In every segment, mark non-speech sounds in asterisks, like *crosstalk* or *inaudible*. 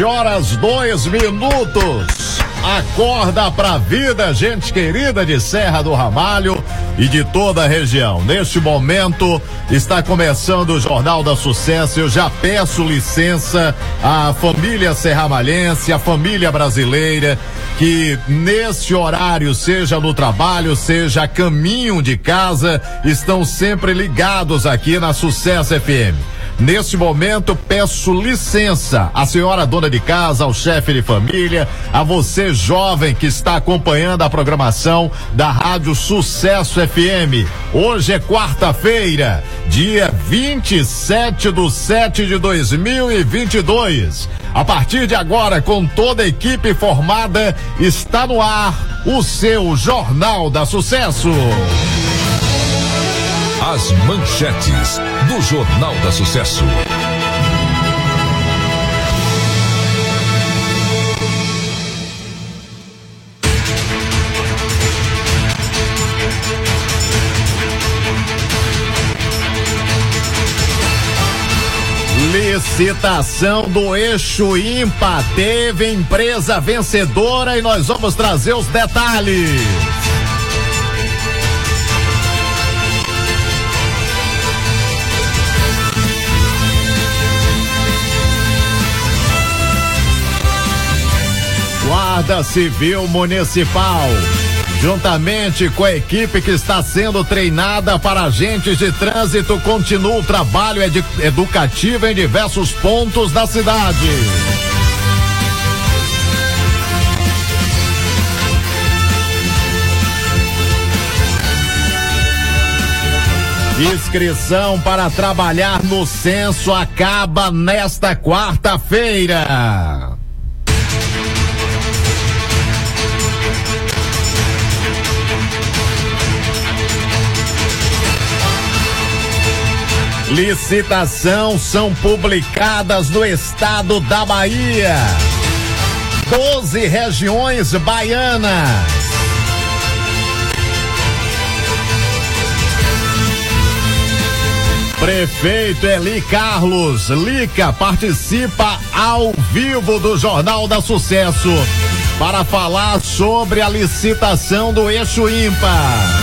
11 horas, dois minutos. Acorda pra vida, gente querida de Serra do Ramalho e de toda a região. Neste momento está começando o Jornal da Sucesso. Eu já peço licença à família serramalhense, à família brasileira que neste horário, seja no trabalho, seja a caminho de casa, estão sempre ligados aqui na Sucesso FM. Neste momento, peço licença à senhora dona de casa, ao chefe de família, a você jovem que está acompanhando a programação da Rádio Sucesso FM. Hoje é quarta-feira, dia 27 do 7 de 2022. A partir de agora, com toda a equipe formada, está no ar o seu Jornal da Sucesso. As manchetes do Jornal da Sucesso. Licitação do eixo ímpar teve empresa vencedora e nós vamos trazer os detalhes. Guarda Civil Municipal. Juntamente com a equipe que está sendo treinada para agentes de trânsito, continua o trabalho edu- educativo em diversos pontos da cidade. Inscrição para trabalhar no censo acaba nesta quarta-feira. Licitação são publicadas no estado da Bahia. Doze regiões baianas. Prefeito Eli Carlos Lica participa ao vivo do Jornal da Sucesso para falar sobre a licitação do eixo ímpar.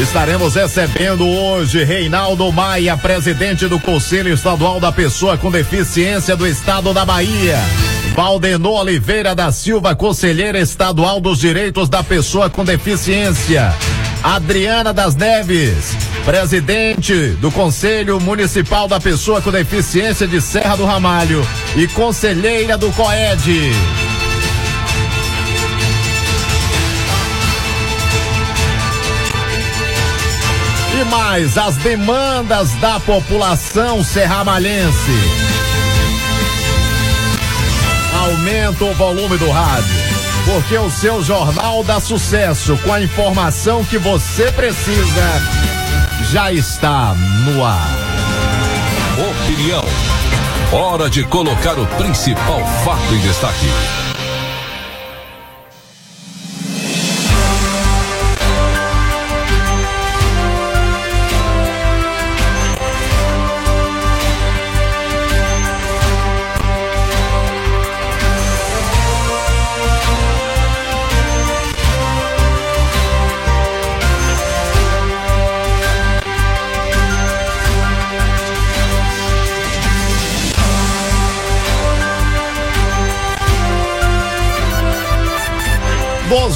Estaremos recebendo hoje Reinaldo Maia, presidente do Conselho Estadual da Pessoa com Deficiência do Estado da Bahia. Valdenor Oliveira da Silva, conselheira estadual dos direitos da pessoa com deficiência. Adriana das Neves, presidente do Conselho Municipal da Pessoa com Deficiência de Serra do Ramalho e conselheira do COED. Mais as demandas da população serramalhense. Aumenta o volume do rádio, porque o seu Jornal dá sucesso com a informação que você precisa já está no ar. Opinião. Hora de colocar o principal fato em destaque.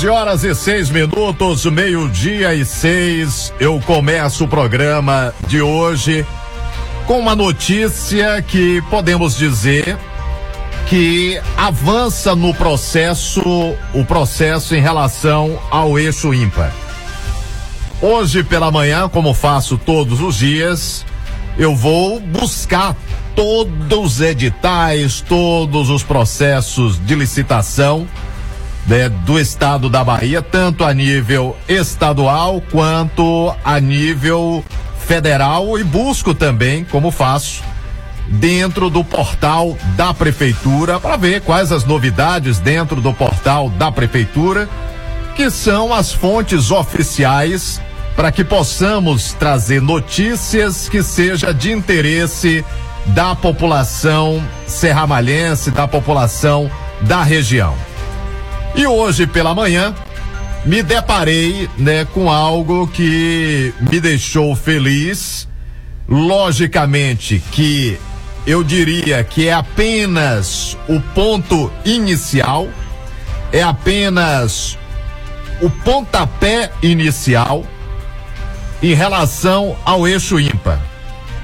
12 horas e seis minutos, meio-dia e seis. Eu começo o programa de hoje com uma notícia que podemos dizer que avança no processo, o processo em relação ao eixo ímpar. Hoje pela manhã, como faço todos os dias, eu vou buscar todos os editais, todos os processos de licitação né, do estado da Bahia, tanto a nível estadual quanto a nível federal e busco também, como faço, dentro do portal da prefeitura para ver quais as novidades dentro do portal da prefeitura, que são as fontes oficiais para que possamos trazer notícias que seja de interesse da população serramalhense, da população da região. E hoje pela manhã me deparei, né, com algo que me deixou feliz. Logicamente que eu diria que é apenas o ponto inicial, é apenas o pontapé inicial em relação ao eixo ímpar.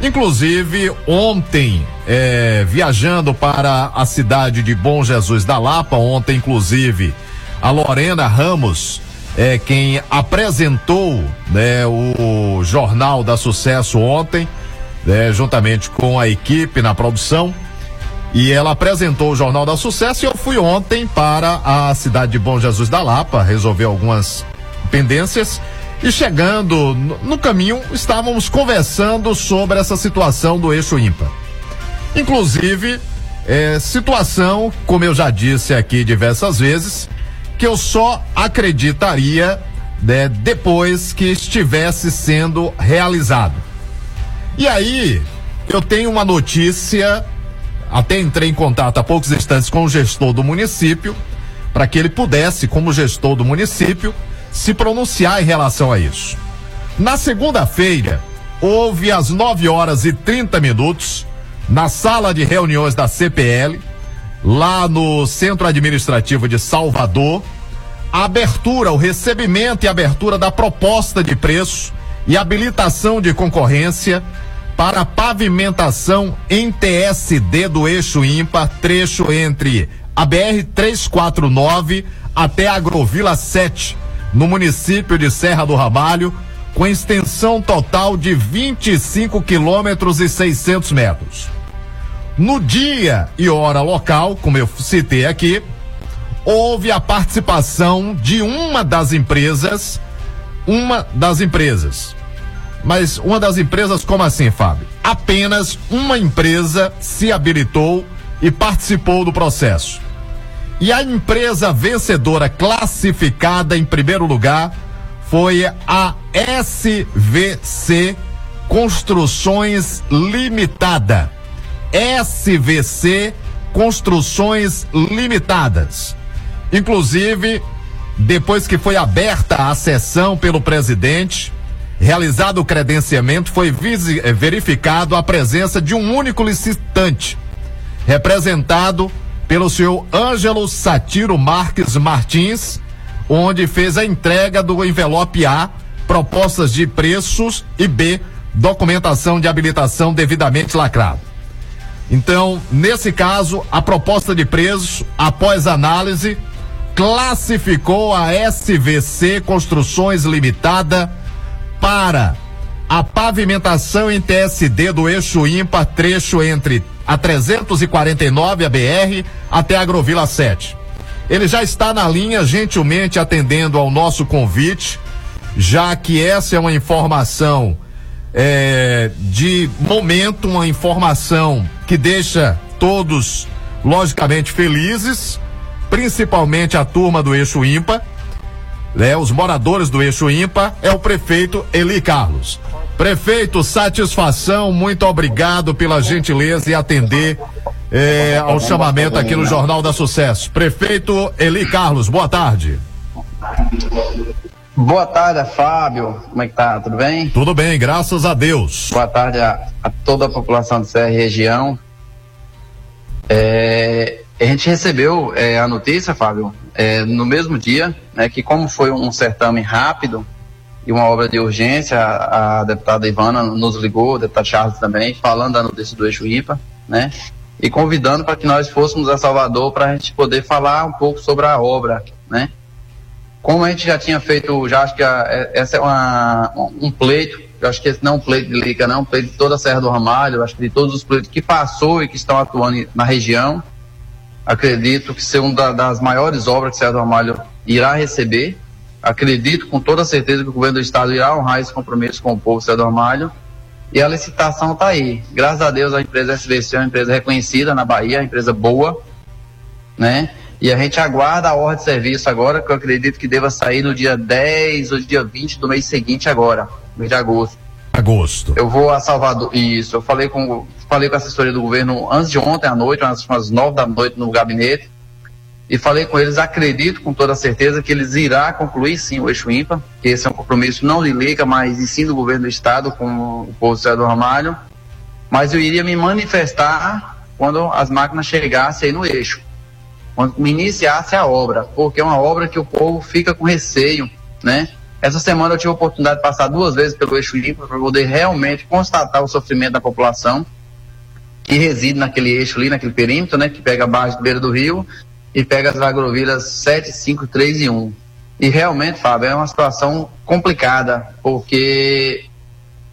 Inclusive, ontem, é, viajando para a cidade de Bom Jesus da Lapa, ontem, inclusive, a Lorena Ramos, é quem apresentou né, o Jornal da Sucesso ontem, né, juntamente com a equipe na produção. E ela apresentou o Jornal da Sucesso e eu fui ontem para a cidade de Bom Jesus da Lapa resolver algumas pendências e chegando no caminho, estávamos conversando sobre essa situação do eixo ímpar. Inclusive, é, situação, como eu já disse aqui diversas vezes, que eu só acreditaria né, depois que estivesse sendo realizado. E aí, eu tenho uma notícia, até entrei em contato há poucos instantes com o gestor do município, para que ele pudesse, como gestor do município, se pronunciar em relação a isso. Na segunda-feira, houve às 9 horas e 30 minutos, na sala de reuniões da CPL, lá no Centro Administrativo de Salvador, a abertura, o recebimento e abertura da proposta de preço e habilitação de concorrência para pavimentação em TSD do eixo ímpar, trecho entre a BR 349 até a Agrovila 7 no município de Serra do Ramalho, com extensão total de 25 quilômetros e 600 metros. No dia e hora local, como eu citei aqui, houve a participação de uma das empresas, uma das empresas. Mas uma das empresas, como assim, Fábio? Apenas uma empresa se habilitou e participou do processo. E a empresa vencedora classificada em primeiro lugar foi a SVC Construções Limitada. SVC Construções Limitadas. Inclusive, depois que foi aberta a sessão pelo presidente, realizado o credenciamento, foi eh, verificado a presença de um único licitante, representado pelo senhor Ângelo Satiro Marques Martins, onde fez a entrega do envelope A, propostas de preços e B, documentação de habilitação devidamente lacrado. Então, nesse caso, a proposta de preços, após análise, classificou a SVC Construções Limitada para a pavimentação em TSD do eixo ímpar, trecho entre a 349 a BR até a Agrovila 7. Ele já está na linha, gentilmente atendendo ao nosso convite, já que essa é uma informação é, de momento, uma informação que deixa todos, logicamente, felizes, principalmente a turma do Eixo Ímpar, né, os moradores do Eixo Ímpar, é o prefeito Eli Carlos. Prefeito, satisfação, muito obrigado pela gentileza e atender eh, ao chamamento aqui no Jornal da Sucesso. Prefeito Eli Carlos, boa tarde. Boa tarde, Fábio. Como é que tá? Tudo bem? Tudo bem, graças a Deus. Boa tarde a, a toda a população de Serra e região. É, A gente recebeu é, a notícia, Fábio, é, no mesmo dia, né, que como foi um certame rápido e uma obra de urgência, a, a deputada Ivana nos ligou, o deputado Charles também, falando da notícia do eixo IPA, né, e convidando para que nós fôssemos a Salvador para a gente poder falar um pouco sobre a obra, né. Como a gente já tinha feito, já acho que a, é, essa é uma, um pleito, eu acho que esse não é um pleito de Liga, não, é um pleito de toda a Serra do Ramalho, acho que de todos os pleitos que passou e que estão atuando na região, acredito que ser uma das maiores obras que Serra do Ramalho irá receber, acredito com toda certeza que o governo do estado irá honrar esse compromisso com o povo Serra do Ramalho, e a licitação está aí. Graças a Deus a empresa SVC é uma empresa reconhecida na Bahia, uma empresa boa, né? E a gente aguarda a ordem de serviço agora, que eu acredito que deva sair no dia 10 ou dia 20 do mês seguinte agora, mês de agosto. Agosto. Eu vou a Salvador. Isso, eu falei com, falei com a assessoria do governo antes de ontem à noite, umas, umas 9 da noite no gabinete. E falei com eles, acredito com toda certeza que eles irá concluir sim o eixo ímpar, que esse é um compromisso não de Liga, mas sim do governo do estado com o povo do Ramalho. Mas eu iria me manifestar quando as máquinas chegassem aí no eixo, quando iniciasse a obra, porque é uma obra que o povo fica com receio, né? Essa semana eu tive a oportunidade de passar duas vezes pelo eixo ímpar para poder realmente constatar o sofrimento da população que reside naquele eixo ali, naquele perímetro, né, que pega a base de beira do rio e pega as agrovilas 7, 5, 3 e 1. E realmente, Fábio, é uma situação complicada, porque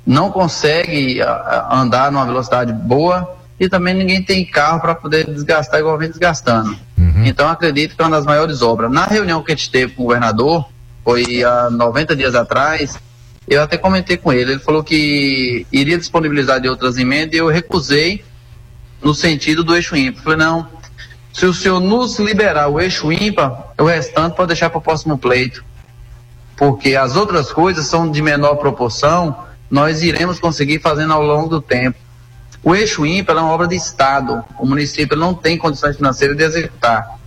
não consegue a, a, andar numa velocidade boa e também ninguém tem carro para poder desgastar igual vem desgastando. Uhum. Então acredito que é uma das maiores obras. Na reunião que a gente teve com o governador, foi há 90 dias atrás, eu até comentei com ele, ele falou que iria disponibilizar de outras emendas e eu recusei no sentido do eixo ímpar. Falei, não, se o senhor nos liberar o eixo ímpar, o restante pode deixar para o próximo pleito. Porque as outras coisas são de menor proporção, nós iremos conseguir fazendo ao longo do tempo. O eixo ímpar é uma obra de Estado. O município não tem condições financeiras de executar.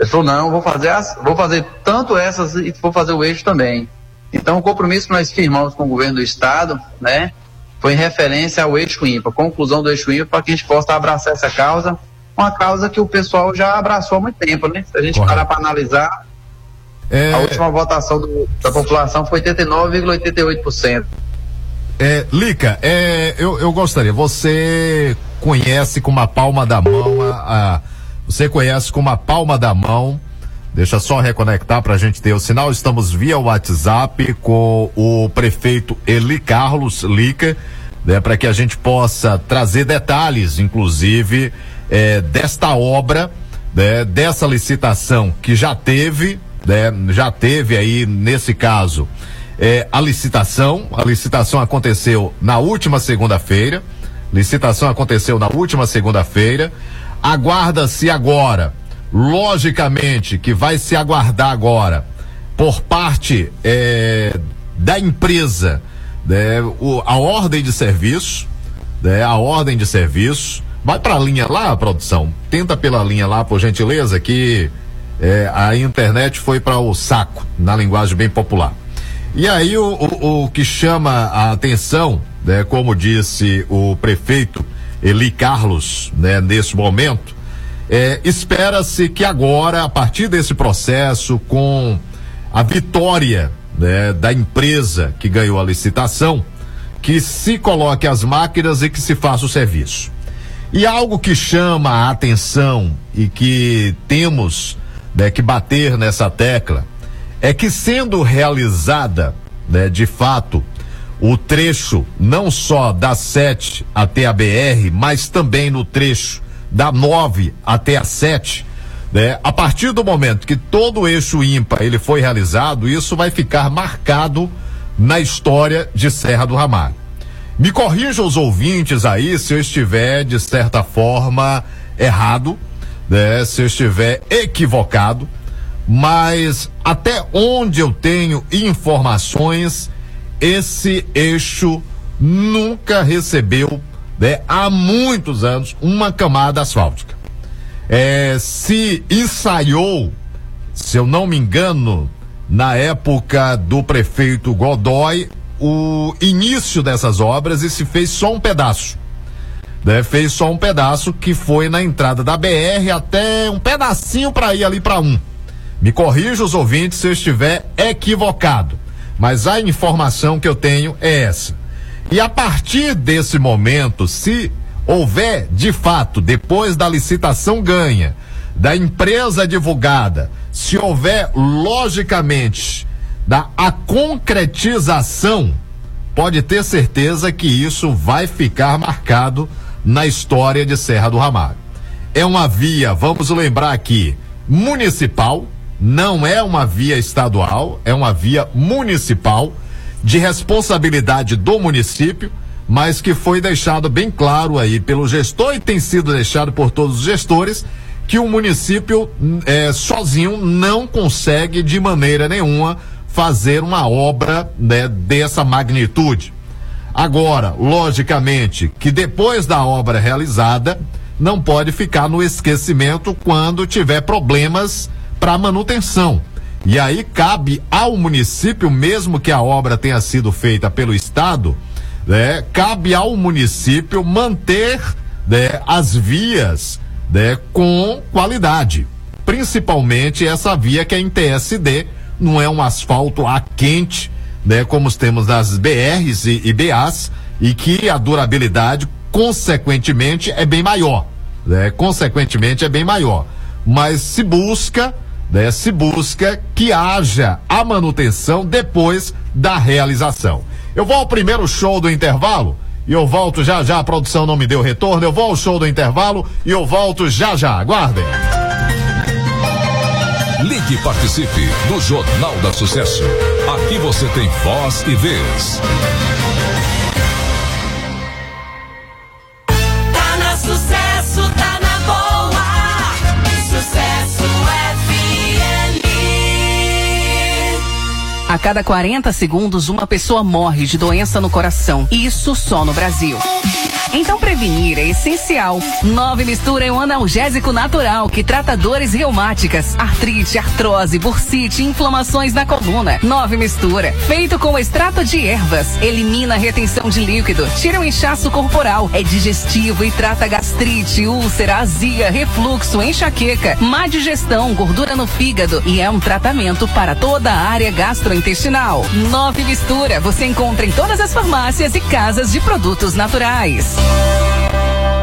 Ele falou, não, vou fazer, as, vou fazer tanto essas e vou fazer o eixo também. Então, o compromisso que nós firmamos com o governo do Estado, né, foi em referência ao eixo ímpar, conclusão do eixo ímpar, para que a gente possa abraçar essa causa, uma causa que o pessoal já abraçou há muito tempo, né? Se a gente Correto. parar para analisar, É, a última votação do- da população foi 89,88%. É, Lica, é, eu, eu gostaria, você conhece com uma palma da mão a, a- você conhece com uma palma da mão. Deixa só reconectar para a gente ter o sinal. Estamos via WhatsApp com o prefeito Eli Carlos Lica, né, para que a gente possa trazer detalhes, inclusive, eh, desta obra, né, dessa licitação que já teve, né, já teve aí, nesse caso, eh, a licitação. A licitação aconteceu na última segunda-feira. Licitação aconteceu na última segunda-feira. Aguarda-se agora logicamente que vai se aguardar agora por parte eh, da empresa né, o- a ordem de serviço, né, a ordem de serviço. Vai para a linha lá, produção. Tenta pela linha lá, por gentileza, que eh, a internet foi para o saco, na linguagem bem popular. E aí o, o, o que chama a atenção, né, como disse o prefeito Eli Carlos, né, nesse momento, é, espera-se que agora, a partir desse processo, com a vitória né, da empresa que ganhou a licitação, que se coloque as máquinas e que se faça o serviço. E algo que chama a atenção e que temos né, que bater nessa tecla é que sendo realizada, né, de fato, o trecho não só da 7 até a BR, mas também no trecho da 9 até a 7, né? A partir do momento que todo o eixo ímpar ele foi realizado, isso vai ficar marcado na história de Serra do Ramalho. Me corrijam os ouvintes aí se eu estiver, de certa forma, errado, né? Se eu estiver equivocado, mas até onde eu tenho informações, esse eixo nunca recebeu, né, há muitos anos, uma camada asfáltica. É, se ensaiou, se eu não me engano, na época do prefeito Godoy, o início dessas obras e se fez só um pedaço. né, fez só um pedaço que foi na entrada da BR até um pedacinho para ir ali para um. Me corrija os ouvintes se eu estiver equivocado, mas a informação que eu tenho é essa. E a partir desse momento, se houver de fato, depois da licitação ganha, da empresa divulgada, se houver logicamente da a concretização, pode ter certeza que isso vai ficar marcado na história de Serra do Ramalho. É uma via, vamos lembrar aqui, municipal, não é uma via estadual, é uma via municipal de responsabilidade do município, mas que foi deixado bem claro aí pelo gestor e tem sido deixado por todos os gestores que o município é, sozinho não consegue de maneira nenhuma fazer uma obra né, dessa magnitude. Agora, logicamente, que depois da obra realizada, não pode ficar no esquecimento quando tiver problemas para manutenção. E aí cabe ao município, mesmo que a obra tenha sido feita pelo Estado, né, cabe ao município manter né, as vias né, com qualidade. Principalmente essa via que é em TSD, não é um asfalto a quente, né, como temos nas BRs e, e BAs, e que a durabilidade, consequentemente, é bem maior. Né, consequentemente, é bem maior. Mas se busca, né, se busca que haja a manutenção depois da realização. Eu vou ao primeiro show do intervalo e eu volto já já. A produção não me deu retorno. Eu vou ao show do intervalo e eu volto já já. Aguardem. Ligue e participe do Jornal da Sucesso. Aqui você tem voz e vez. A cada 40 segundos, uma pessoa morre de doença no coração. Isso só no Brasil. Então prevenir é essencial. Nove Mistura é um analgésico natural que trata dores reumáticas, artrite, artrose, bursite, inflamações na coluna. Nove Mistura, feito com extrato de ervas, elimina a retenção de líquido, tira o inchaço corporal, é digestivo e trata gastrite, úlcera, azia, refluxo, enxaqueca, má digestão, gordura no fígado e é um tratamento para toda a área gastrointestinal. Nove Mistura, você encontra em todas as farmácias e casas de produtos naturais.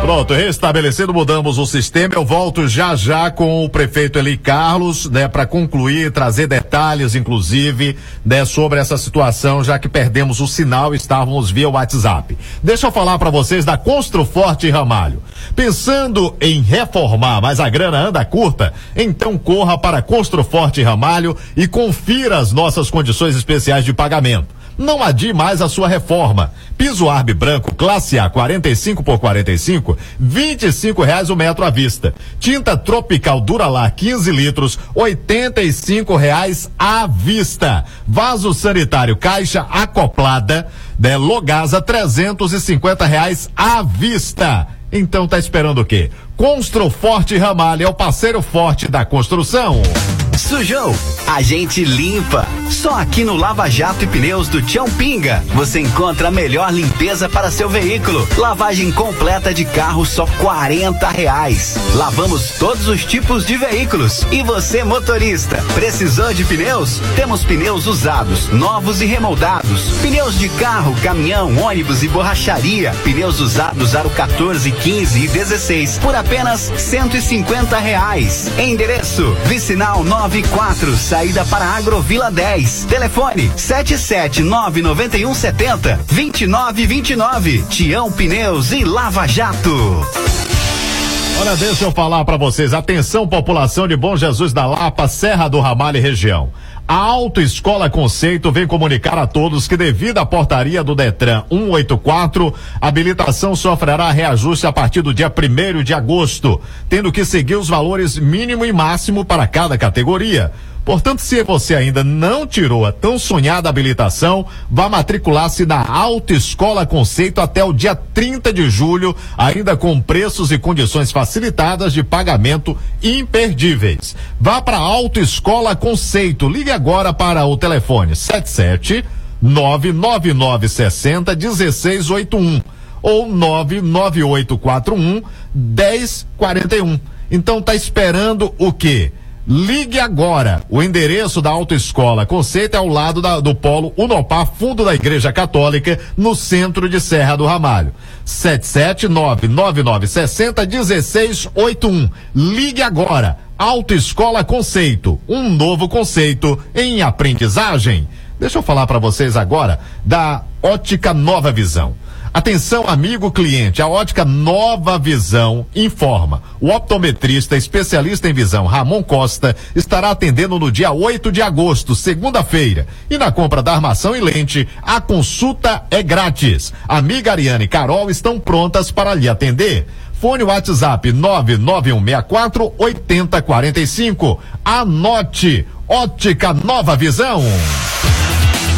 Pronto, restabelecido, mudamos o sistema. Eu volto já já com o prefeito Eli Carlos, né, para concluir, trazer detalhes, inclusive, né, sobre essa situação, já que perdemos o sinal e estávamos via WhatsApp. Deixa eu falar para vocês da Construforte Ramalho. Pensando em reformar, mas a grana anda curta, então corra para Construforte Ramalho e confira as nossas condições especiais de pagamento. Não adie mais a sua reforma. Piso Arbe branco, classe A, 45 por 45, 25 reais o metro à vista. Tinta Tropical Duralar, 15 litros, 85 reais à vista. Vaso sanitário caixa acoplada, né, Logasa, 350 reais à vista. Então tá esperando o quê? Construforte Ramalho é o parceiro forte da construção. Sujou? A gente limpa. Só aqui no Lava Jato e Pneus do Tião Pinga você encontra a melhor limpeza para seu veículo. Lavagem completa de carro só 40 reais. Lavamos todos os tipos de veículos. E você, motorista, precisou de pneus? Temos pneus usados, novos e remoldados. Pneus de carro, caminhão, ônibus e borracharia. Pneus usados aro 14, 15 e 16 por apenas 150 reais. Endereço: Vicinal 94, saída para Agrovila 10. Telefone 7799170 2929. Tião Pneus e Lava Jato. Olha, deixa eu falar para vocês. Atenção, população de Bom Jesus da Lapa, Serra do Ramalho e região. A Autoescola Conceito vem comunicar a todos que, devido à portaria do Detran 184, a habilitação sofrerá reajuste a partir do dia 1 de agosto, tendo que seguir os valores mínimo e máximo para cada categoria. Portanto, se você ainda não tirou a tão sonhada habilitação, vá matricular-se na Autoescola Conceito até o dia 30 de julho, ainda com preços e condições facilitadas de pagamento imperdíveis. Vá para Autoescola Conceito. Ligue agora para o telefone 77 99960 1681 ou 99841 1041. Então tá esperando o quê? Ligue agora. O endereço da Autoescola Conceito é ao lado da- do Polo Unopar, fundo da Igreja Católica, no centro de Serra do Ramalho. 77999601681. Ligue agora. Autoescola Conceito, um novo conceito em aprendizagem. Deixa eu falar para vocês agora da Ótica Nova Visão. Atenção, amigo cliente, a ótica Nova Visão informa. O optometrista especialista em visão Ramon Costa estará atendendo no dia 8 de agosto, segunda-feira. E na compra da armação e lente, a consulta é grátis. Amiga Ariane e Carol estão prontas para lhe atender. Fone WhatsApp 99164 8045. Anote. Ótica Nova Visão.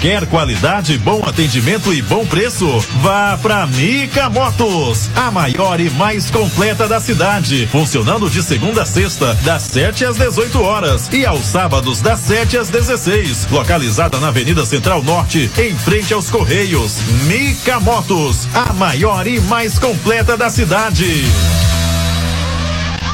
Quer qualidade, bom atendimento e bom preço? Vá pra Mica Motos, a maior e mais completa da cidade. Funcionando de segunda a sexta, das 7 às 18 horas e aos sábados, das 7 às 16. Localizada na Avenida Central Norte, em frente aos Correios. Mica Motos, a maior e mais completa da cidade.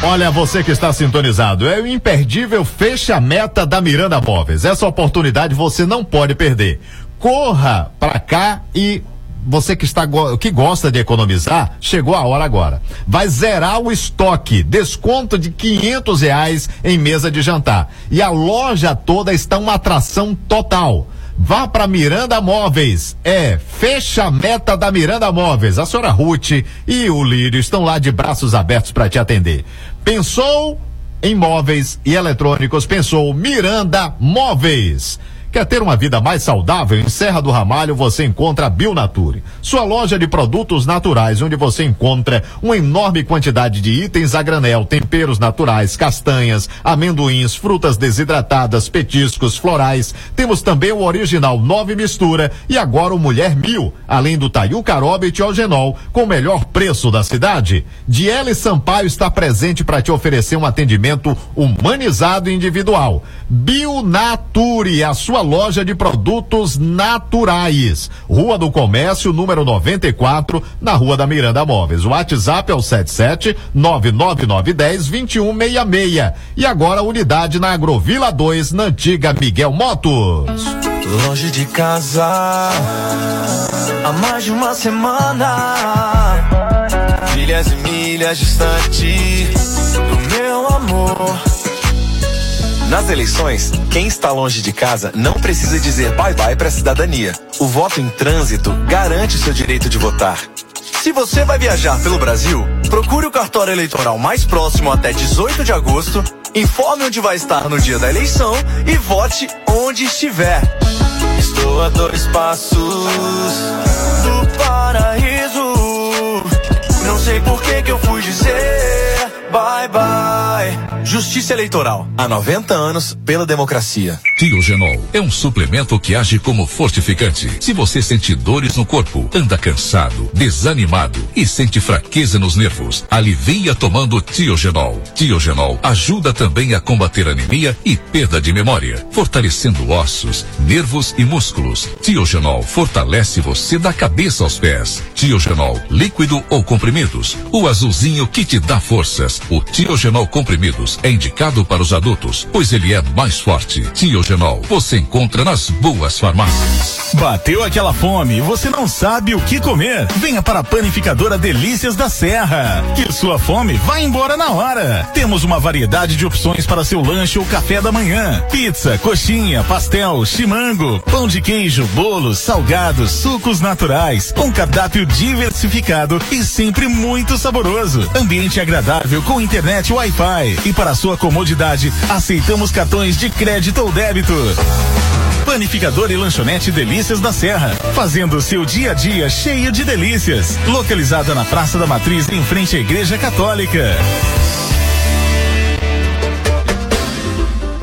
Olha, você que está sintonizado, é o imperdível fecha meta da Miranda Móveis. Essa oportunidade você não pode perder. Corra pra cá e você que está que gosta de economizar, chegou a hora agora. Vai zerar o estoque, desconto de quinhentos reais em mesa de jantar. E a loja toda está uma atração total. Vá para Miranda Móveis. É, fecha a meta da Miranda Móveis. A senhora Ruth e o Lírio estão lá de braços abertos para te atender. Pensou em móveis e eletrônicos? Pensou Miranda Móveis. Quer ter uma vida mais saudável? Em Serra do Ramalho você encontra a Bionature, sua loja de produtos naturais, onde você encontra uma enorme quantidade de itens a granel, temperos naturais, castanhas, amendoins, frutas desidratadas, petiscos, florais. Temos também o original Nove Mistura e agora o Mulher Mil, além do Taiu Caroba e Tiogenol, com o melhor preço da cidade. Diele Sampaio está presente para te oferecer um atendimento humanizado e individual. Bionature, a sua loja de produtos naturais. Rua do Comércio, número 94, na Rua da Miranda Móveis. O WhatsApp é o 77 99910 2166. E agora unidade na Agrovila 2, na antiga Miguel Motos. Longe de casa, há mais de uma semana. Milhas e milhas distante do meu amor. Nas eleições, quem está longe de casa não precisa dizer bye-bye para a cidadania. O voto em trânsito garante seu direito de votar. Se você vai viajar pelo Brasil, procure o cartório eleitoral mais próximo até 18 de agosto, informe onde vai estar no dia da eleição e vote onde estiver. Estou a dois passos do paraíso. Não sei por que que eu fui dizer bye bye. Justiça Eleitoral. Há 90 anos pela democracia. Tiogenol é um suplemento que age como fortificante. Se você sente dores no corpo, anda cansado, desanimado e sente fraqueza nos nervos, alivia tomando Tiogenol. Tiogenol ajuda também a combater anemia e perda de memória, fortalecendo ossos, nervos e músculos. Tiogenol fortalece você da cabeça aos pés. Tiogenol líquido ou comprimidos, o azulzinho que te dá forças. O Tiogenol comprimidos é indicado para os adultos, pois ele é mais forte. Tiogenol você encontra nas boas farmácias. Bateu aquela fome e você não sabe o que comer? Venha para a panificadora Delícias da Serra, que sua fome vai embora na hora. Temos uma variedade de opções para seu lanche ou café da manhã: pizza, coxinha, pastel, chimango, pão de queijo, bolos, salgados, sucos naturais, com cardápio diversificado e sempre muito saboroso. Ambiente agradável com internet Wi-Fi. E para sua comodidade, aceitamos cartões de crédito ou débito. Panificador e lanchonete Delícias da Serra, fazendo seu dia a dia cheio de delícias. Localizada na Praça da Matriz, em frente à Igreja Católica.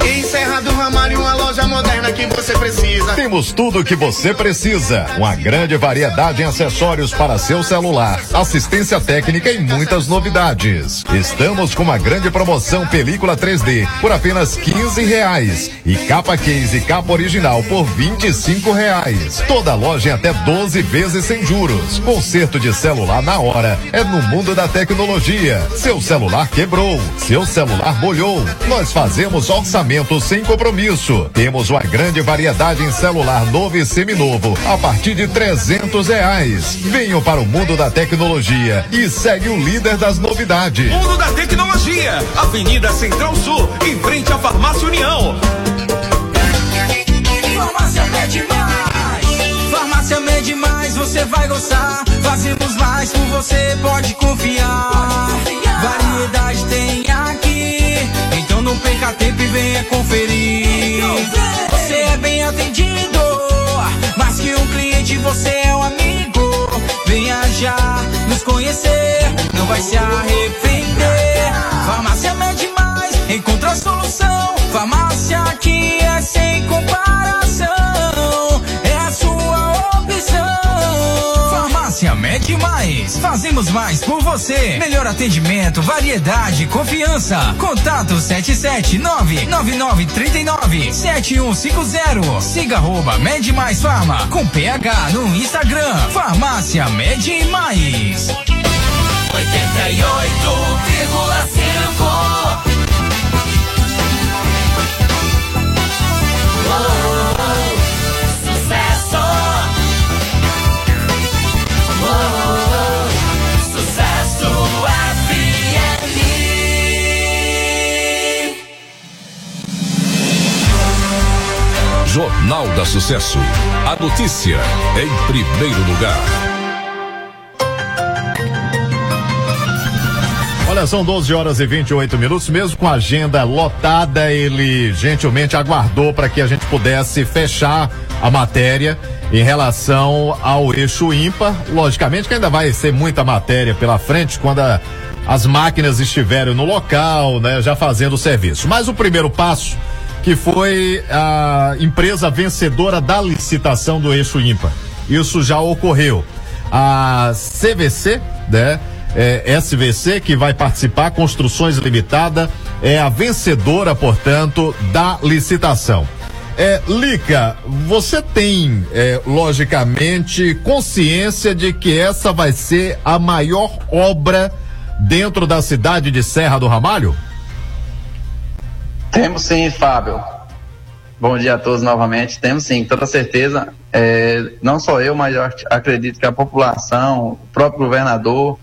Em Serra do Ramalho, loja moderna que você precisa. Temos tudo o que você precisa. Uma grande variedade em acessórios para seu celular, assistência técnica e muitas novidades. Estamos com uma grande promoção película 3D por apenas 15 reais e capa case e capa original por 25 reais. Toda loja em até 12 vezes sem juros. Conserto de celular na hora é no mundo da tecnologia. Seu celular quebrou, seu celular molhou. Nós fazemos orçamento sem compromisso. Temos uma grande variedade em celular novo e seminovo a partir de 300 reais. Venham para o mundo da tecnologia e segue o líder das novidades. Mundo da Tecnologia, Avenida Central Sul, em frente à Farmácia União. Farmácia Med Mais. Farmácia Med Mais, você vai gostar. Fazemos mais por você, pode confiar. Variedade tem perca tempo e venha conferir. Você é bem atendido. Mais que um cliente, você é um amigo. Venha já nos conhecer. Não vai se arrepender. Farmácia Med Mais, encontra a solução. Farmácia aqui é sem comparação. Med Mais. Fazemos mais por você. Melhor atendimento, variedade, confiança. Contato 779-9939-7150. Siga arroba Med Mais Farma com PH no Instagram. Farmácia Med Mais. 88,5 da Sucesso. A notícia em primeiro lugar. Olha, são 12 horas e 28 minutos, mesmo com a agenda lotada, ele gentilmente aguardou para que a gente pudesse fechar a matéria em relação ao eixo ímpar. Logicamente que ainda vai ser muita matéria pela frente quando a- as máquinas estiverem no local, né, já fazendo o serviço. Mas o primeiro passo que foi a empresa vencedora da licitação do eixo ímpar. Isso já ocorreu. A CVC, né? é, SVC, que vai participar, Construções Limitada, é a vencedora, portanto, da licitação. É, Lica, você tem, é, logicamente, consciência de que essa vai ser a maior obra dentro da cidade de Serra do Ramalho? Temos sim, Fábio. Bom dia a todos novamente. Temos sim, toda certeza. É, não só eu, mas eu ac- acredito que a população, o próprio governador,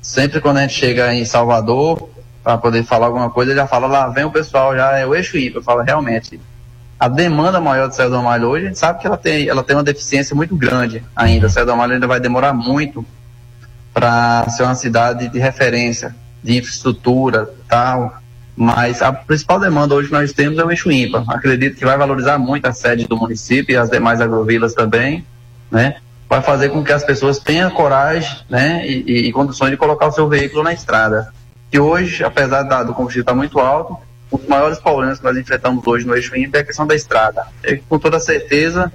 sempre quando a gente chega em Salvador para poder falar alguma coisa, ele já fala lá, vem o pessoal, já é o eixo IPA. Eu falo, realmente, a demanda maior do Céu do Amalho hoje, a gente sabe que ela tem, ela tem uma deficiência muito grande ainda. O Céu do Amalho ainda vai demorar muito para ser uma cidade de referência, de infraestrutura tal. Mas a principal demanda hoje que nós temos é o eixo ímpar. Acredito que vai valorizar muito a sede do município e as demais agrovilas também, né? Vai fazer com que as pessoas tenham coragem, né? E, e- e condições de colocar o seu veículo na estrada. Que hoje, apesar da- do combustível estar muito alto, um dos maiores problemas que nós enfrentamos hoje no eixo ímpar é a questão da estrada. E, com toda certeza,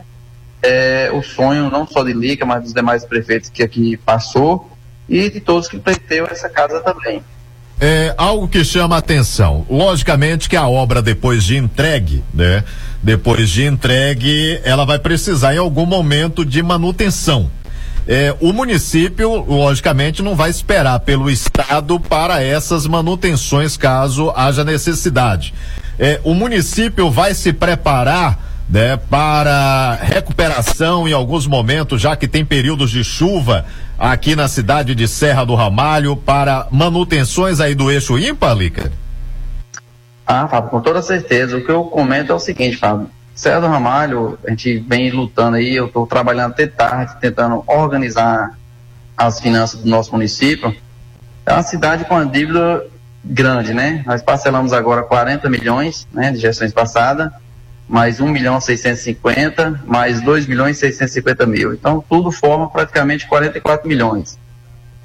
é o sonho não só de Lica, mas dos demais prefeitos que aqui passou e de todos que pleiteiam essa casa também. É algo que chama atenção. Logicamente que a obra depois de entregue, né? Depois de entregue, ela vai precisar em algum momento de manutenção. É, o município, logicamente, não vai esperar pelo Estado para essas manutenções caso haja necessidade. É, o município vai se preparar né, para recuperação em alguns momentos, já que tem períodos de chuva aqui na cidade de Serra do Ramalho, para manutenções aí do eixo ímpar, Lica? Ah, Fábio, com toda certeza. O que eu comento é o seguinte, Fábio. Serra do Ramalho, a gente vem lutando aí, eu estou trabalhando até tarde, tentando organizar as finanças do nosso município. É uma cidade com uma dívida grande, né? Nós parcelamos agora 40 milhões, né, de gestões passadas, mais 1 milhão 650, mais 2 milhões e 650 mil. Então, tudo forma praticamente 44 milhões.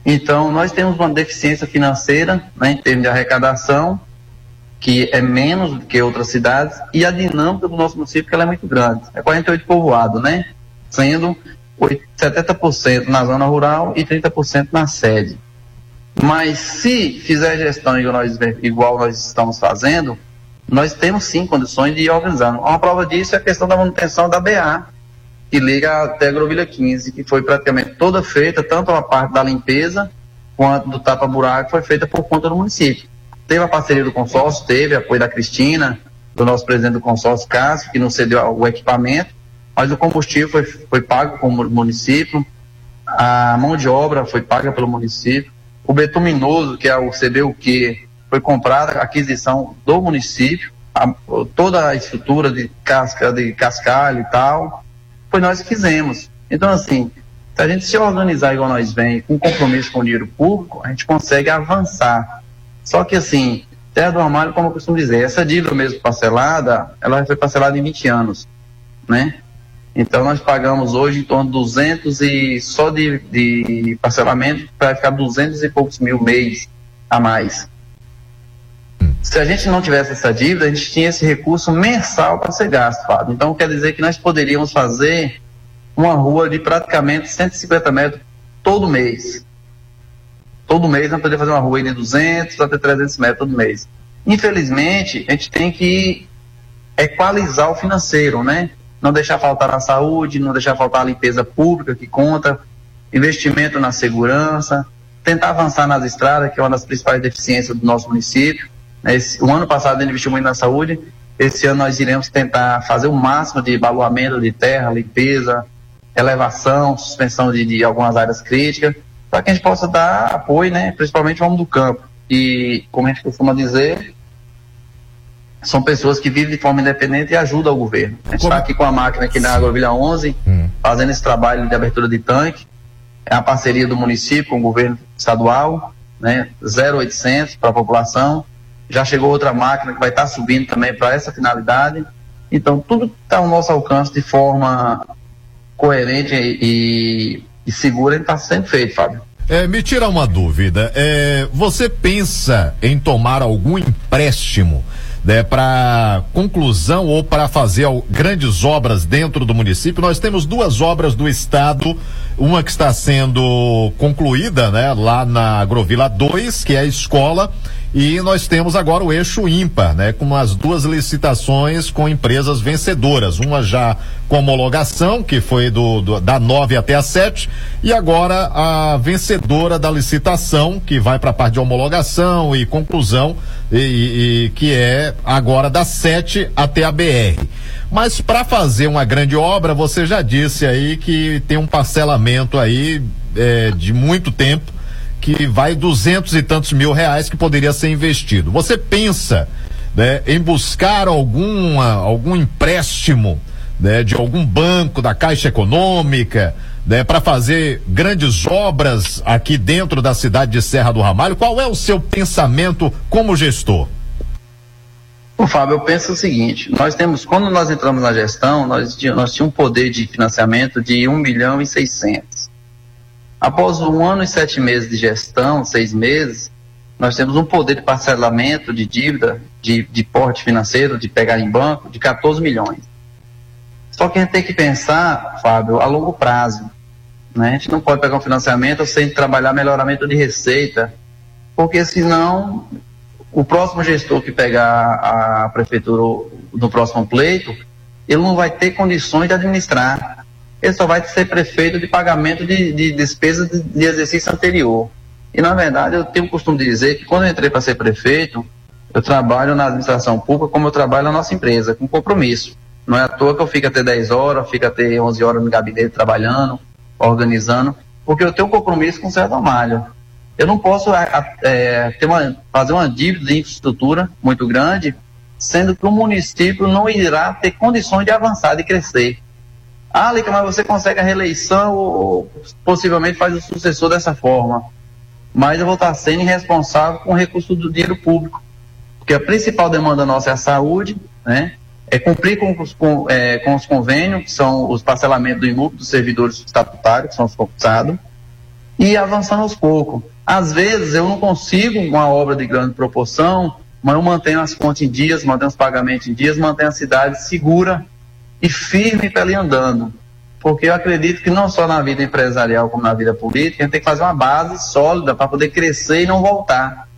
Então, nós temos uma deficiência financeira, né, em termos de arrecadação, que é menos do que outras cidades, e a dinâmica do nosso município ela é muito grande. É 48 povoado, né? Sendo 70% na zona rural e 30% na sede. Mas se fizer gestão igual nós, igual nós estamos fazendo, nós temos sim condições de ir organizando. Uma prova disso é a questão da manutenção da BA, que liga até a Grovilha 15, que foi praticamente toda feita, tanto a parte da limpeza quanto do tapa-buraco, foi feita por conta do município. Teve a parceria do consórcio, teve apoio da Cristina, do nosso presidente do consórcio, Cássio, que nos cedeu o equipamento, mas o combustível foi, foi pago com o município, a mão de obra foi paga pelo município, o betuminoso, que é o CBUQ, foi comprada a aquisição do município, a, toda a estrutura de casca, de cascalho e tal, foi nós que fizemos. Então, assim, se a gente se organizar igual nós vem, com compromisso com o dinheiro público, a gente consegue avançar. Só que, assim, terra do armário, como eu costumo dizer, essa dívida mesmo parcelada, ela foi parcelada em 20 anos, né? Então nós pagamos hoje em torno de 200 e só de, de parcelamento para ficar 200 e poucos mil mês a mais. Se a gente não tivesse essa dívida, a gente tinha esse recurso mensal para ser gasto, Fábio. Então quer dizer que nós poderíamos fazer uma rua de praticamente 150 metros todo mês. Todo mês nós poderíamos fazer uma rua de 200 até 300 metros todo mês. Infelizmente, a gente tem que equalizar o financeiro, né? Não deixar faltar na saúde, não deixar faltar a limpeza pública que conta, investimento na segurança, tentar avançar nas estradas, que é uma das principais deficiências do nosso município. Esse, o ano passado ele investiu muito na saúde, esse ano nós iremos tentar fazer o máximo de baluamento de terra, limpeza, elevação, suspensão de, de algumas áreas críticas, para que a gente possa dar apoio, né, principalmente ao homem do campo. E, como a gente costuma dizer, são pessoas que vivem de forma independente e ajudam o governo. A gente está aqui com a máquina aqui na Agrovilha 11, hum. fazendo esse trabalho de abertura de tanque. É a parceria do município com o governo estadual, né, 0800 para a população já chegou outra máquina que vai estar tá subindo também para essa finalidade. Então, tudo está ao nosso alcance de forma coerente e, e segura está sendo feito, Fábio. É, me tira uma dúvida. É, você pensa em tomar algum empréstimo né, para conclusão ou para fazer grandes obras dentro do município? Nós temos duas obras do estado, uma que está sendo concluída, né, lá na Agrovila 2, que é a escola, e nós temos agora o eixo ímpar, né? Com as duas licitações com empresas vencedoras. Uma já com homologação, que foi do, do da 9 até a 7, e agora a vencedora da licitação, que vai para a parte de homologação e conclusão, e, e, que é agora da 7 até a BR. Mas para fazer uma grande obra, você já disse aí que tem um parcelamento aí é, de muito tempo que vai duzentos e tantos mil reais que poderia ser investido. Você pensa né, em buscar alguma, algum empréstimo né, de algum banco da Caixa Econômica né, para fazer grandes obras aqui dentro da cidade de Serra do Ramalho? Qual é o seu pensamento como gestor? O Fábio, eu penso o seguinte: nós temos, quando nós entramos na gestão, nós, nós tínhamos um poder de financiamento de 1 milhão e 600. Após um ano e sete meses de gestão, seis meses, nós temos um poder de parcelamento de dívida, de, de porte financeiro, de pegar em banco, de 14 milhões. Só que a gente tem que pensar, Fábio, a longo prazo. Né? A gente não pode pegar um financiamento sem trabalhar melhoramento de receita, porque senão o próximo gestor que pegar a prefeitura no próximo pleito, ele não vai ter condições de administrar ele só vai ser prefeito de pagamento de, de despesas de, de, exercício anterior. E, na verdade, eu tenho o costume de dizer que quando eu entrei para ser prefeito, eu trabalho na administração pública como eu trabalho na nossa empresa, com compromisso. Não é à toa que eu fico até 10 horas, fico até 11 horas no gabinete trabalhando, organizando, porque eu tenho um compromisso com o Certo Amalho. Eu não posso é, ter uma, fazer uma dívida de infraestrutura muito grande, sendo que o município não irá ter condições de avançar, de crescer. Ah, Lica, mas você consegue a reeleição ou possivelmente faz o sucessor dessa forma. Mas eu vou estar sendo irresponsável com o recurso do dinheiro público. Porque a principal demanda nossa é a saúde, né? é cumprir com os, com, é, com os convênios, que são os parcelamentos do imóvel dos servidores estatutários, que são os concursados, e avançando aos poucos. Às vezes eu não consigo uma obra de grande proporção, mas eu mantenho as contas em dias, mantenho os pagamentos em dias, mantenho a cidade segura e firme para ele andando. Porque eu acredito que não só na vida empresarial como na vida política, a gente tem que fazer uma base sólida para poder crescer e não voltar.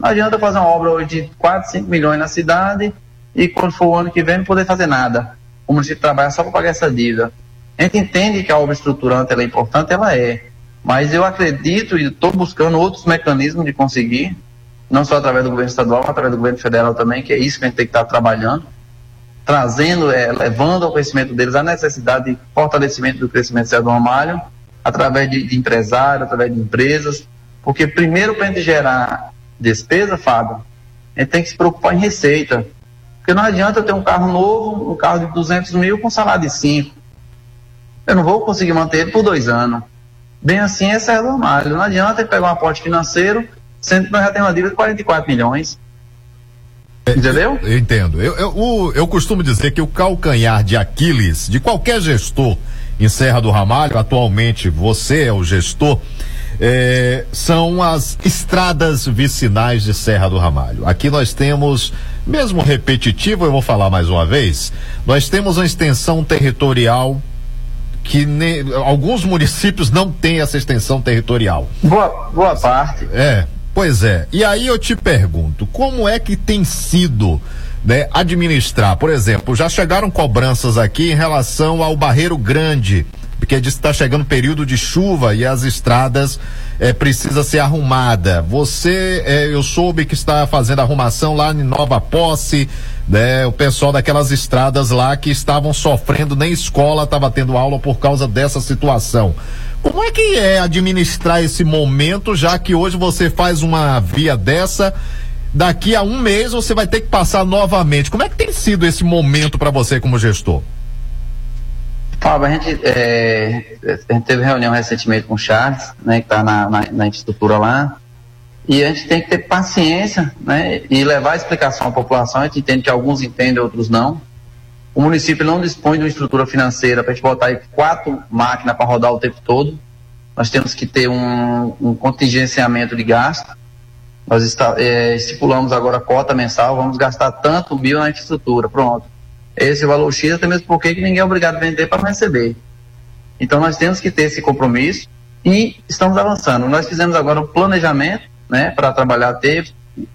Não adianta fazer uma obra hoje de 4, 5 milhões na cidade e quando for o ano que vem não poder fazer nada. O município trabalha só para pagar essa dívida. A gente entende que a obra estruturante é importante, ela é. Mas eu acredito e estou buscando outros mecanismos de conseguir, não só através do governo estadual, mas através do governo federal também, que é isso que a gente tem que estar trabalhando, trazendo, é, levando ao conhecimento deles a necessidade de fortalecimento do crescimento do Ramalho, através de, de empresários, através de empresas, porque primeiro para a gente gerar despesa, Fábio, a gente tem que se preocupar em receita. Porque não adianta eu ter um carro novo, um carro de 200 mil com salário de 5. Eu não vou conseguir manter ele por dois anos. Bem assim é Serra do Ramalho. Não adianta ele pegar um aporte financeiro, sendo que nós já temos uma dívida de 44 milhões. Entendeu? Eu, eu entendo. Eu, eu, eu costumo dizer que o calcanhar de Aquiles de qualquer gestor em Serra do Ramalho, atualmente você é o gestor, é, são as estradas vicinais de Serra do Ramalho. Aqui nós temos, mesmo repetitivo, eu vou falar mais uma vez, nós temos uma extensão territorial que ne, alguns municípios não têm essa extensão territorial. Boa, boa parte. É, pois é. E aí eu te pergunto, como é que tem sido né, administrar? Por exemplo, já chegaram cobranças aqui em relação ao Barreiro Grande, porque está chegando período de chuva e as estradas é, precisa ser arrumada. Você, é, eu soube que está fazendo arrumação lá em Nova Posse, né? O pessoal daquelas estradas lá que estavam sofrendo, nem escola estava tendo aula por causa dessa situação. Como é que é administrar esse momento, já que hoje você faz uma via dessa, daqui a um mês você vai ter que passar novamente? Como é que tem sido esse momento para você como gestor? Fábio, a gente, é, a gente teve reunião recentemente com o Charles, né, que está na, na, na infraestrutura lá, e a gente tem que ter paciência né, e levar a explicação à população. A gente entende que alguns entendem, outros não. O município não dispõe de uma estrutura financeira para a gente botar aí quatro máquinas para rodar o tempo todo. Nós temos que ter um, um contingenciamento de gasto. Nós está, é, estipulamos agora a cota mensal, vamos gastar tanto mil na infraestrutura. Pronto esse valor X, até mesmo porque ninguém é obrigado a vender para receber. Então nós temos que ter esse compromisso e estamos avançando. Nós fizemos agora um planejamento né, para trabalhar até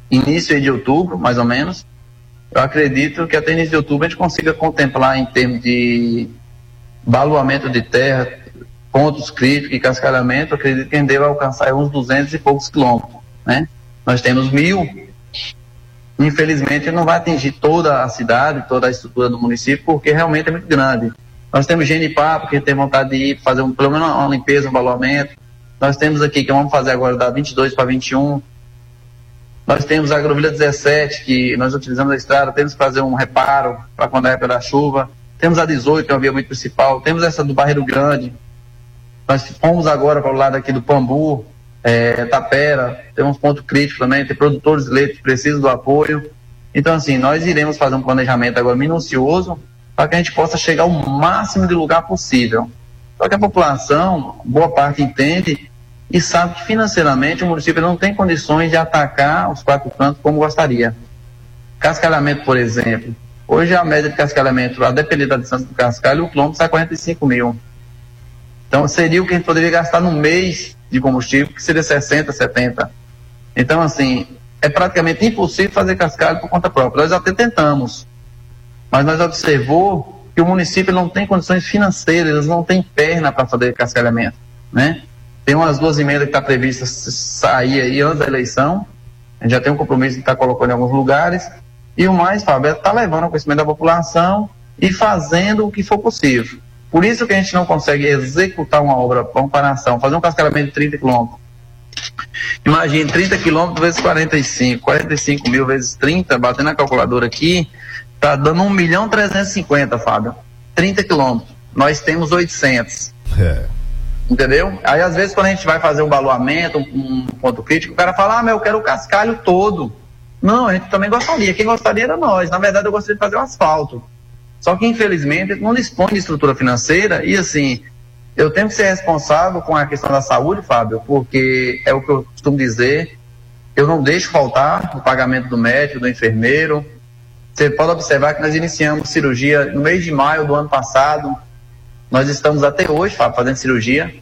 início de outubro, mais ou menos. Eu acredito que até início de outubro a gente consiga contemplar em termos de baluamento de terra, pontos críticos e cascalhamento, acredito que a gente alcançar uns 200 e poucos quilômetros. Né? Nós temos mil Infelizmente, não vai atingir toda a cidade, toda a estrutura do município, porque realmente é muito grande. Nós temos Genipá, porque tem vontade de ir fazer um, pelo menos uma limpeza, um baluamento. Nós temos aqui, que vamos fazer agora da 22 para 21. Nós temos a Agrovila 17, que nós utilizamos a estrada, temos que fazer um reparo para quando é da chuva. Temos a 18, que é uma via muito principal. Temos essa do Barreiro Grande. Nós fomos agora para o lado aqui do Pambu, é, Tapera, tem uns pontos críticos também, tem produtores de leite que precisam do apoio. Então, assim, nós iremos fazer um planejamento agora minucioso para que a gente possa chegar ao máximo de lugar possível. Só que a população, boa parte entende e sabe que financeiramente o município não tem condições de atacar os quatro cantos como gostaria. Cascalhamento, por exemplo. Hoje a média de cascalhamento, a depender da distância do cascalho, o quilômetro sai 45 mil. Então seria o que a gente poderia gastar no mês de combustível, que seria 60, 70. Então, assim, é praticamente impossível fazer cascalho por conta própria. Nós até tentamos, mas nós observou que o município não tem condições financeiras, não têm perna para fazer cascalhamento, né? Tem umas duas emendas que está prevista sair aí antes da eleição, a gente já tem um compromisso de estar tá colocando em alguns lugares, e o mais, Fábio, é estar tá levando o conhecimento da população e fazendo o que for possível. Por isso que a gente não consegue executar uma obra, uma comparação, fazer um cascalhamento de 30 quilômetros. Imagine 30 quilômetros vezes 45, 45 mil vezes 30, batendo a calculadora aqui, tá dando 1 milhão 350, Fábio. 30 quilômetros. Nós temos 800. É. Entendeu? Aí às vezes quando a gente vai fazer um baluamento, um, um ponto crítico, o cara fala, ah, mas eu quero o cascalho todo. Não, a gente também gostaria. Quem gostaria era nós. Na verdade, eu gostaria de fazer o asfalto. Só que, infelizmente, não dispõe de estrutura financeira e, assim, eu tenho que ser responsável com a questão da saúde, Fábio, porque é o que eu costumo dizer, eu não deixo faltar o pagamento do médico, do enfermeiro. Você pode observar que nós iniciamos cirurgia no mês de maio do ano passado. Nós estamos até hoje, Fábio, fazendo cirurgia.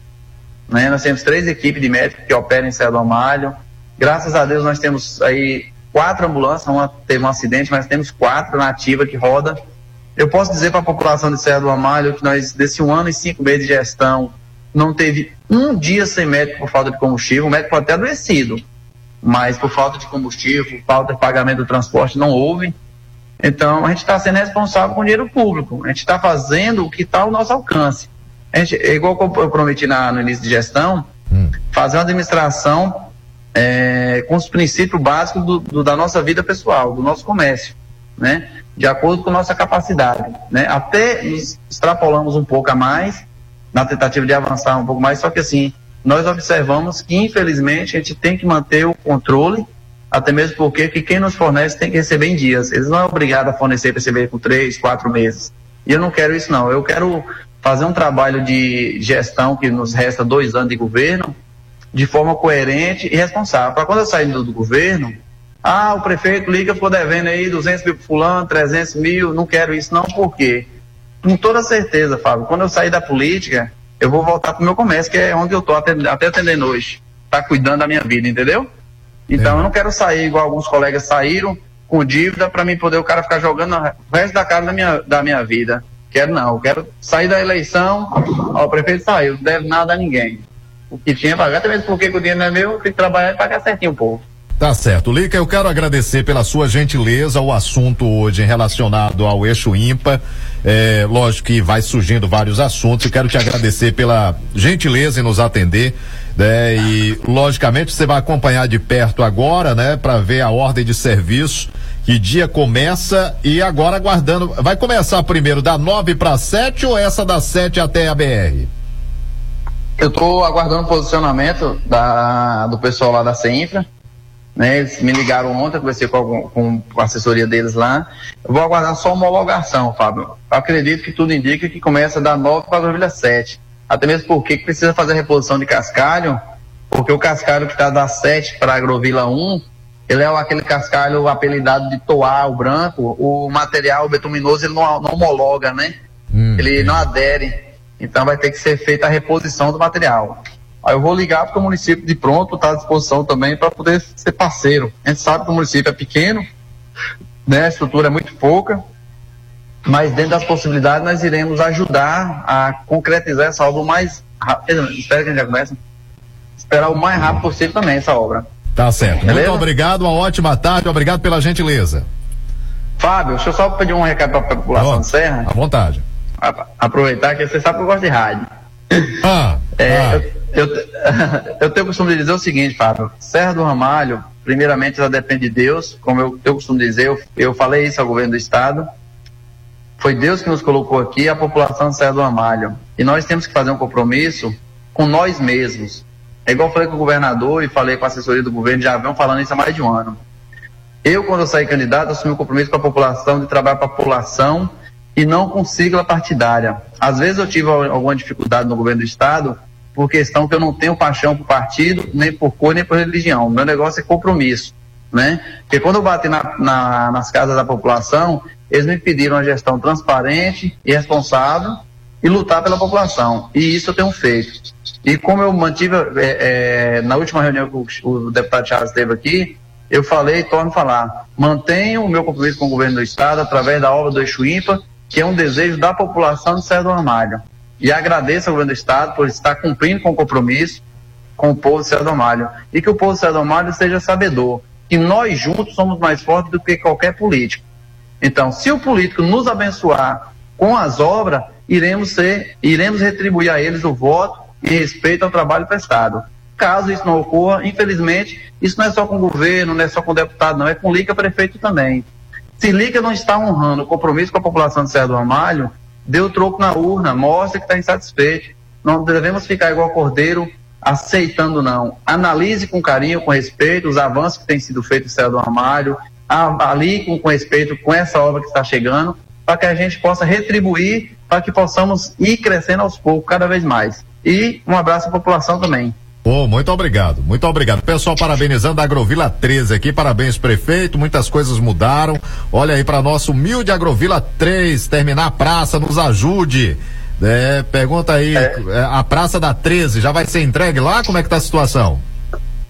Né? Nós temos três equipes de médicos que operam em do Amalho. Graças a Deus nós temos aí quatro ambulâncias, uma teve um acidente, mas temos quatro na ativa que roda. Eu posso dizer para a população de Serra do Amalho que nós, desse um ano e cinco meses de gestão, não teve um dia sem médico por falta de combustível. O médico pode ter adoecido, mas por falta de combustível, por falta de pagamento do transporte, não houve. Então, a gente está sendo responsável com o dinheiro público. A gente está fazendo o que está ao nosso alcance. A gente, é igual eu prometi na, no início de gestão, hum. fazer uma administração é, com os princípios básicos do, do, da nossa vida pessoal, do nosso comércio, né? De acordo com nossa capacidade, né? Até extrapolamos um pouco a mais na tentativa de avançar um pouco mais, só que assim, nós observamos que infelizmente a gente tem que manter o controle, até mesmo porque que quem nos fornece tem que receber em dias. Eles não é obrigado a fornecer para receber por três, quatro meses. E eu não quero isso não. Eu quero fazer um trabalho de gestão que nos resta dois anos de governo de forma coerente e responsável. Para quando eu sair do, governo, ah, o prefeito liga, ficou devendo aí 200 mil para fulano, 300 mil, não quero isso não, por quê? Com toda certeza, Fábio, quando eu sair da política, eu vou voltar para o meu comércio, que é onde eu estou até, atendendo hoje. Tá cuidando da minha vida, entendeu? Então é. eu não quero sair igual alguns colegas saíram com dívida para mim poder o cara ficar jogando o resto da cara da minha, da minha vida. Quero não, eu quero sair da eleição, ó, o prefeito saiu, não deve nada a ninguém o que tinha pagar, até mesmo porque o dinheiro não é meu, eu tenho que trabalhar e pagar certinho o povo. Tá certo. Lica, eu quero agradecer pela sua gentileza o assunto hoje relacionado ao eixo ímpar. É, lógico que vai surgindo vários assuntos e quero te agradecer pela gentileza em nos atender. Né? E, logicamente, você vai acompanhar de perto agora, né? para ver a ordem de serviço. Que dia começa e agora aguardando. Vai começar primeiro da nove para sete ou essa das sete até a BR? Eu estou aguardando o posicionamento da, do pessoal lá da CEINFRA. Né, eles me ligaram ontem, conversei com, com a assessoria deles lá. Eu vou aguardar só homologação, Fábio. Eu acredito que tudo indica que começa da 9 para a 7. Até mesmo porque precisa fazer a reposição de cascalho, porque o cascalho que está da 7 para a Agrovila 1, ele é aquele cascalho apelidado de toar, o branco, o material betuminoso ele não, não homologa, né? Hum, ele não adere. Então vai ter que ser feita a reposição do material. Aí eu vou ligar porque o município de pronto está à disposição também para poder ser parceiro. A gente sabe que o município é pequeno, né? a estrutura é muito pouca, mas dentro das possibilidades nós iremos ajudar a concretizar essa obra o mais rápido. Espera que a gente já comece. Esperar o mais rápido possível também essa obra. Tá certo. Beleza? Muito obrigado, uma ótima tarde, obrigado pela gentileza. Fábio, deixa eu só pedir um recado para a população de Serra. À vontade aproveitar que você sabe que eu gosto de rádio. Ah, é, ah. Eu, eu, *laughs* eu, tenho o costume de dizer o seguinte, Fábio. Serra do Ramalho, primeiramente, ela depende de Deus. Como eu, eu costumo dizer, eu, eu falei isso ao governo do Estado. Foi Deus que nos colocou aqui, a população Serra do Ramalho. E nós temos que fazer um compromisso com nós mesmos. É igual eu falei com o governador e falei com a assessoria do governo, já vem falando isso há mais de um ano. Eu, quando eu saí candidato, assumi um compromisso com a população de trabalhar para a população e não com sigla partidária. Às vezes eu tive alguma dificuldade no governo do Estado por questão que eu não tenho paixão por partido, nem por cor, nem por religião. Meu negócio é compromisso, né? Porque quando eu bati na, na, nas casas da população, eles me pediram uma gestão transparente e responsável e lutar pela população. E isso eu tenho feito. E como eu mantive, é, é, na última reunião que o, o deputado Charles esteve aqui, eu falei e torno a falar, mantenho o meu compromisso com o governo do Estado através da obra do Eixo Ímpar que é um desejo da população de Serra do Ramalho. E agradeço ao governo do Estado por estar cumprindo com o compromisso com o povo de Serra do Ramalho. E que o povo de Serra do Ramalho seja sabedor que nós juntos somos mais fortes do que qualquer político. Então, se o político nos abençoar com as obras, iremos ser, iremos retribuir a eles o voto em respeito ao trabalho prestado. Caso isso não ocorra, infelizmente, isso não é só com o governo, não é só com o deputado, não, é com o Lica prefeito também. Se Liga não está honrando o compromisso com a população de Serra do Ramalho, dê o troco na urna, mostre que está insatisfeito. Não devemos ficar igual cordeiro aceitando não. Analise com carinho, com respeito, os avanços que têm sido feitos no céu do armário, avalie com, com respeito com essa obra que está chegando, para que a gente possa retribuir, para que possamos ir crescendo aos poucos, cada vez mais. E um abraço à população também. Oh, muito obrigado, muito obrigado. Pessoal, parabenizando a Agrovila 13 aqui, parabéns prefeito, muitas coisas mudaram. Olha aí para nosso humilde Agrovila 3, terminar a praça, nos ajude. É, pergunta aí, é. a Praça da 13 já vai ser entregue lá? Como é que tá a situação?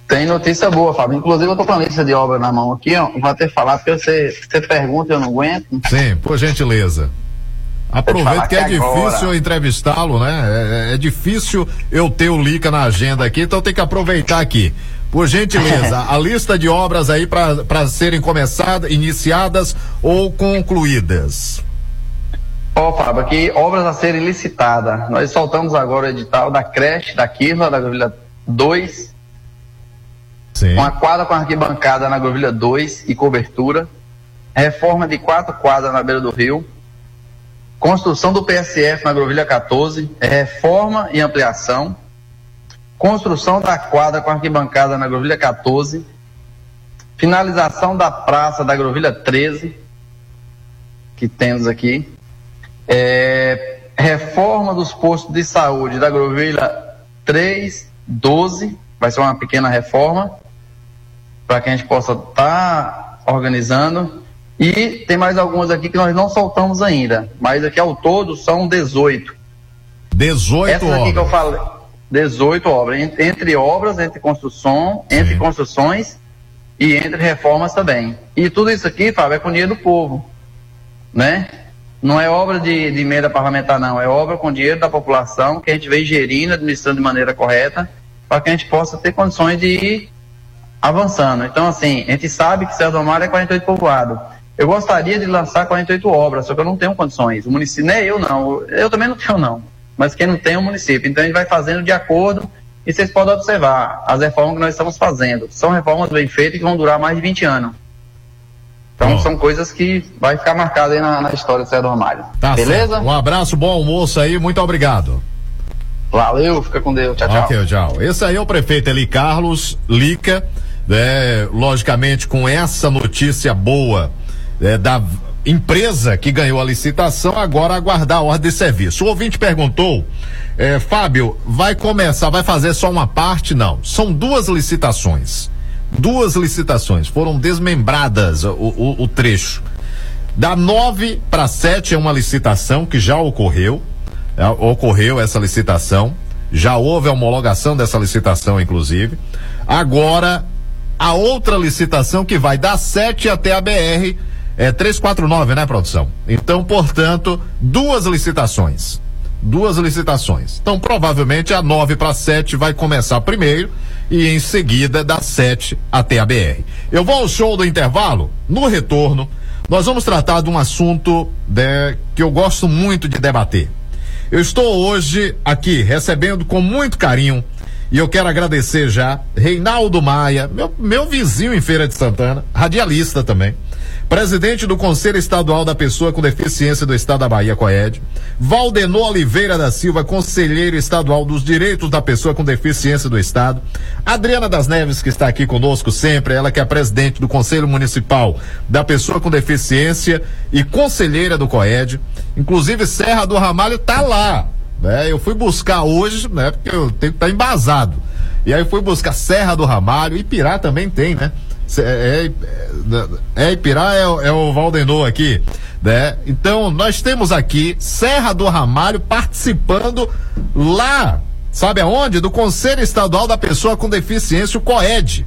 Tem notícia boa, Fábio. Inclusive eu tô com a lista de obra na mão aqui, ó. Vou até falar, porque você, você pergunta e eu não aguento. Sim, por gentileza. Aproveito que é difícil entrevistá-lo, né? É, é, é, difícil eu ter o Lica na agenda aqui, então tem que aproveitar aqui. Por gentileza, *laughs* a lista de obras aí para serem começadas, iniciadas ou concluídas. Ó, oh, Fábio, aqui obras a serem licitadas. Nós soltamos agora o edital da creche da Quirla, da Grovilha 2. Sim. Uma quadra com arquibancada na Grovilha 2 e cobertura. Reforma de quatro quadras na beira do rio. Construção do PSF na Grovilha 14, reforma e ampliação, construção da quadra com arquibancada na Grovilha 14, finalização da praça da Grovilha 13, que temos aqui, é, reforma dos postos de saúde da Grovilha 3, 12, vai ser uma pequena reforma, para que a gente possa estar tá organizando, e tem mais algumas aqui que nós não soltamos ainda, mas aqui ao todo são 18. 18 Essas aqui que eu falei, 18 obras, entre obras, entre construção, Sim. entre construções e entre reformas também. E tudo isso aqui, Fábio, é com dinheiro do povo, né? Não é obra de, de emenda parlamentar, não. É obra com dinheiro da população que a gente vem gerindo, administrando de maneira correta, para que a gente possa ter condições de ir avançando. Então, assim, a gente sabe que Céu do Mar é 48 povoado. Eu gostaria de lançar 48 obras, só que eu não tenho condições. O município, nem eu não, eu também não tenho não. Mas quem não tem é o município. Então a gente vai fazendo de acordo e vocês podem observar as reformas que nós estamos fazendo. São reformas bem feitas que vão durar mais de 20 anos. Então bom. são coisas que vai ficar marcado aí na, na história do Céu do Armário. Tá Beleza? Certo. Um abraço, bom almoço aí, muito obrigado. Valeu, fica com Deus. Tchau, tchau. Ok, tchau. Esse aí é o prefeito Eli Carlos Lica, né? Logicamente com essa notícia boa é, da empresa que ganhou a licitação agora aguardar a ordem de serviço. O ouvinte perguntou, é, Fábio, vai começar, vai fazer só uma parte? Não, são duas licitações. Duas licitações, foram desmembradas o, o, o trecho. Da 9 para 7 é uma licitação que já ocorreu, é, ocorreu essa licitação, já houve a homologação dessa licitação, inclusive. Agora, a outra licitação que vai da 7 até a BR é 349, né, produção? Então, portanto, duas licitações. Duas licitações. Então, provavelmente a 9 para 7 vai começar primeiro e em seguida da 7 até a BR. Eu vou ao show do intervalo. No retorno, nós vamos tratar de um assunto de, que eu gosto muito de debater. Eu estou hoje aqui recebendo com muito carinho e eu quero agradecer já Reinaldo Maia, meu, meu vizinho em Feira de Santana, radialista também presidente do Conselho Estadual da Pessoa com Deficiência do Estado da Bahia, COED, Valdenor Oliveira da Silva, conselheiro estadual dos direitos da pessoa com deficiência do Estado, Adriana das Neves, que está aqui conosco sempre, ela que é presidente do Conselho Municipal da Pessoa com Deficiência e conselheira do COED, inclusive Serra do Ramalho está lá, né? Eu fui buscar hoje, né? Porque eu tenho que estar tá embasado. E aí fui buscar Serra do Ramalho, Ipirá também tem, né? É, é, é Ipirá, é, é o Valdenor aqui, né? Então, nós temos aqui Serra do Ramalho participando lá, sabe aonde? Do Conselho Estadual da Pessoa com Deficiência, o COED.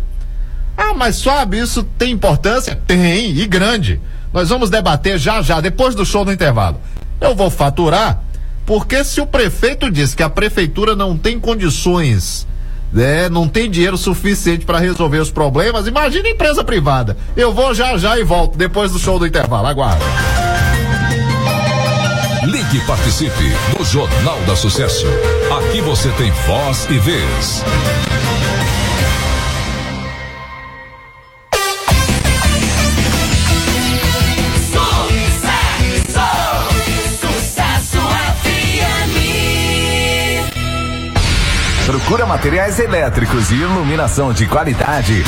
Ah, mas sabe, isso tem importância? Tem, e grande. Nós vamos debater já já, depois do show do intervalo. Eu vou faturar, porque se o prefeito diz que a prefeitura não tem condições né, não tem dinheiro suficiente para resolver os problemas. Imagina empresa privada. Eu vou já já e volto depois do show do intervalo. Aguarda. Ligue e participe no Jornal da Sucesso. Aqui você tem voz e vez. Procura materiais elétricos e iluminação de qualidade.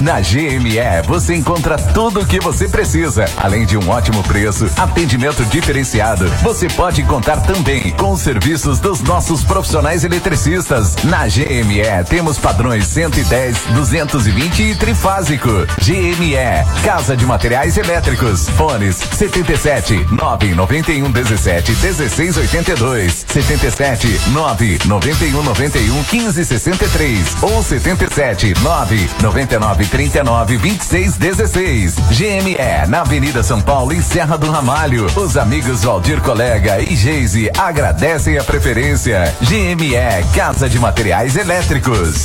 Na GME você encontra tudo o que você precisa, além de um ótimo preço, atendimento diferenciado. Você pode contar também com os serviços dos nossos profissionais eletricistas. Na GME temos padrões 110, 220 e trifásico. GME, Casa de Materiais Elétricos. Fones 77 991 17 16 82, 77 9 91 91 15 63 ou 77 9 99 39 26 16. GME, na Avenida São Paulo, em Serra do Ramalho. Os amigos Valdir Colega e Geise agradecem a preferência. GME, Casa de Materiais Elétricos.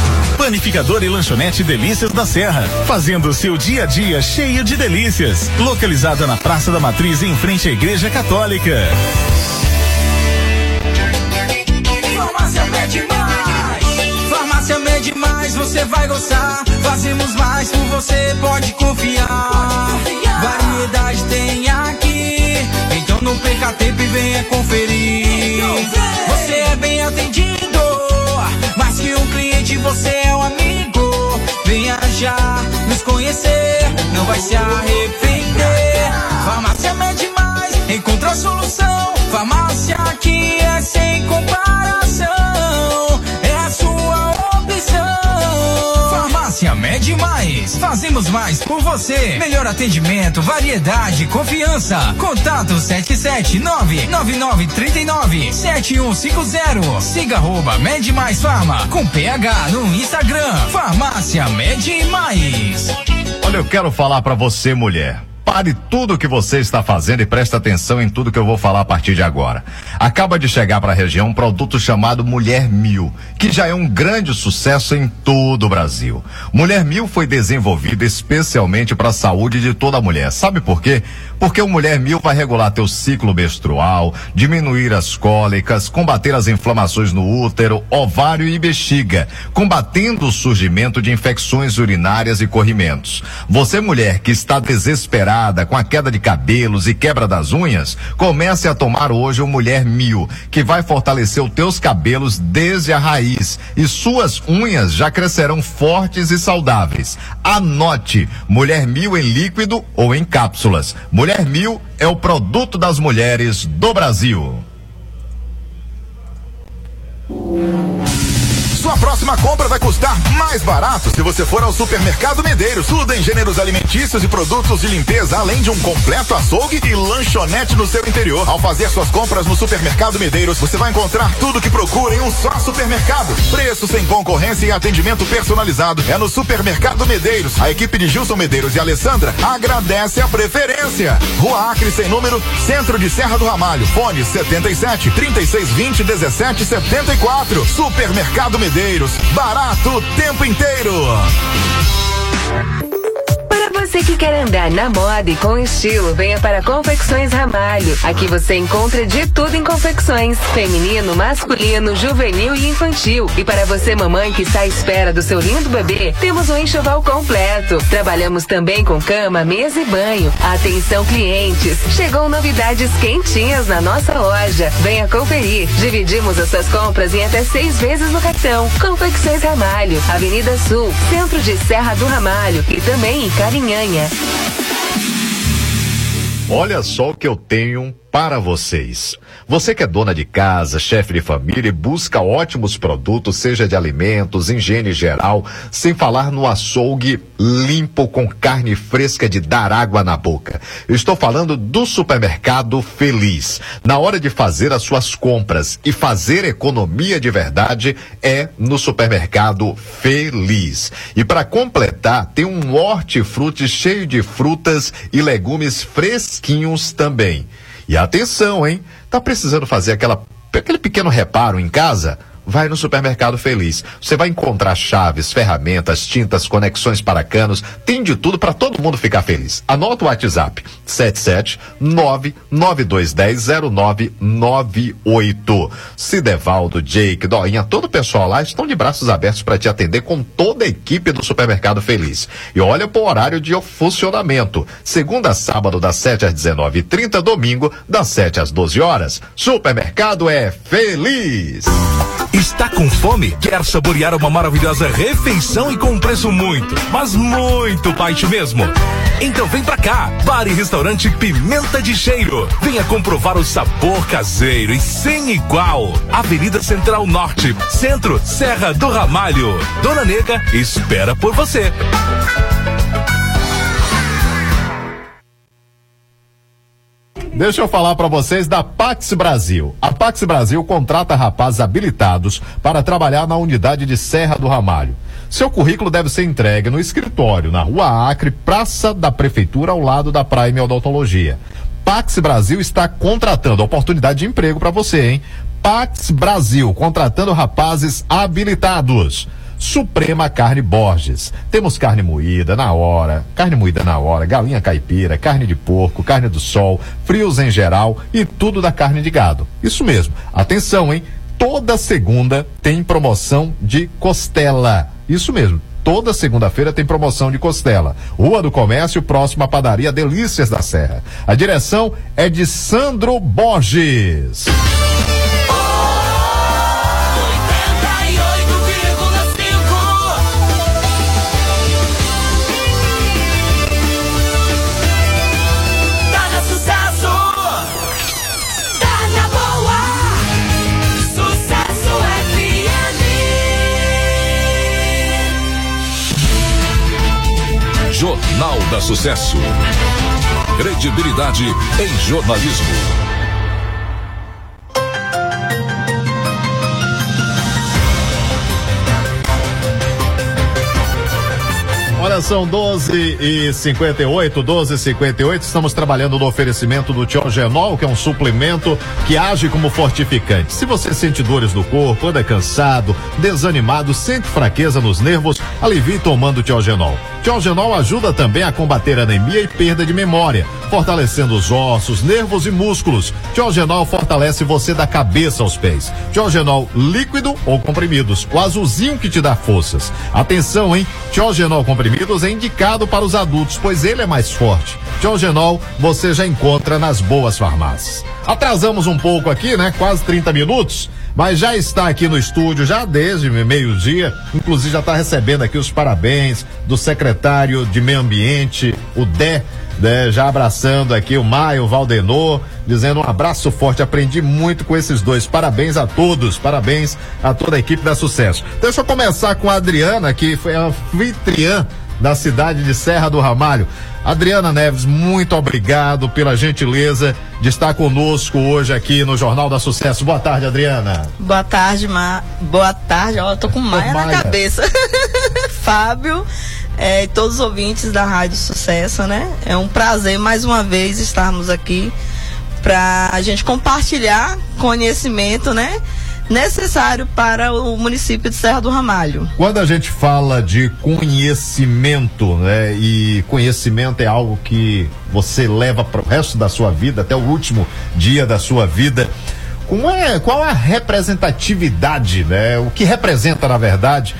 Panificador e lanchonete Delícias da Serra, fazendo seu dia a dia cheio de delícias. Localizada na Praça da Matriz, em frente à Igreja Católica. Farmácia Mede Mais. Farmácia Mede Mais, você vai gostar. Fazemos mais por você, pode confiar. Variedade tem aqui. Então não perca tempo e venha conferir. Você é bem atendido. Mais que um cliente, você é um amigo. Venha já nos conhecer. Não vai se arrepender. Farmácia Mede Mais. Encontra a solução. Farmácia aqui é sem comparação. Mede Mais. Fazemos mais por você. Melhor atendimento, variedade, confiança. Contato 779-9939-7150. Siga arroba Mede Mais Farma. Com PH no Instagram. Farmácia Mede Mais. Olha, eu quero falar para você, mulher. Pare tudo o que você está fazendo e preste atenção em tudo que eu vou falar a partir de agora. Acaba de chegar para a região um produto chamado Mulher Mil, que já é um grande sucesso em todo o Brasil. Mulher Mil foi desenvolvido especialmente para a saúde de toda mulher. Sabe por quê? Porque o Mulher Mil vai regular teu ciclo menstrual, diminuir as cólicas, combater as inflamações no útero, ovário e bexiga, combatendo o surgimento de infecções urinárias e corrimentos. Você mulher que está desesperada com a queda de cabelos e quebra das unhas, comece a tomar hoje o Mulher Mil, que vai fortalecer os teus cabelos desde a raiz e suas unhas já crescerão fortes e saudáveis. Anote: Mulher Mil em líquido ou em cápsulas. Mulher Mil é o produto das mulheres do Brasil. Sua próxima compra vai custar mais barato se você for ao Supermercado Medeiros. Tudo em gêneros alimentícios e produtos de limpeza, além de um completo açougue e lanchonete no seu interior. Ao fazer suas compras no Supermercado Medeiros, você vai encontrar tudo que procura em um só supermercado. Preço sem concorrência e atendimento personalizado. É no Supermercado Medeiros. A equipe de Gilson Medeiros e Alessandra agradece a preferência. Rua Acre sem número, Centro de Serra do Ramalho. Fone 77 3620 1774. Supermercado Medeiros. Barato o tempo inteiro. Você que quer andar na moda e com estilo, venha para Confecções Ramalho. Aqui você encontra de tudo em confecções: feminino, masculino, juvenil e infantil. E para você, mamãe que está à espera do seu lindo bebê, temos um enxoval completo. Trabalhamos também com cama, mesa e banho. Atenção, clientes! Chegou novidades quentinhas na nossa loja. Venha conferir. Dividimos as suas compras em até seis vezes no cartão. Confecções Ramalho, Avenida Sul, Centro de Serra do Ramalho e também em Carinhanha. Olha só o que eu tenho para vocês. Você que é dona de casa, chefe de família e busca ótimos produtos, seja de alimentos, higiene geral, sem falar no açougue limpo com carne fresca de dar água na boca. Estou falando do supermercado Feliz. Na hora de fazer as suas compras e fazer economia de verdade é no supermercado Feliz. E para completar, tem um hortifruti cheio de frutas e legumes fresquinhos também. E atenção, hein? Tá precisando fazer aquela, aquele pequeno reparo em casa? Vai no Supermercado Feliz. Você vai encontrar chaves, ferramentas, tintas, conexões para canos, tem de tudo para todo mundo ficar feliz. Anota o WhatsApp: 77992100998. Cidevaldo, Jake, Doinha, todo o pessoal lá estão de braços abertos para te atender com toda a equipe do Supermercado Feliz. E olha pro horário de funcionamento. Segunda a sábado, das 7 às 19h30, domingo, das 7 às 12 horas. Supermercado é feliz! Está com fome? Quer saborear uma maravilhosa refeição e com um preço muito, mas muito baixo mesmo? Então vem pra cá, Bar e Restaurante Pimenta de Cheiro. Venha comprovar o sabor caseiro e sem igual. Avenida Central Norte, Centro, Serra do Ramalho. Dona Nega espera por você. Deixa eu falar para vocês da Pax Brasil. A Pax Brasil contrata rapazes habilitados para trabalhar na unidade de Serra do Ramalho. Seu currículo deve ser entregue no escritório, na Rua Acre, Praça da Prefeitura, ao lado da Prime Odontologia. Pax Brasil está contratando oportunidade de emprego para você, hein? Pax Brasil, contratando rapazes habilitados. Suprema Carne Borges. Temos carne moída na hora, carne moída na hora, galinha caipira, carne de porco, carne do sol, frios em geral e tudo da carne de gado. Isso mesmo. Atenção, hein? Toda segunda tem promoção de costela. Isso mesmo. Toda segunda-feira tem promoção de costela. Rua do Comércio, próxima à padaria Delícias da Serra. A direção é de Sandro Borges. Da Sucesso. Credibilidade em jornalismo. Olha, são 12 e 58, 12 e 58. Estamos trabalhando no oferecimento do Tiogenol, que é um suplemento que age como fortificante. Se você sente dores no corpo, anda cansado, desanimado, sente fraqueza nos nervos, alivie tomando Tiogenol. Tiogenol ajuda também a combater anemia e perda de memória, fortalecendo os ossos, nervos e músculos. Tiogenol fortalece você da cabeça aos pés. Tiogenol líquido ou comprimidos, o azulzinho que te dá forças. Atenção, hein? Tiogenol comprimidos é indicado para os adultos, pois ele é mais forte. Tiogenol você já encontra nas boas farmácias. Atrasamos um pouco aqui, né? Quase 30 minutos. Mas já está aqui no estúdio, já desde meio-dia, inclusive já está recebendo aqui os parabéns do secretário de Meio Ambiente, o Dé, né, já abraçando aqui o Maio Valdenor, dizendo um abraço forte. Aprendi muito com esses dois. Parabéns a todos, parabéns a toda a equipe da Sucesso. Deixa eu começar com a Adriana, que foi a anfitriã da cidade de Serra do Ramalho. Adriana Neves, muito obrigado pela gentileza de estar conosco hoje aqui no Jornal da Sucesso. Boa tarde, Adriana. Boa tarde, Ma... Boa tarde, ó, eu tô com Maia, Maia. na cabeça. *laughs* Fábio é, e todos os ouvintes da Rádio Sucesso, né? É um prazer mais uma vez estarmos aqui para a gente compartilhar conhecimento, né? Necessário para o município de Serra do Ramalho. Quando a gente fala de conhecimento, né, e conhecimento é algo que você leva para o resto da sua vida, até o último dia da sua vida, como é, qual a representatividade, né? O que representa, na verdade,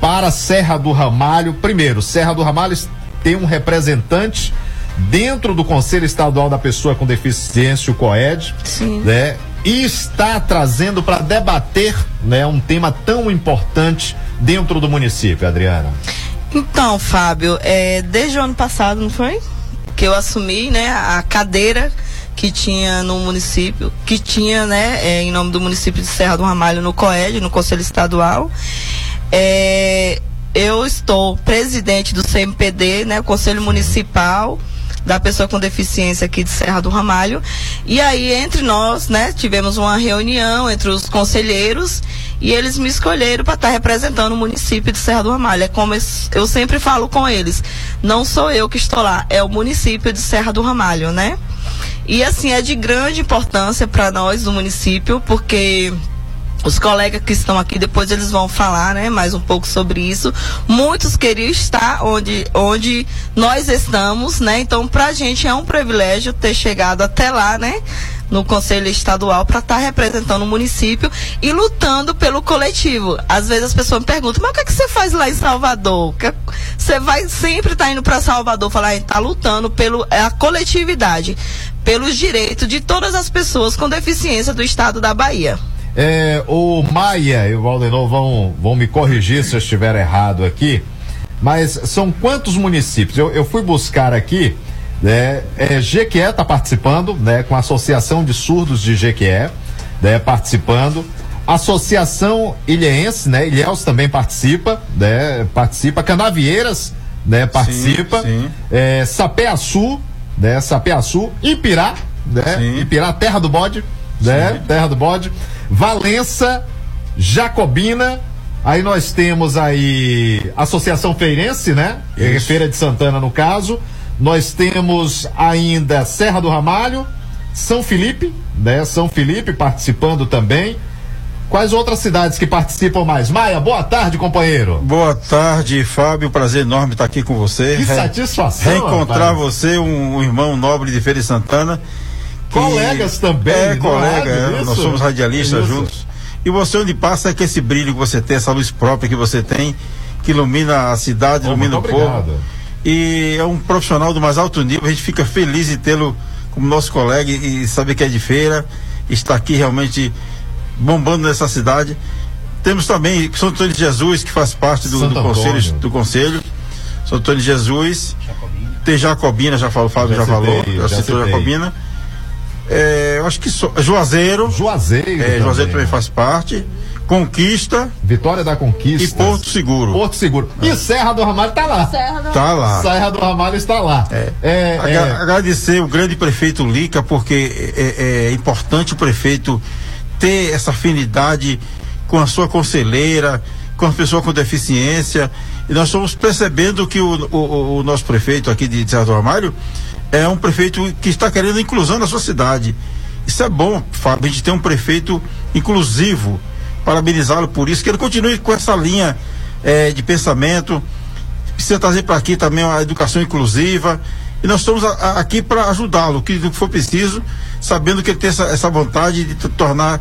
para Serra do Ramalho? Primeiro, Serra do Ramalho tem um representante dentro do Conselho Estadual da Pessoa com Deficiência, o COED, Sim. né? Está trazendo para debater, né, um tema tão importante dentro do município, Adriana. Então, Fábio, é, desde o ano passado, não foi? Que eu assumi, né, a cadeira que tinha no município, que tinha, né, é, em nome do município de Serra do Ramalho no COED, no Conselho Estadual. É, eu estou presidente do CMPD, né, Conselho Municipal da pessoa com deficiência aqui de Serra do Ramalho. E aí, entre nós, né, tivemos uma reunião entre os conselheiros e eles me escolheram para estar tá representando o município de Serra do Ramalho. É como eu sempre falo com eles, não sou eu que estou lá, é o município de Serra do Ramalho, né? E assim, é de grande importância para nós do município, porque os colegas que estão aqui, depois eles vão falar, né, mais um pouco sobre isso. Muitos queriam estar onde, onde nós estamos, né? Então, pra gente é um privilégio ter chegado até lá, né? No Conselho Estadual para estar tá representando o município e lutando pelo coletivo. Às vezes as pessoas me perguntam, mas o que, é que você faz lá em Salvador? Você vai sempre estar tá indo para Salvador falar, está lutando pela a coletividade, pelos direitos de todas as pessoas com deficiência do estado da Bahia. É, o Maia e o Valdenor vão, vão me corrigir se eu estiver errado aqui, mas são quantos municípios? Eu, eu fui buscar aqui, né? É, Jequié está participando, né? Com a Associação de Surdos de Jequié, né? Participando. Associação Ilhéense, né? Ilhéus também participa, né? Participa. Canavieiras, né? Participa. Sim, sim. É, Sapé-Açu, né? Sapé-Açu. Ipirá, né? Sim. Ipirá, Terra do Bode, né? Terra do Bode. Valença, Jacobina, aí nós temos aí Associação Feirense, né? Isso. Feira de Santana no caso. Nós temos ainda Serra do Ramalho, São Felipe, né? São Felipe participando também. Quais outras cidades que participam mais? Maia, boa tarde, companheiro. Boa tarde, Fábio. Prazer enorme estar aqui com você. Que Re satisfação. Reencontrar rapaz. você, um, um, irmão nobre de Feira de Santana. Colegas também. É, colega, é, nós somos radialistas isso. juntos. E você onde passa é que esse brilho que você tem, essa luz própria que você tem, que ilumina a cidade, oh, ilumina o povo. E é um profissional do mais alto nível, a gente fica feliz de tê-lo como nosso colega e, e saber que é de feira, está aqui realmente bombando nessa cidade. Temos também São Antônio de Jesus, que faz parte do, do conselho, do conselho. São Antônio de Jesus. Jacobina. Tem Jacobina, já falou, o Fábio já, já falou, já, já citou Jacobina. É, eu acho que so, Juazeiro. Juazeiro. É, Juazeiro também faz parte. Conquista. Vitória da Conquista. E Porto Seguro. Porto Seguro. É. E Serra do Ramalho está lá. Serra do... Tá lá. Serra do Ramalho está lá. É. É, é. Agradecer o grande prefeito Lica, porque é, é, importante o prefeito ter essa afinidade com a sua conselheira, com a pessoa com deficiência. E nós estamos percebendo que o, o, o nosso prefeito aqui de Serra do Ramalho é um prefeito que está querendo inclusão na sua cidade. Isso é bom, Fábio, a gente tem um prefeito inclusivo. Parabenizá-lo por isso, que ele continue com essa linha é, de pensamento. Precisa trazer para aqui também a educação inclusiva. E nós estamos a, a, aqui para ajudá-lo, o que for preciso, sabendo que ele tem essa, essa vontade de tornar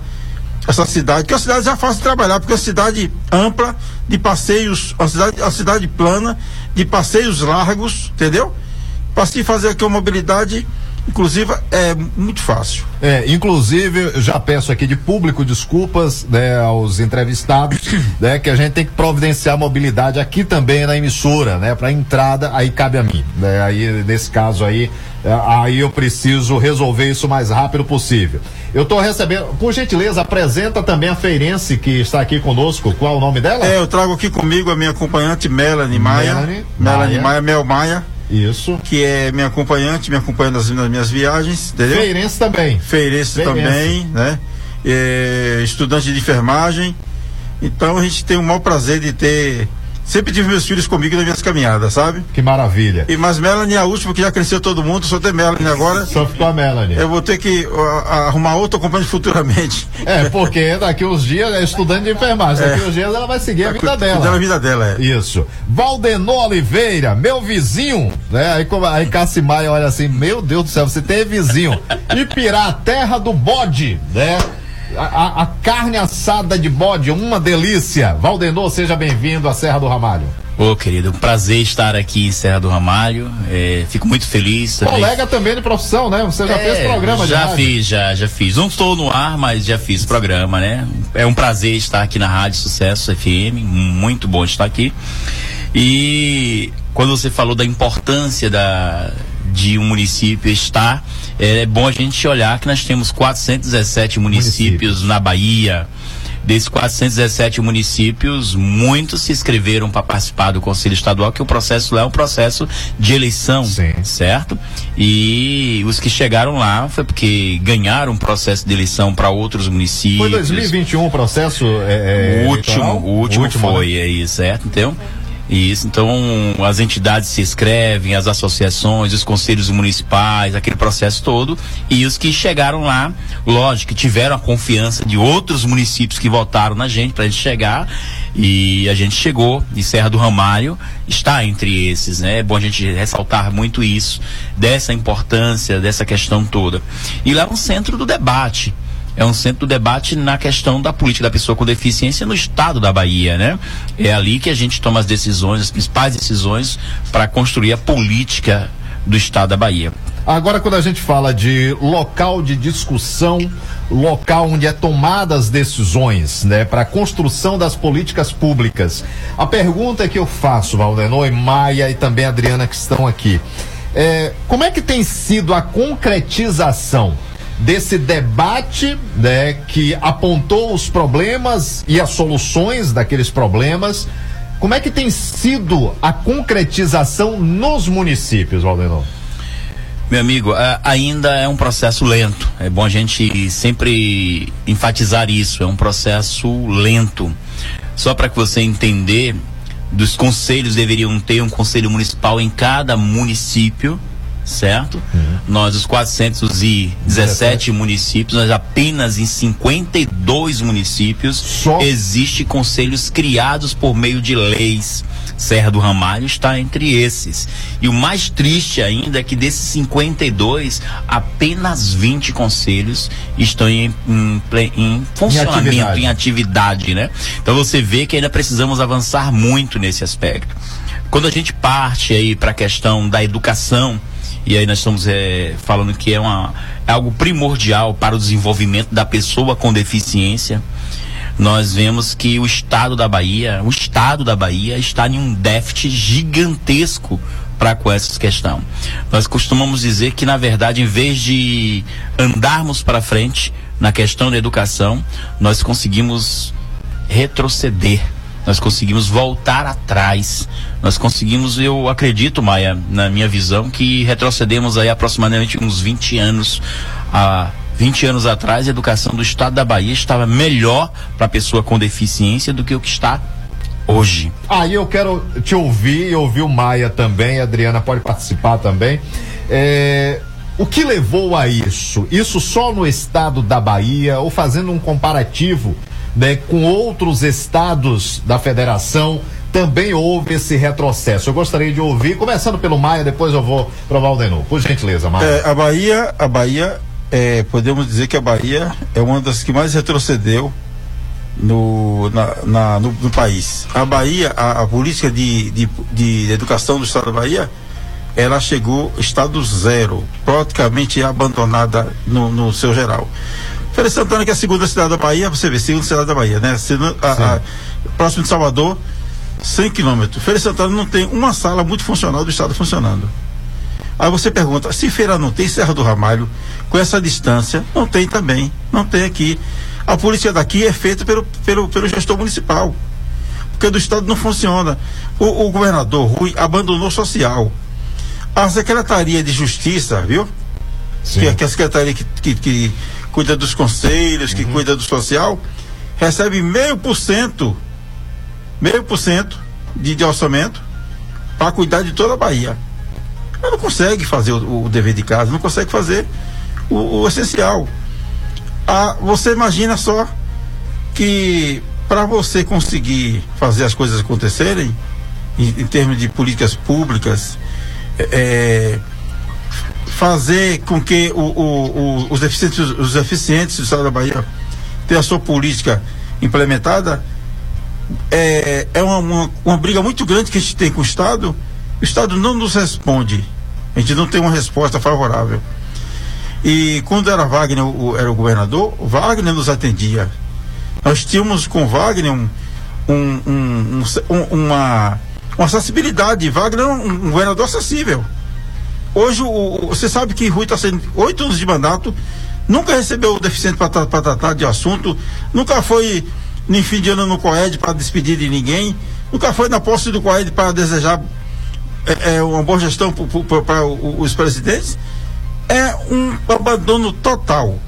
essa cidade, que é uma cidade já fácil de trabalhar, porque é uma cidade ampla, de passeios, uma cidade, uma cidade plana, de passeios largos, entendeu? Para se fazer aqui uma mobilidade inclusiva é muito fácil. É, inclusive, eu já peço aqui de público desculpas né, aos entrevistados, *coughs* né, que a gente tem que providenciar mobilidade aqui também na emissora, né, para entrada, aí cabe a mim, né, aí nesse caso aí, é, aí eu preciso resolver isso o mais rápido possível. Eu estou recebendo, por gentileza, apresenta também a feirense que está aqui conosco, qual o nome dela? É, eu trago aqui comigo a minha acompanhante Melanie Maia, Melanie, Melanie Maia Mel Maia, isso. Que é minha acompanhante, me acompanha nas, nas minhas viagens, entendeu? Feirense também. Feirense, Feirense. também, né? É, estudante de enfermagem. Então a gente tem o maior prazer de ter Sempre tive meus filhos comigo nas minhas caminhadas, sabe? Que maravilha. E mas Melanie é a última que já cresceu todo mundo, só tem Melanie agora. Só ficou a Melanie. Eu vou ter que uh, arrumar outro acompanhante futuramente. É, porque daqui uns dias é estudante de enfermagem, daqui é. uns dias ela vai seguir a vida dela. A vida dela, é. Isso. Valdenor Oliveira, meu vizinho, né? Aí, aí Cassimaia olha assim, meu Deus do céu, você tem vizinho. Ipirá, terra do bode, né? A, a, carne assada de bode, uma delícia. Valdenor, seja bem-vindo à Serra do Ramalho. Ô, oh, querido, um prazer estar aqui em Serra do Ramalho. É, fico muito feliz. Também. Colega também de profissão, né? Você já é, fez programa já? Já fiz, já, já fiz. Não estou no ar, mas já fiz programa, né? É um prazer estar aqui na Rádio Sucesso FM. Muito bom estar aqui. E quando você falou da importância da, de um município estar, é bom a gente olhar que nós temos 417 municípios, municípios. na Bahia. Desses 417 municípios, muitos se inscreveram para participar do Conselho Estadual, que o processo lá é um processo de eleição, Sim. certo? E os que chegaram lá foi porque ganharam um processo de eleição para outros municípios. Foi 2021 o processo? É, é, o, último, o último, o último foi, né? aí, certo? Então, Isso, então as entidades se inscrevem, as associações, os conselhos municipais, aquele processo todo, e os que chegaram lá, lógico, que tiveram a confiança de outros municípios que votaram na gente para gente chegar, e a gente chegou, e Serra do Ramalho está entre esses, né? É bom a gente ressaltar muito isso, dessa importância, dessa questão toda. E lá é um centro do debate é um centro do debate na questão da política da pessoa com deficiência no estado da Bahia, né? É ali que a gente toma as decisões, as principais decisões para construir a política do estado da Bahia. Agora, quando a gente fala de local de discussão, local onde é tomadas decisões, né, para a construção das políticas públicas, a pergunta que eu faço, Valdenor, Maia e também Adriana que estão aqui, é, como é que tem sido a concretização desse debate, né, que apontou os problemas e as soluções daqueles problemas. Como é que tem sido a concretização nos municípios, Valdenor? Meu amigo, ainda é um processo lento. É bom a gente sempre enfatizar isso. É um processo lento. Só para que você entender, dos conselhos deveriam ter um conselho municipal em cada município certo? Uhum. Nós, os 417 17. municípios, nós apenas em 52 municípios Só? existe conselhos criados por meio de leis. Serra do Ramalho está entre esses. E o mais triste ainda é que desses 52, apenas 20 conselhos estão em, em, em funcionamento, em atividade. em atividade, né? Então você vê que ainda precisamos avançar muito nesse aspecto. Quando a gente parte aí para a questão da educação, e aí nós estamos é, falando que é, uma, é algo primordial para o desenvolvimento da pessoa com deficiência. Nós vemos que o estado da Bahia, o estado da Bahia está em um déficit gigantesco para com essa questão. Nós costumamos dizer que na verdade, em vez de andarmos para frente na questão da educação, nós conseguimos retroceder nós conseguimos voltar atrás. Nós conseguimos, eu acredito, Maia, na minha visão, que retrocedemos aí aproximadamente uns 20 anos. Há 20 anos atrás, a educação do estado da Bahia estava melhor para a pessoa com deficiência do que o que está hoje. Aí ah, eu quero te ouvir e ouvir o Maia também, a Adriana pode participar também. É, o que levou a isso? Isso só no estado da Bahia ou fazendo um comparativo né, com outros estados da federação, também houve esse retrocesso. Eu gostaria de ouvir, começando pelo Maia, depois eu vou para o Valdenor. Por gentileza, Maia. É, a Bahia, a Bahia, é, podemos dizer que a Bahia é uma das que mais retrocedeu no, na, na no, no, país. A Bahia, a, a política de, de, de, educação do estado da Bahia, ela chegou estado zero, praticamente abandonada no, no seu geral. Feira Santana, que é a segunda cidade da Bahia, você vê, segunda cidade da Bahia, né? a, a, próximo de Salvador, 100 quilômetros. Feira Santana não tem uma sala muito funcional do estado funcionando. Aí você pergunta, se Feira não tem Serra do Ramalho, com essa distância, não tem também, não tem aqui. A polícia daqui é feita pelo, pelo, pelo gestor municipal, porque do estado não funciona. O, o governador Rui abandonou social. A Secretaria de Justiça, viu? Que, que é a secretaria que, que, que cuida dos conselhos, que uhum. cuida do social, recebe meio por cento, meio por cento de, de orçamento para cuidar de toda a Bahia. Ela não consegue fazer o, o dever de casa, não consegue fazer o, o essencial. Ah, você imagina só que para você conseguir fazer as coisas acontecerem, em, em termos de políticas públicas, é, fazer com que o, o, o, os, deficientes, os deficientes do estado da Bahia tenham a sua política implementada, é, é uma, uma, uma, briga muito grande que a gente tem com o Estado. O Estado não nos responde. A gente não tem uma resposta favorável. E quando era Wagner, o, era o governador, Wagner nos atendia. Nós tínhamos com Wagner um, um, um, um uma, uma acessibilidade. Wagner é um governador acessível. Hoje, o, você sabe que Rui está sendo oito anos de mandato, nunca recebeu o deficiente para tratar de assunto, nunca foi nem fim de ano no COED para despedir de ninguém, nunca foi na posse do COED para desejar é, é, uma boa gestão para os presidentes. É um abandono total.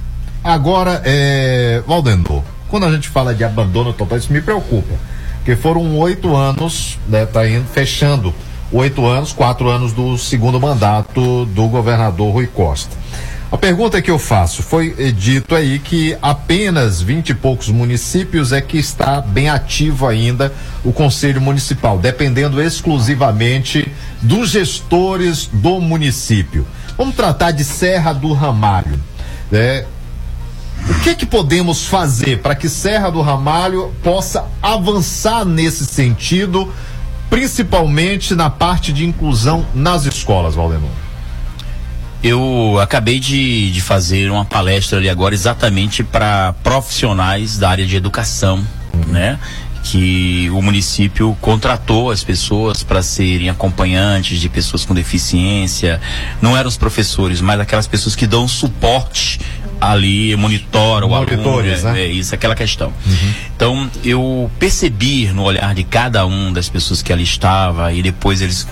Agora, é, Valdendo, quando a gente fala de abandono total, isso me preocupa Porque foram oito anos, né? Tá indo, fechando oito anos, quatro anos do segundo mandato do governador Rui Costa. A pergunta que eu faço foi dito aí que apenas vinte e poucos municípios é que está bem ativo ainda o Conselho Municipal, dependendo exclusivamente dos gestores do município. Vamos tratar de Serra do Ramalho. Né? O que que podemos fazer para que Serra do Ramalho possa avançar nesse sentido, principalmente na parte de inclusão nas escolas, Valdemar? Eu acabei de, de fazer uma palestra ali agora exatamente para profissionais da área de educação, né? que o município contratou as pessoas para serem acompanhantes de pessoas com deficiência. Não eram os professores, mas aquelas pessoas que dão suporte ali, monitoram o aluno. Monitores, É, né? é isso, aquela questão. Então, eu percebi no olhar de cada um das pessoas que ali estava e depois eles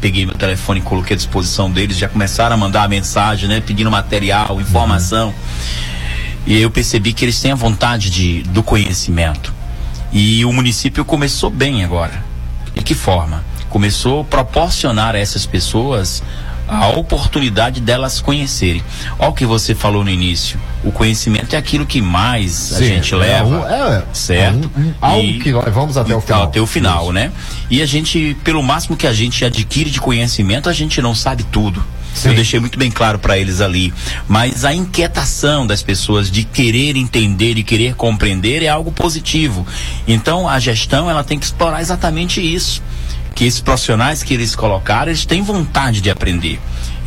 peguei meu telefone e coloquei à disposição deles, já começaram a mandar a mensagem, né, pedindo material, informação. E eu percebi que eles têm a vontade de, do conhecimento. E o município começou bem agora. De que forma? Começou a proporcionar a essas pessoas a oportunidade delas conhecerem. Olha o que você falou no início. O conhecimento é aquilo que mais a Sim, gente é leva. um- é, certo? é um- um- algo E- que levamos até o e- final. Até o final, né? E a gente, pelo máximo que a gente adquire de conhecimento, a gente não sabe tudo. Eu deixei muito bem claro para eles ali. Mas a inquietação das pessoas de querer entender e querer compreender é algo positivo. Então a gestão ela tem que explorar exatamente isso. Que esses profissionais que eles colocaram, eles têm vontade de aprender.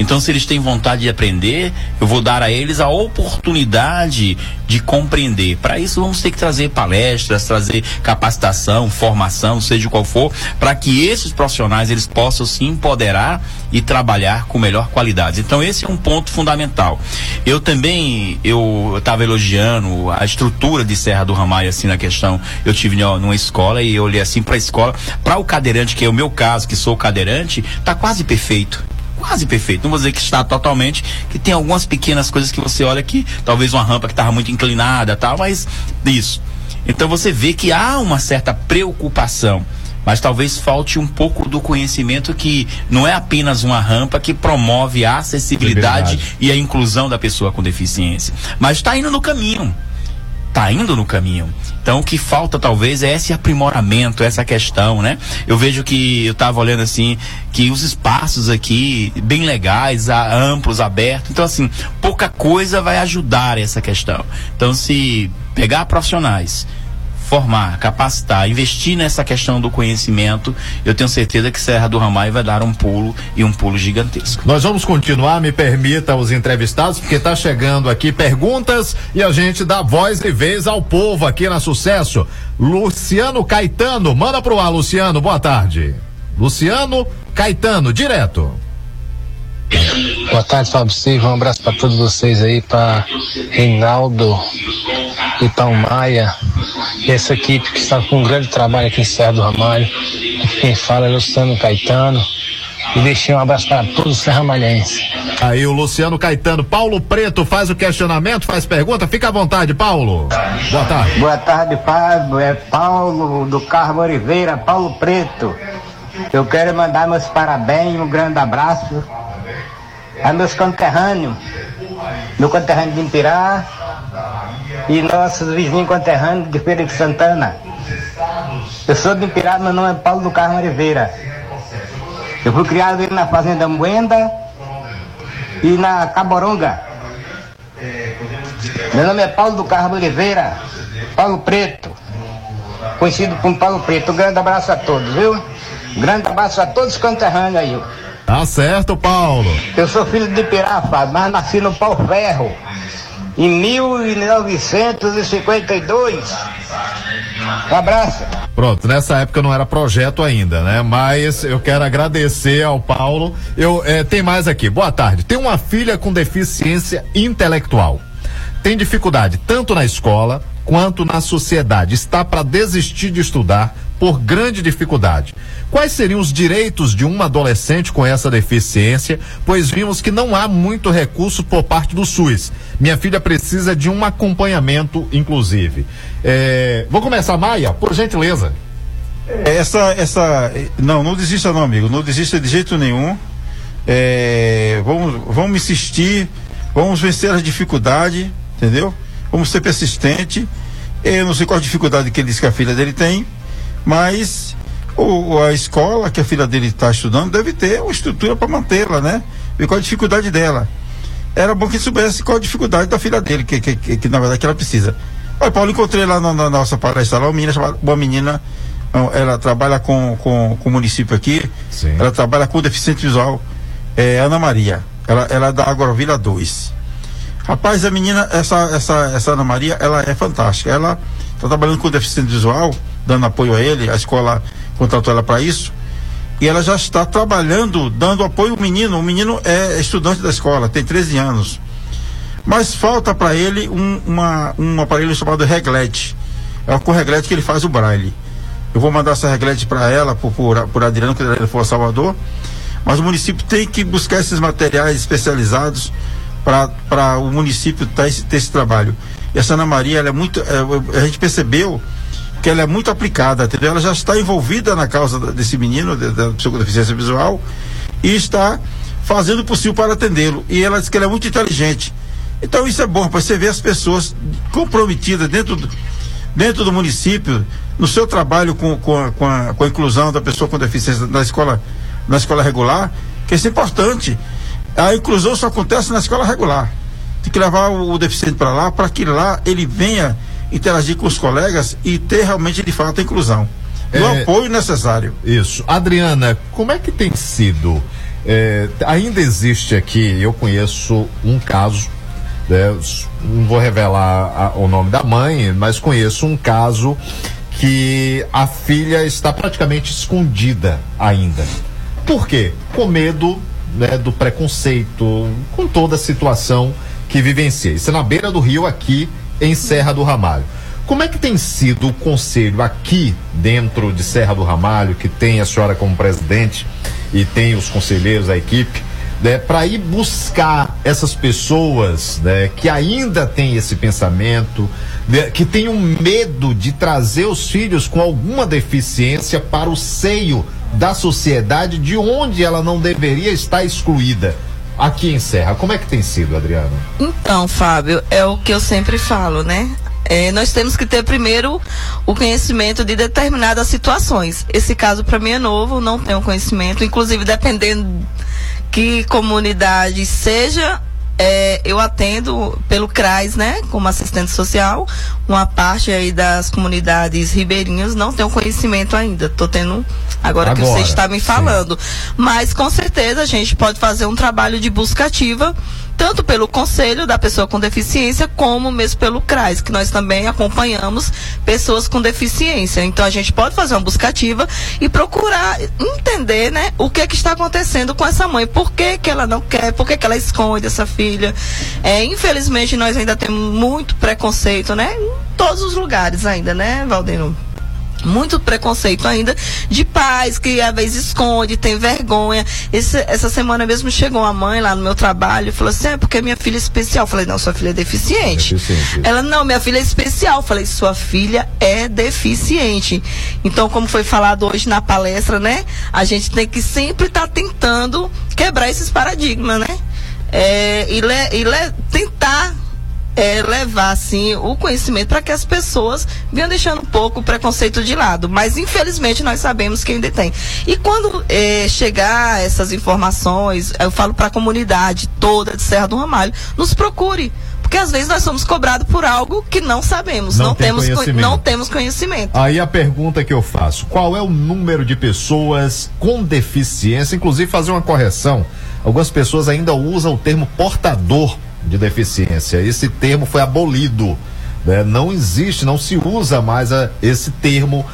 Então, se eles têm vontade de aprender, eu vou dar a eles a oportunidade de compreender. Para isso, vamos ter que trazer palestras, trazer capacitação, formação, seja qual for, para que esses profissionais eles possam se empoderar e trabalhar com melhor qualidade. Então, esse é um ponto fundamental. Eu também, eu estava elogiando a estrutura de Serra do Ramalho, assim, na questão. Eu tive numa escola e eu olhei assim para a escola, para o cadeirante, que é o meu caso, que sou cadeirante, tá quase perfeito quase perfeito. Não vou dizer que está totalmente, que tem algumas pequenas coisas que você olha que talvez uma rampa que estava muito inclinada, tal, mas isso. Então você vê que há uma certa preocupação, mas talvez falte um pouco do conhecimento que não é apenas uma rampa que promove a acessibilidade Liberdade. e a inclusão da pessoa com deficiência, mas está indo no caminho. Está indo no caminho. Então o que falta talvez é esse aprimoramento, essa questão, né? Eu vejo que eu estava olhando assim que os espaços aqui bem legais, amplos, abertos. Então assim, pouca coisa vai ajudar essa questão. Então se pegar profissionais, formar, capacitar, investir nessa questão do conhecimento, eu tenho certeza que Serra do Ramalho vai dar um pulo e um pulo gigantesco. Nós vamos continuar, me permita os entrevistados, porque tá chegando aqui perguntas e a gente dá voz e vez ao povo aqui na Sucesso. Luciano Caetano, manda pro ar, Luciano, boa tarde. Luciano Caetano, direto. Boa tarde, Fábio Silva. Um abraço para todos vocês aí, para Reinaldo e para o Maia. E essa equipe que está com um grande trabalho aqui em Serra do Ramalho. Quem fala é Luciano Caetano. E deixei um abraço para todos os serramalhenses. Aí o Luciano Caetano, Paulo Preto faz o questionamento, faz pergunta, fica à vontade, Paulo. Boa tarde. Boa tarde, Fábio. É Paulo do Carmo Oliveira, Paulo Preto. Eu quero mandar meus parabéns, um grande abraço a meus conterrâneos, meu conterrâneo de Impirá e nossos vizinhos conterrâneos de Feira de Santana. Eu sou de Impirá, meu nome é Paulo do Carmo Oliveira. Eu fui criado na Fazenda Moenda e na Caboronga. Meu nome é Paulo do Carmo Oliveira, Paulo Preto, conhecido como Paulo Preto. Um grande abraço a todos, viu? Um grande abraço a todos os conterrâneos aí. Tá certo, Paulo. Eu sou filho de Fábio, mas nasci no Pau Ferro em 1952. Um abraço. Pronto, nessa época não era projeto ainda, né? Mas eu quero agradecer ao Paulo. Eu eh, tem mais aqui. Boa tarde. Tem uma filha com deficiência intelectual. Tem dificuldade tanto na escola quanto na sociedade. Está para desistir de estudar por grande dificuldade. Quais seriam os direitos de uma adolescente com essa deficiência? Pois vimos que não há muito recurso por parte do SUS. Minha filha precisa de um acompanhamento, inclusive. Eh, vou começar, Maia, por gentileza. Essa, essa, não, não desista não, amigo, não desista de jeito nenhum. É, vamos, vamos insistir, vamos vencer as dificuldades, entendeu? Vamos ser persistente. Eu não sei qual a dificuldade que ele disse que a filha dele tem, mas o, a escola que a filha dele está estudando deve ter uma estrutura para mantê-la, né? Ver qual a dificuldade dela. Era bom que soubesse qual a dificuldade da filha dele, que, que, que, que na verdade que ela precisa. Olha, Paulo, encontrei lá na, na nossa palestra lá uma menina chamada, uma menina ela trabalha com, com, com o município aqui, Sim. ela trabalha com deficiente visual, é Ana Maria, ela, ela é da Agrovila 2. Rapaz, a menina, essa, essa, essa Ana Maria, ela é fantástica, ela está trabalhando com deficiente visual, dando apoio a ele, a escola contratou ela para isso, e ela já está trabalhando, dando apoio ao menino, o menino é estudante da escola, tem 13 anos, mas falta para ele um, uma, um aparelho chamado reglete, é com reglete que ele faz o braille. Eu vou mandar essa reglete para ela, por, por, por Adriano, que ele for a Salvador. Mas o município tem que buscar esses materiais especializados para o município ter esse, ter esse, trabalho. E essa Ana Maria, ela é muito. É, a gente percebeu que ela é muito aplicada, entendeu? Ela já está envolvida na causa desse menino, da pessoa com deficiência visual, e está fazendo o possível para atendê-lo. E ela diz que ela é muito inteligente. Então isso é bom, para você ver as pessoas comprometidas dentro do, dentro do município, no seu trabalho com, com, a, com, a, com a inclusão da pessoa com deficiência na escola, na escola regular, que isso é importante. A inclusão só acontece na escola regular. Tem que levar o, o deficiente para lá, para que lá ele venha interagir com os colegas e ter realmente de fato a inclusão. É, o apoio necessário. Isso. Adriana, como é que tem sido? É, ainda existe aqui, eu conheço um caso né? Não vou revelar a, o nome da mãe, mas conheço um caso que a filha está praticamente escondida ainda. Por quê? Com medo né, do preconceito, com toda a situação que vivencia. Isso é na beira do rio, aqui em Serra do Ramalho. Como é que tem sido o conselho aqui dentro de Serra do Ramalho, que tem a senhora como presidente e tem os conselheiros, a equipe, né, para ir buscar essas pessoas né, que ainda têm esse pensamento, né, que têm um medo de trazer os filhos com alguma deficiência para o seio da sociedade, de onde ela não deveria estar excluída. Aqui em Serra, como é que tem sido, Adriana? Então, Fábio, é o que eu sempre falo, né? É, nós temos que ter primeiro o conhecimento de determinadas situações. Esse caso para mim é novo, não tenho conhecimento, inclusive dependendo que comunidade seja é, eu atendo pelo CRAS, né, como assistente social, uma parte aí das comunidades ribeirinhas não tenho conhecimento ainda, estou tendo agora, agora, que você está me falando, sim. mas com certeza a gente pode fazer um trabalho de busca ativa tanto pelo conselho da pessoa com deficiência, como mesmo pelo CRAS, que nós também acompanhamos pessoas com deficiência. Então a gente pode fazer uma buscativa e procurar entender, né, o que é que está acontecendo com essa mãe, por que, que ela não quer, por que, que ela esconde essa filha. É, infelizmente nós ainda temos muito preconceito, né, em todos os lugares ainda, né, Valdeno? Muito preconceito ainda de pais que às vezes esconde, tem vergonha. Esse, essa semana mesmo chegou uma mãe lá no meu trabalho e falou assim: é porque minha filha é especial. Eu falei: não, sua filha é deficiente. deficiente. Ela, não, minha filha é especial. Eu falei: sua filha é deficiente. Então, como foi falado hoje na palestra, né? A gente tem que sempre estar tá tentando quebrar esses paradigmas, né? É, e, le, e le, tentar é, levar assim o conhecimento para que as pessoas venham deixando um pouco o preconceito de lado. Mas infelizmente nós sabemos que ainda tem. E quando é, chegar essas informações, eu falo para a comunidade toda de Serra do Ramalho, nos procure. Porque às vezes nós somos cobrados por algo que não sabemos, não, não tem temos conhecimento. não temos conhecimento. Aí a pergunta que eu faço: qual é o número de pessoas com deficiência? Inclusive fazer uma correção. Algumas pessoas ainda usam o termo portador de deficiência. Esse termo foi abolido. Né? Não existe, não se usa mais a, esse termo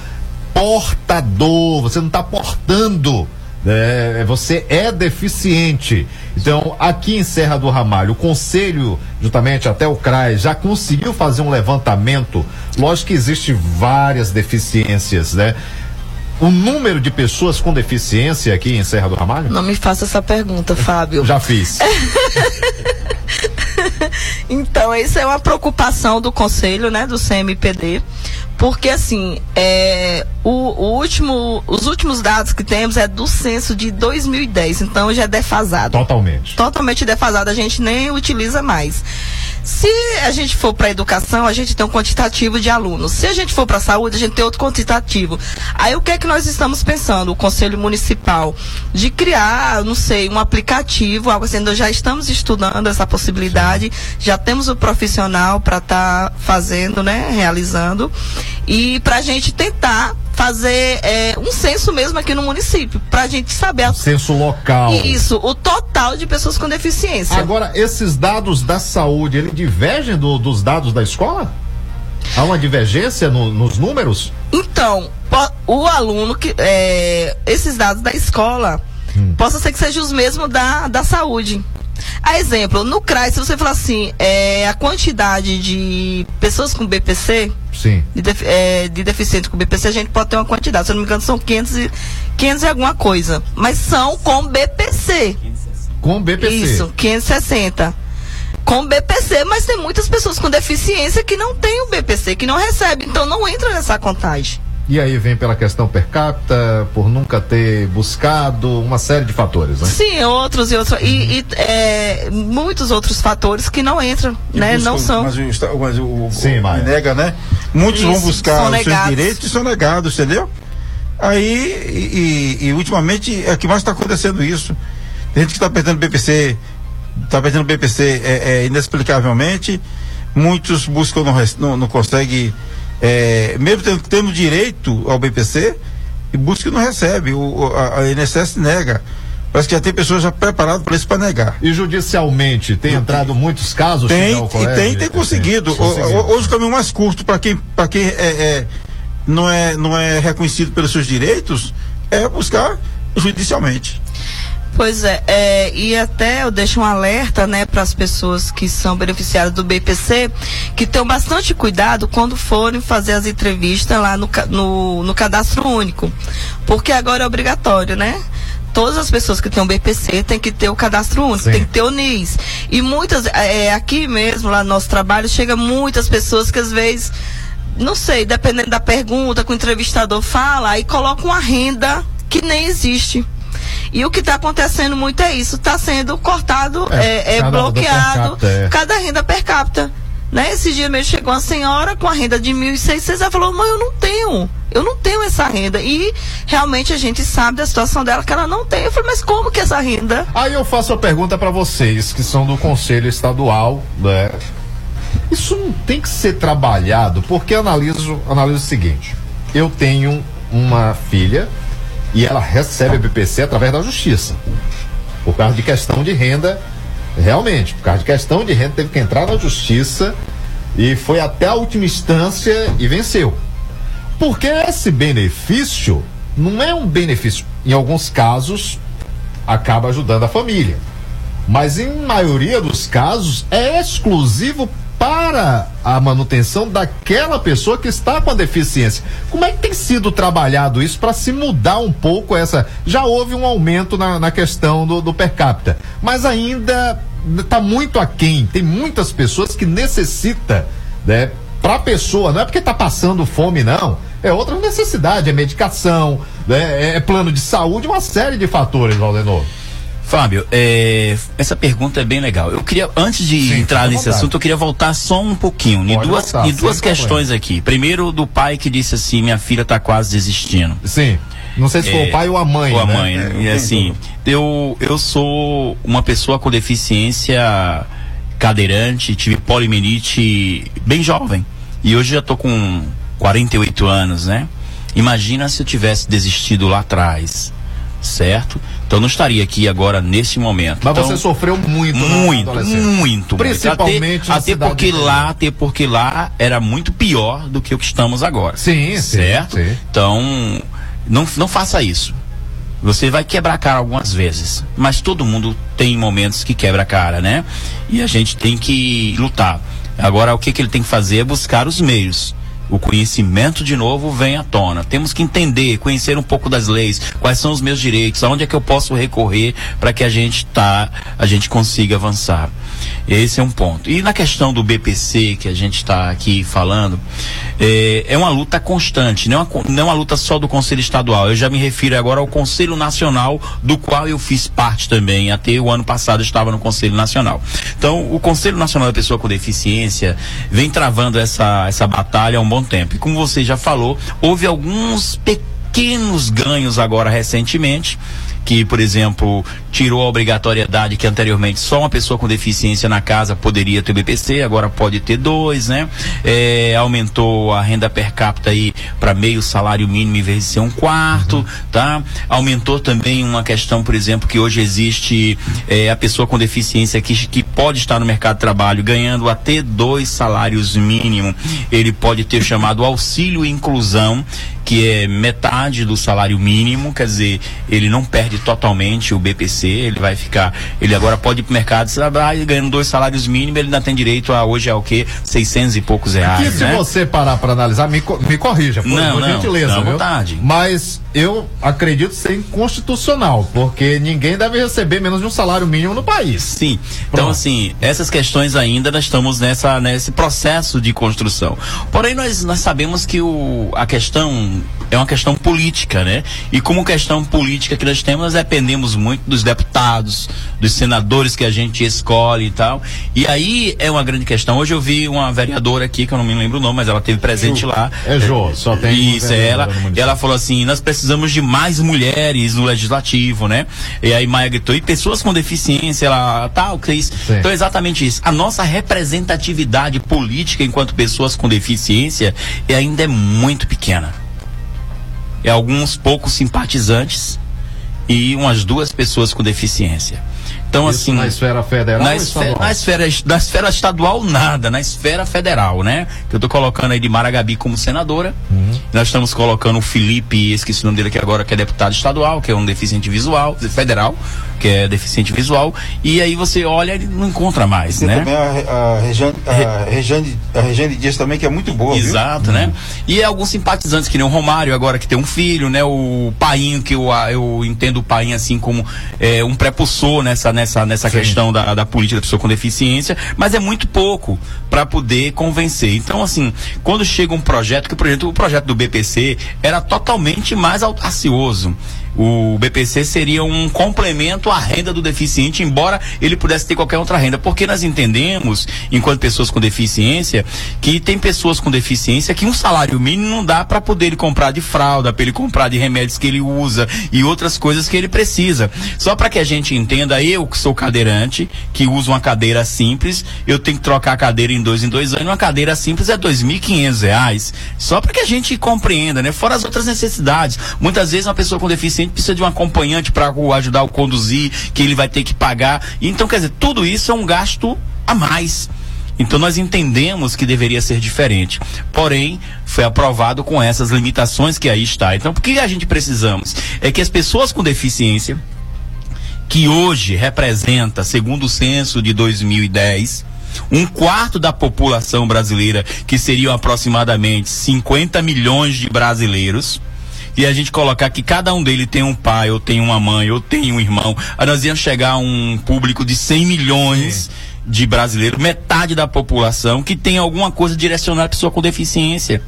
portador. Você não está portando. Né? Você é deficiente. Então, aqui em Serra do Ramalho, o Conselho, justamente até o CRAS, já conseguiu fazer um levantamento. Lógico que existe várias deficiências, né? o número de pessoas com deficiência aqui em Serra do Ramalho? Não me faça essa pergunta, Fábio. Já fiz. *laughs* então, isso é uma preocupação do conselho, né, do CMPD, Porque assim, é, o, o último, os últimos dados que temos é do censo de 2010, então já é defasado. Totalmente. Totalmente defasado, a gente nem utiliza mais. Se a gente for para educação, a gente tem um quantitativo de alunos. Se a gente for para saúde, a gente tem outro quantitativo. Aí o que é que nós estamos pensando, o Conselho Municipal, de criar, não sei, um aplicativo, algo assim. Nós já estamos estudando essa possibilidade, já temos o profissional para estar tá fazendo, né, realizando, e para a gente tentar fazer é, um censo mesmo aqui no município, para a gente saber. A... Censo local. Isso, o total de pessoas com deficiência. Agora, esses dados da saúde, eles divergem do, dos dados da escola? Há uma divergência no, nos números? Então, o aluno que. É, esses dados da escola, hum. possa ser que sejam os mesmos da, da saúde. A exemplo, no CRAS, se você falar assim, é, a quantidade de pessoas com BPC, Sim. De, def, é, de deficiente com BPC, a gente pode ter uma quantidade. Se eu não me engano, são 500 e, 500 e alguma coisa. Mas são com BPC. Com BPC. Isso, 560 com BPC, mas tem muitas pessoas com deficiência que não têm o BPC, que não recebem, então não entra nessa contagem. E aí vem pela questão per capita, por nunca ter buscado, uma série de fatores, né? Sim, outros e outros. E, e é, muitos outros fatores que não entram, e né? Buscam, não são. Mas o, mas o, Sim, o nega, né? Muitos Isso, vão buscar os seus direitos e são negados, entendeu? Aí, e, e, ultimamente, é que mais está acontecendo isso. Tem gente que está perdendo BPC, está perdendo BPC é, é, inexplicavelmente. Muitos buscam, não, não, não conseguem é, mesmo tendo, tendo, direito ao BPC, e busca e não recebe. O, a, a INSS nega. Parece que já tem pessoas já preparadas para isso para negar. E judicialmente tem não entrado tem. muitos casos? Tem, e tem, tem conseguido. Tem, o, hoje o caminho mais curto para quem, para quem é, é, não, é, não é reconhecido pelos seus direitos é buscar judicialmente. Pois é, é, e até eu deixo um alerta, né, para as pessoas que são beneficiadas do BPC, que tenham bastante cuidado quando forem fazer as entrevistas lá no, no, no cadastro único, porque agora é obrigatório, né? todas as pessoas que têm o BPC têm que ter o cadastro único, Sim. tem que ter o NIS. E muitas, é, aqui mesmo, lá no nosso trabalho, chega muitas pessoas que às vezes, não sei, dependendo da pergunta que o entrevistador fala, aí coloca uma renda que nem existe. E o que está acontecendo muito é isso, está sendo cortado, é, é, é bloqueado capita, é. cada renda per capita. Né? Esse dia mesmo chegou uma senhora com a renda de 1.600, ela falou, mãe, eu não tenho, eu não tenho essa renda. E realmente a gente sabe da situação dela que ela não tem. Eu falei, mas como que essa renda? Aí eu faço a pergunta para vocês, que são do Conselho Estadual, né? Isso não tem que ser trabalhado, porque analiso, analiso o seguinte, eu tenho uma filha e ela recebe a BPC através da justiça. Por causa de questão de renda, realmente, por causa de questão de renda, teve que entrar na justiça e foi até a última instância e venceu. Porque esse benefício não é um benefício, em alguns casos, acaba ajudando a família. Mas em maioria dos casos é exclusivo para a manutenção daquela pessoa que está com a deficiência. Como é que tem sido trabalhado isso para se mudar um pouco essa? Já houve um aumento na, na questão do, do per capita, mas ainda está muito aquém. Tem muitas pessoas que necessita, né? Para a pessoa, não é porque está passando fome, não. É outra necessidade, é medicação, né? é plano de saúde, uma série de fatores, Valdenor. Fábio, é, essa pergunta é bem legal. Eu queria, antes de Sim, entrar nesse assunto, eu queria voltar só um pouquinho em duas, voltar, em duas questões problema. aqui. Primeiro, do pai que disse assim: minha filha está quase desistindo. Sim. Não sei se é, foi o pai ou a mãe. Ou a né? mãe. É, e assim, eu, eu sou uma pessoa com deficiência cadeirante, tive polimenite bem jovem. E hoje já tô com 48 anos, né? Imagina se eu tivesse desistido lá atrás certo? Então não estaria aqui agora nesse momento. Mas então, você sofreu muito, muito, muito, principalmente até, até porque lá, até porque lá era muito pior do que o que estamos agora. Sim, certo. Sim, sim. Então não, não faça isso. Você vai quebrar a cara algumas vezes, mas todo mundo tem momentos que quebra a cara, né? E a gente tem que lutar. Agora o que, que ele tem que fazer é buscar os meios o conhecimento de novo vem à tona. Temos que entender, conhecer um pouco das leis, quais são os meus direitos, aonde é que eu posso recorrer para que a gente tá, a gente consiga avançar. Esse é um ponto. E na questão do BPC que a gente está aqui falando, é, é, uma luta constante, não é uma, não é uma luta só do Conselho Estadual. Eu já me refiro agora ao Conselho Nacional, do qual eu fiz parte também. Até o ano passado estava no Conselho Nacional. Então, o Conselho Nacional da Pessoa com Deficiência vem travando essa, essa batalha há um bom tempo. E como você já falou, houve alguns pequenos ganhos agora recentemente que, por exemplo, tirou a obrigatoriedade que anteriormente só uma pessoa com deficiência na casa poderia ter BPC, agora pode ter dois, né? É, aumentou a renda per capita aí para meio salário mínimo em vez de ser um quarto, uhum. tá? Aumentou também uma questão, por exemplo, que hoje existe é, a pessoa com deficiência que, que pode estar no mercado de trabalho ganhando até dois salários mínimos, ele pode ter chamado auxílio inclusão, que é metade do salário mínimo, quer dizer, ele não perde totalmente o BPC, ele vai ficar, ele agora pode ir pro mercado, vai ganhando dois salários mínimos, ele ainda tem direito a hoje é o que? 600 e poucos reais, né? se você parar para analisar, me, me corrija, por, não, por não, gentileza, não, viu? vontade. Mas eu acredito ser inconstitucional, porque ninguém deve receber menos de um salário mínimo no país. Sim. Então, assim, essas questões ainda nós estamos nessa, nesse processo de construção. Porém, nós, nós sabemos que o, a questão é uma questão política, né? E como questão política que nós temos, nós dependemos muito dos deputados, dos senadores que a gente escolhe e tal. E aí é uma grande questão. Hoje eu vi uma vereadora aqui, que eu não me lembro o nome, mas ela teve presente Ju. lá. É Jô, só tem Isso, é ela. E ela falou assim: nós precisamos de mais mulheres no legislativo, né? E aí Maia gritou, e pessoas com deficiência, ela tal, que isso. Então é exatamente isso. A nossa representatividade política enquanto pessoas com deficiência ainda é muito pequena é alguns poucos simpatizantes e umas duas pessoas com deficiência. Então, Isso assim. na esfera federal Na, esfera, na, esfera, na esfera estadual, nada. Na esfera federal, né? Que eu tô colocando aí de Maragabi como senadora. Uhum. Nós estamos colocando o Felipe, esqueci o nome dele aqui agora, que é deputado estadual, que é um deficiente visual, federal, que é deficiente visual. E aí você olha e não encontra mais, Tem né? também a, a, Regiane, a, Regiane, a Dias também, que é muito boa. viu? Exato, né? E alguns simpatizantes, que nem o Romário, agora que tem um filho, né? O Painho, que eu, eu entendo o Painho assim como é, um prepulsor nessa, nessa, nessa questão da, da política da pessoa com deficiência, mas é muito pouco para poder convencer. Então, assim, quando chega um projeto, que o projeto, o projeto do BPC era totalmente mais audacioso. O BPC seria um complemento à renda do deficiente, embora ele pudesse ter qualquer outra renda. Porque nós entendemos, enquanto pessoas com deficiência, que tem pessoas com deficiência que um salário mínimo não dá para poder ele comprar de fralda, para ele comprar de remédios que ele usa e outras coisas que ele precisa. Só para que a gente entenda, eu que sou cadeirante, que uso uma cadeira simples, eu tenho que trocar a cadeira em dois em dois anos. Uma cadeira simples é 2.500 reais. Só para que a gente compreenda, né? Fora as outras necessidades. Muitas vezes uma pessoa com deficiência precisa de um acompanhante para ajudar o conduzir, que ele vai ter que pagar. Então, quer dizer, tudo isso é um gasto a mais. Então nós entendemos que deveria ser diferente. Porém, foi aprovado com essas limitações que aí está. Então, o que a gente precisamos? É que as pessoas com deficiência, que hoje representa, segundo o censo de 2010, um quarto da população brasileira, que seriam aproximadamente 50 milhões de brasileiros, e a gente colocar que cada um deles tem um pai, ou tem uma mãe, ou tem um irmão, nós íamos chegar a um público de 100 milhões de brasileiros, metade da população, que tem alguma coisa direcionada à pessoa com deficiência.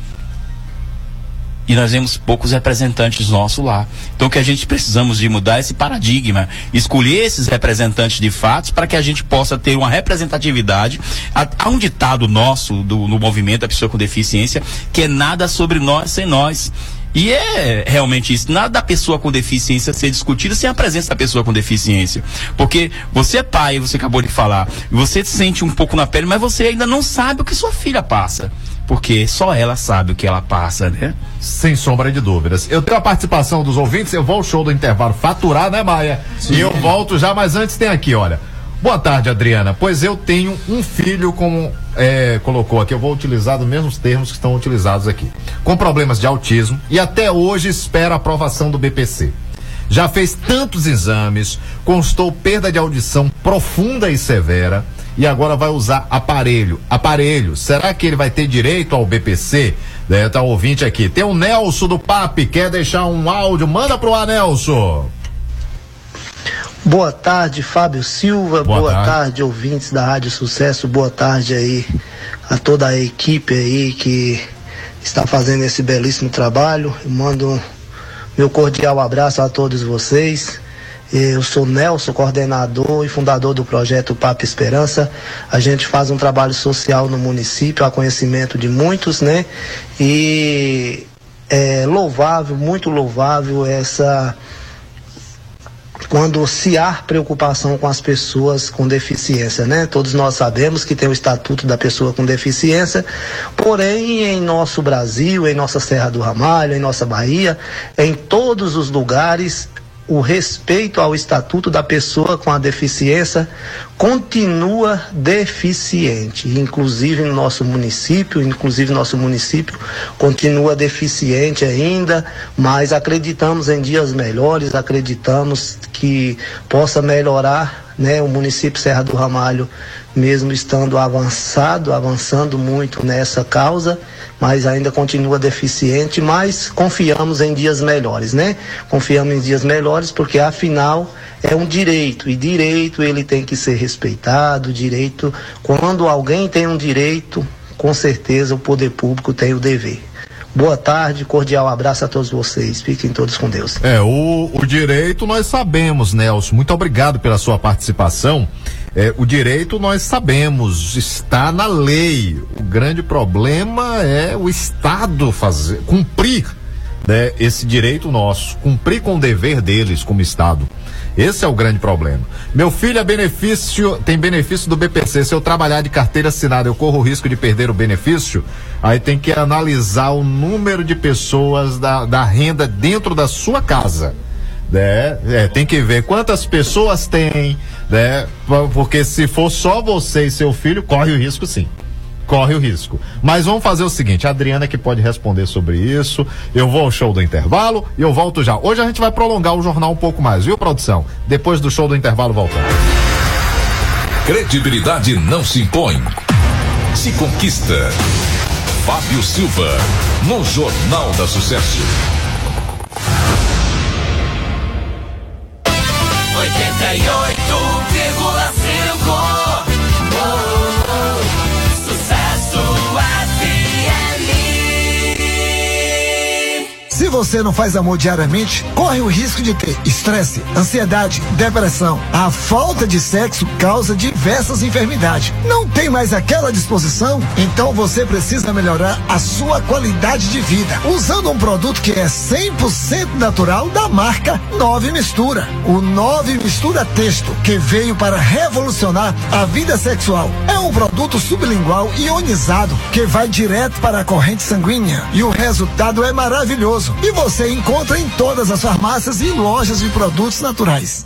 E nós vemos poucos representantes nossos lá. Então o que a gente precisamos de mudar é esse paradigma, escolher esses representantes de fatos para que a gente possa ter uma representatividade. Há um ditado nosso do, no movimento da pessoa com deficiência que é nada sobre nós sem nós. E é realmente isso. Nada da pessoa com deficiência ser discutida sem a presença da pessoa com deficiência. Porque você é pai, você acabou de falar, você sente um pouco na pele, mas você ainda não sabe o que sua filha passa. Porque só ela sabe o que ela passa, né? Sem sombra de dúvidas. Eu tenho a participação dos ouvintes, eu vou ao show do intervalo faturar, né, Maia? Sim. E eu volto já, mas antes tem aqui, olha. Boa tarde, Adriana. Pois eu tenho um filho, como é, colocou aqui, eu vou utilizar os mesmos termos que estão utilizados aqui, com problemas de autismo e até hoje espera a aprovação do BPC. Já fez tantos exames, constou perda de audição profunda e severa e agora vai usar aparelho. Aparelho, será que ele vai ter direito ao BPC? Né, tá ouvinte aqui. Tem o Nelson do PAP, quer deixar um áudio? Manda pro ar, Nelson. Boa tarde, Fábio Silva. Boa Boa, tarde. tarde. ouvintes da Rádio Sucesso. Boa tarde aí a toda a equipe aí que está fazendo esse belíssimo trabalho. Eu mando meu cordial abraço a todos vocês. Eu sou Nelson, coordenador e fundador do projeto Papa Esperança. A gente faz um trabalho social no município, a conhecimento de muitos, né? E é louvável, muito louvável essa quando se há preocupação com as pessoas com deficiência, né? Todos nós sabemos que tem o estatuto da pessoa com deficiência, porém em nosso Brasil, em nossa Serra do Ramalho, em nossa Bahia, em todos os lugares o respeito ao estatuto da pessoa com a deficiência continua deficiente, inclusive no nosso município, inclusive nosso município continua deficiente ainda, mas acreditamos em dias melhores, acreditamos que possa melhorar, né, o município Serra do Ramalho, mesmo estando avançado, avançando muito nessa causa, mas ainda continua deficiente, mas confiamos em dias melhores, né? Confiamos em dias melhores porque afinal é um direito e direito ele tem que ser respeitado, direito quando alguém tem um direito, com certeza o poder público tem o dever. Boa tarde, cordial abraço a todos vocês. Fiquem todos com Deus. É, o, o direito nós sabemos, Nelson. Muito obrigado pela sua participação. É, o direito nós sabemos, está na lei. O grande problema é o Estado fazer, cumprir né, esse direito nosso, cumprir com o dever deles como Estado. Esse é o grande problema. Meu filho é benefício, tem benefício do BPC. Se eu trabalhar de carteira assinada, eu corro o risco de perder o benefício. Aí tem que analisar o número de pessoas da, da renda dentro da sua casa. Né? É, tem que ver quantas pessoas tem, né? Porque se for só você e seu filho, corre o risco sim corre o risco. Mas vamos fazer o seguinte, a Adriana que pode responder sobre isso. Eu vou ao show do intervalo e eu volto já. Hoje a gente vai prolongar o jornal um pouco mais, viu, produção? Depois do show do intervalo voltamos. Credibilidade não se impõe, se conquista. Fábio Silva, no Jornal da Sucesso. 88,5 você não faz amor diariamente, corre o risco de ter estresse, ansiedade, depressão. A falta de sexo causa diversas enfermidades. Não tem mais aquela disposição? Então você precisa melhorar a sua qualidade de vida usando um produto que é 100% natural da marca Nove Mistura. O Nove Mistura Texto, que veio para revolucionar a vida sexual. É um produto sublingual ionizado que vai direto para a corrente sanguínea e o resultado é maravilhoso. E você encontra em todas as farmácias e lojas de produtos naturais.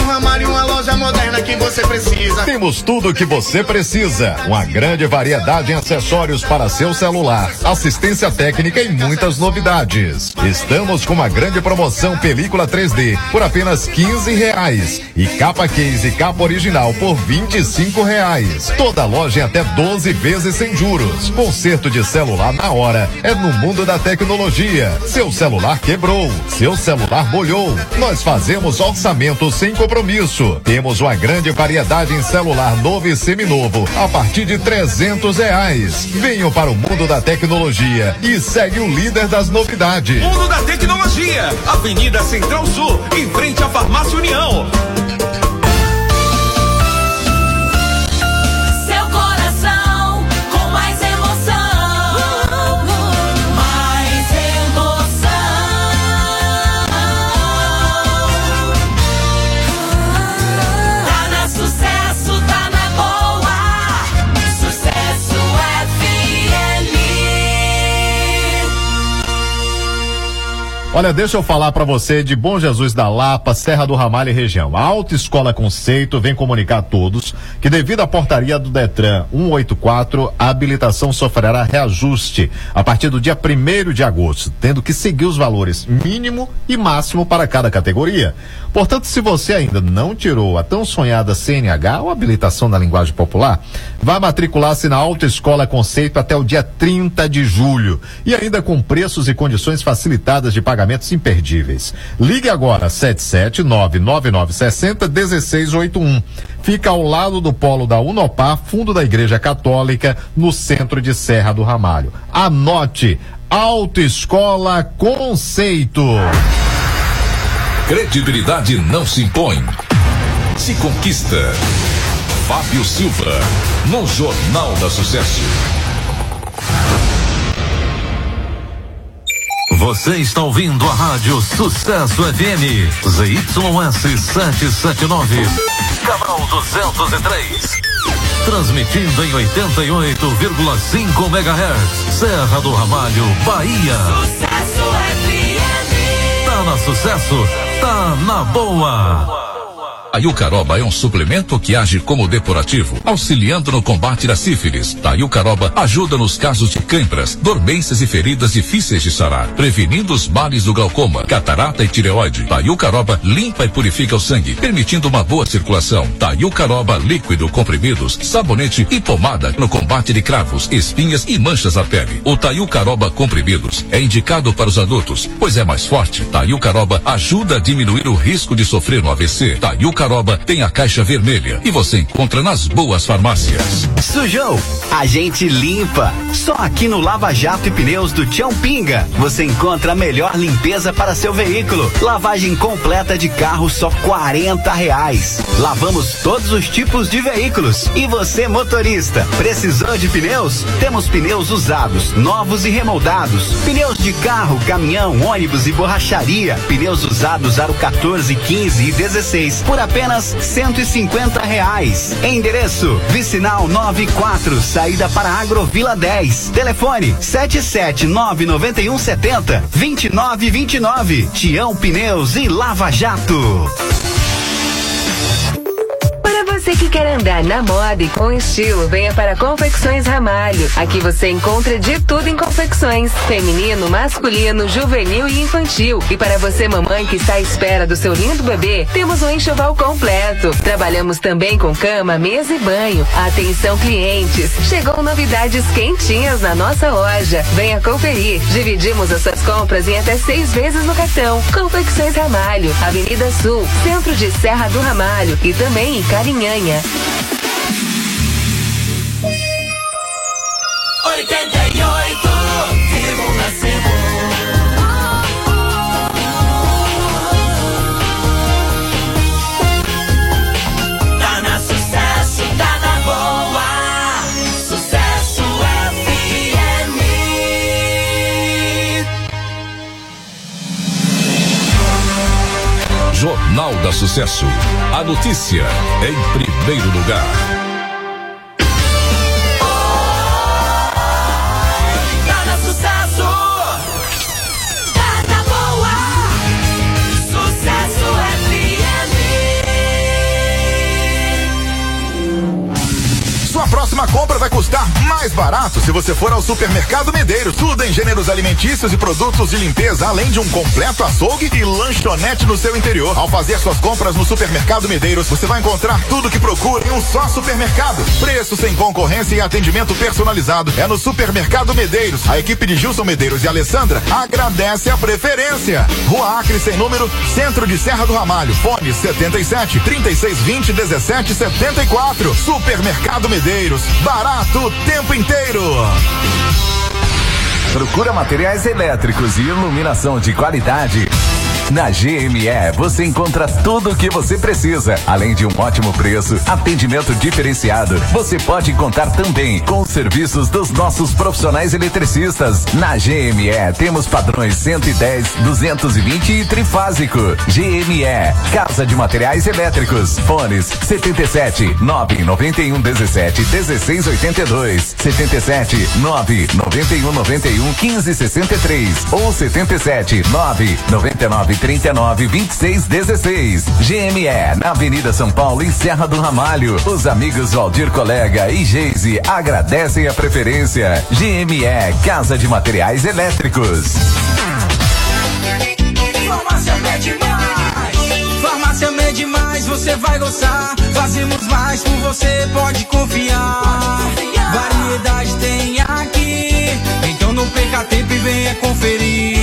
Ramalho, uma loja moderna que você precisa. Temos tudo o que você precisa. Uma grande variedade em acessórios para seu celular, assistência técnica e muitas novidades. Estamos com uma grande promoção película 3D por apenas 15 reais e capa case e capa original por 25 reais. Toda loja em até 12 vezes sem juros. Conserto de celular na hora é no mundo da tecnologia. Seu celular quebrou, seu celular molhou. Nós fazemos orçamento sem compromisso. Temos uma grande variedade em celular novo e seminovo a partir de 300 reais. Venham para o mundo da tecnologia e segue o líder das novidades. Mundo da Tecnologia, Avenida Central Sul, em frente à Farmácia União. Olha, deixa eu falar para você de Bom Jesus da Lapa, Serra do Ramalho e região. A Autoescola Conceito vem comunicar a todos que devido à portaria do Detran 184, a habilitação sofrerá reajuste a partir do dia 1 de agosto, tendo que seguir os valores mínimo e máximo para cada categoria. Portanto, se você ainda não tirou a tão sonhada CNH ou habilitação na linguagem popular, vá matricular-se na Autoescola Conceito até o dia 30 de julho e ainda com preços e condições facilitadas de pagamentos imperdíveis. Ligue agora 7799960 1681. Fica ao lado do polo da Unopar, fundo da Igreja Católica, no centro de Serra do Ramalho. Anote Autoescola Conceito. Credibilidade não se impõe, se conquista. Fábio Silva, no Jornal da Sucesso. Você está ouvindo a Rádio Sucesso FM, ZYS 779, canal 203. Transmitindo em 88,5 MHz, Serra do Ramalho, Bahia. Sucesso FM. Tá na sucesso, tá na boa. A Yucaroba é um suplemento que age como depurativo, auxiliando no combate da sífilis. A Yucaroba ajuda nos casos de câimbras, dormências e feridas difíceis de sarar, prevenindo os males do glaucoma, catarata e tireoide. A Yucaroba limpa e purifica o sangue, permitindo uma boa circulação. A Yucaroba líquido, comprimidos, sabonete e pomada no combate de cravos, espinhas e manchas na pele. O Tayucaroba comprimidos é indicado para os adultos, pois é mais forte. Tayucaroba ajuda a diminuir o risco de sofrer um AVC. Tayucaroba tem a caixa vermelha e você encontra nas boas farmácias. Sujou? A gente limpa. Só aqui no Lava Jato e Pneus do Tião Pinga você encontra a melhor limpeza para seu veículo. Lavagem completa de carro só 40 reais. Lavamos todos os tipos de veículos. E você, motorista, precisou de pneus? Temos pneus usados, novos e remoldados. Pneus de carro, caminhão, ônibus e borracharia. Pneus usados aro 14, 15 e 16 por apenas 150 reais. Endereço: Vicinal 94, saída para Agrovila 10. Telefone 7799170 2929. Tião Pneus e Lava Jato. Você que quer andar na moda e com estilo, venha para Confecções Ramalho. Aqui você encontra de tudo em confecções: feminino, masculino, juvenil e infantil. E para você, mamãe que está à espera do seu lindo bebê, temos um enxoval completo. Trabalhamos também com cama, mesa e banho. Atenção, clientes! Chegou novidades quentinhas na nossa loja. Venha conferir. Dividimos as suas compras em até seis vezes no cartão. Confecções Ramalho, Avenida Sul, centro de Serra do Ramalho e também em Carinhanha. 88,5 Jornal da Sucesso. A notícia em primeiro lugar. Próxima compra vai custar mais barato se você for ao Supermercado Medeiros. Tudo em gêneros alimentícios e produtos de limpeza, além de um completo açougue e lanchonete no seu interior. Ao fazer suas compras no Supermercado Medeiros, você vai encontrar tudo que procura em um só supermercado. Preço sem concorrência e atendimento personalizado. É no Supermercado Medeiros. A equipe de Gilson Medeiros e Alessandra agradece a preferência. Rua Acre sem número, centro de Serra do Ramalho. Fone 77 3620 1774. Supermercado Medeiros. Barato o tempo inteiro. Procura materiais elétricos e iluminação de qualidade. Na GME você encontra tudo o que você precisa, além de um ótimo preço, atendimento diferenciado. Você pode contar também com os serviços dos nossos profissionais eletricistas. Na GME temos padrões 110, 220 e trifásico. GME, Casa de Materiais Elétricos. Fones 77 991 17 16 82, 77 991 91 15 63 ou 77 9 99 39 26 16. GME, na Avenida São Paulo, em Serra do Ramalho. Os amigos Valdir Colega e Geise agradecem a preferência. GME, Casa de Materiais Elétricos. Farmácia Med Mais. Farmácia Med Mais, você vai gostar. Fazemos mais por você, pode confiar. Variedade tem aqui. Então não perca tempo e venha conferir.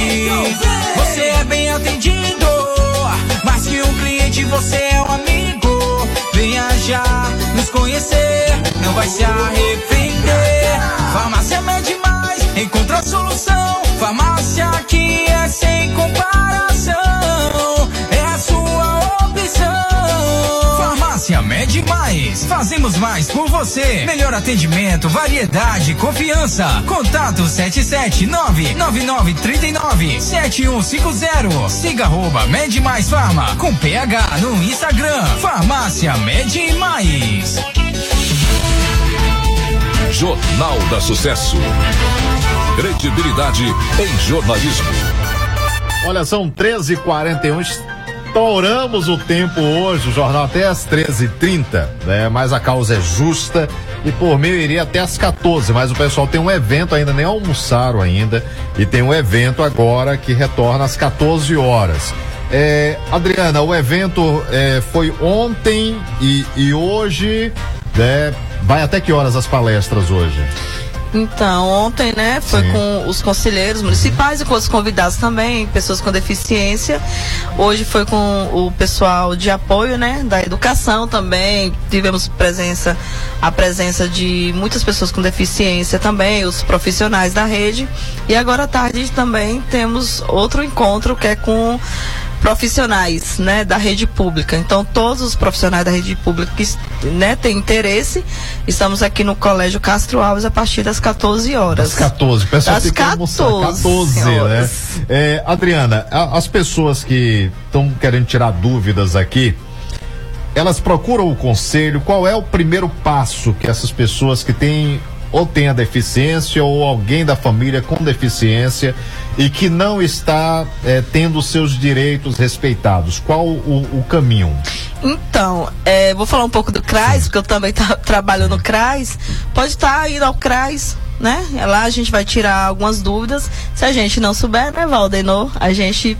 Você é bem atendido. Mais que um cliente, você é um amigo. Venha já nos conhecer. Não vai se arrepender. Farmácia Med Mais. Encontra a solução. Farmácia aqui é sem comparação. Farmácia Med Mais. Fazemos mais por você. Melhor atendimento, variedade, confiança. Contato 779-9939-7150. Siga arroba Med Mais Farma com PH no Instagram. Farmácia Med Mais. Jornal da Sucesso. Credibilidade em jornalismo. Olha, são 13h41. Estouramos o tempo hoje, o jornal até às 13h30, né? Mas a causa é justa e por mim eu iria até às 14 mas o pessoal tem um evento ainda, nem almoçaram ainda, e tem um evento agora que retorna às 14 horas. É, Adriana, o evento é, foi ontem e, e hoje, né? Vai até que horas as palestras hoje? Então, ontem, né, foi Sim. com os conselheiros municipais e com os convidados também, pessoas com deficiência. Hoje foi com o pessoal de apoio, né, da educação também. Tivemos presença, a presença de muitas pessoas com deficiência também, os profissionais da rede. E agora à tarde também temos outro encontro que é com profissionais, né, da rede pública. Então, todos os profissionais da rede pública que, né, têm interesse, estamos aqui no Colégio Castro Alves a partir das 14 horas. Às 14. O pessoal Das tem que almoçar. 14 14, né? É, Adriana, a- as pessoas que estão querendo tirar dúvidas aqui, elas procuram o conselho. Qual é o primeiro passo que essas pessoas que têm ou têm a deficiência ou alguém da família com deficiência e que não está eh, tendo seus direitos respeitados? Qual o, o caminho? Então, é, vou falar um pouco do CRAS, porque eu também tá, trabalho no CRAS. Pode estar indo ao CRAS, né? Lá a gente vai tirar algumas dúvidas. Se a gente não souber, né, Valdenor? A gente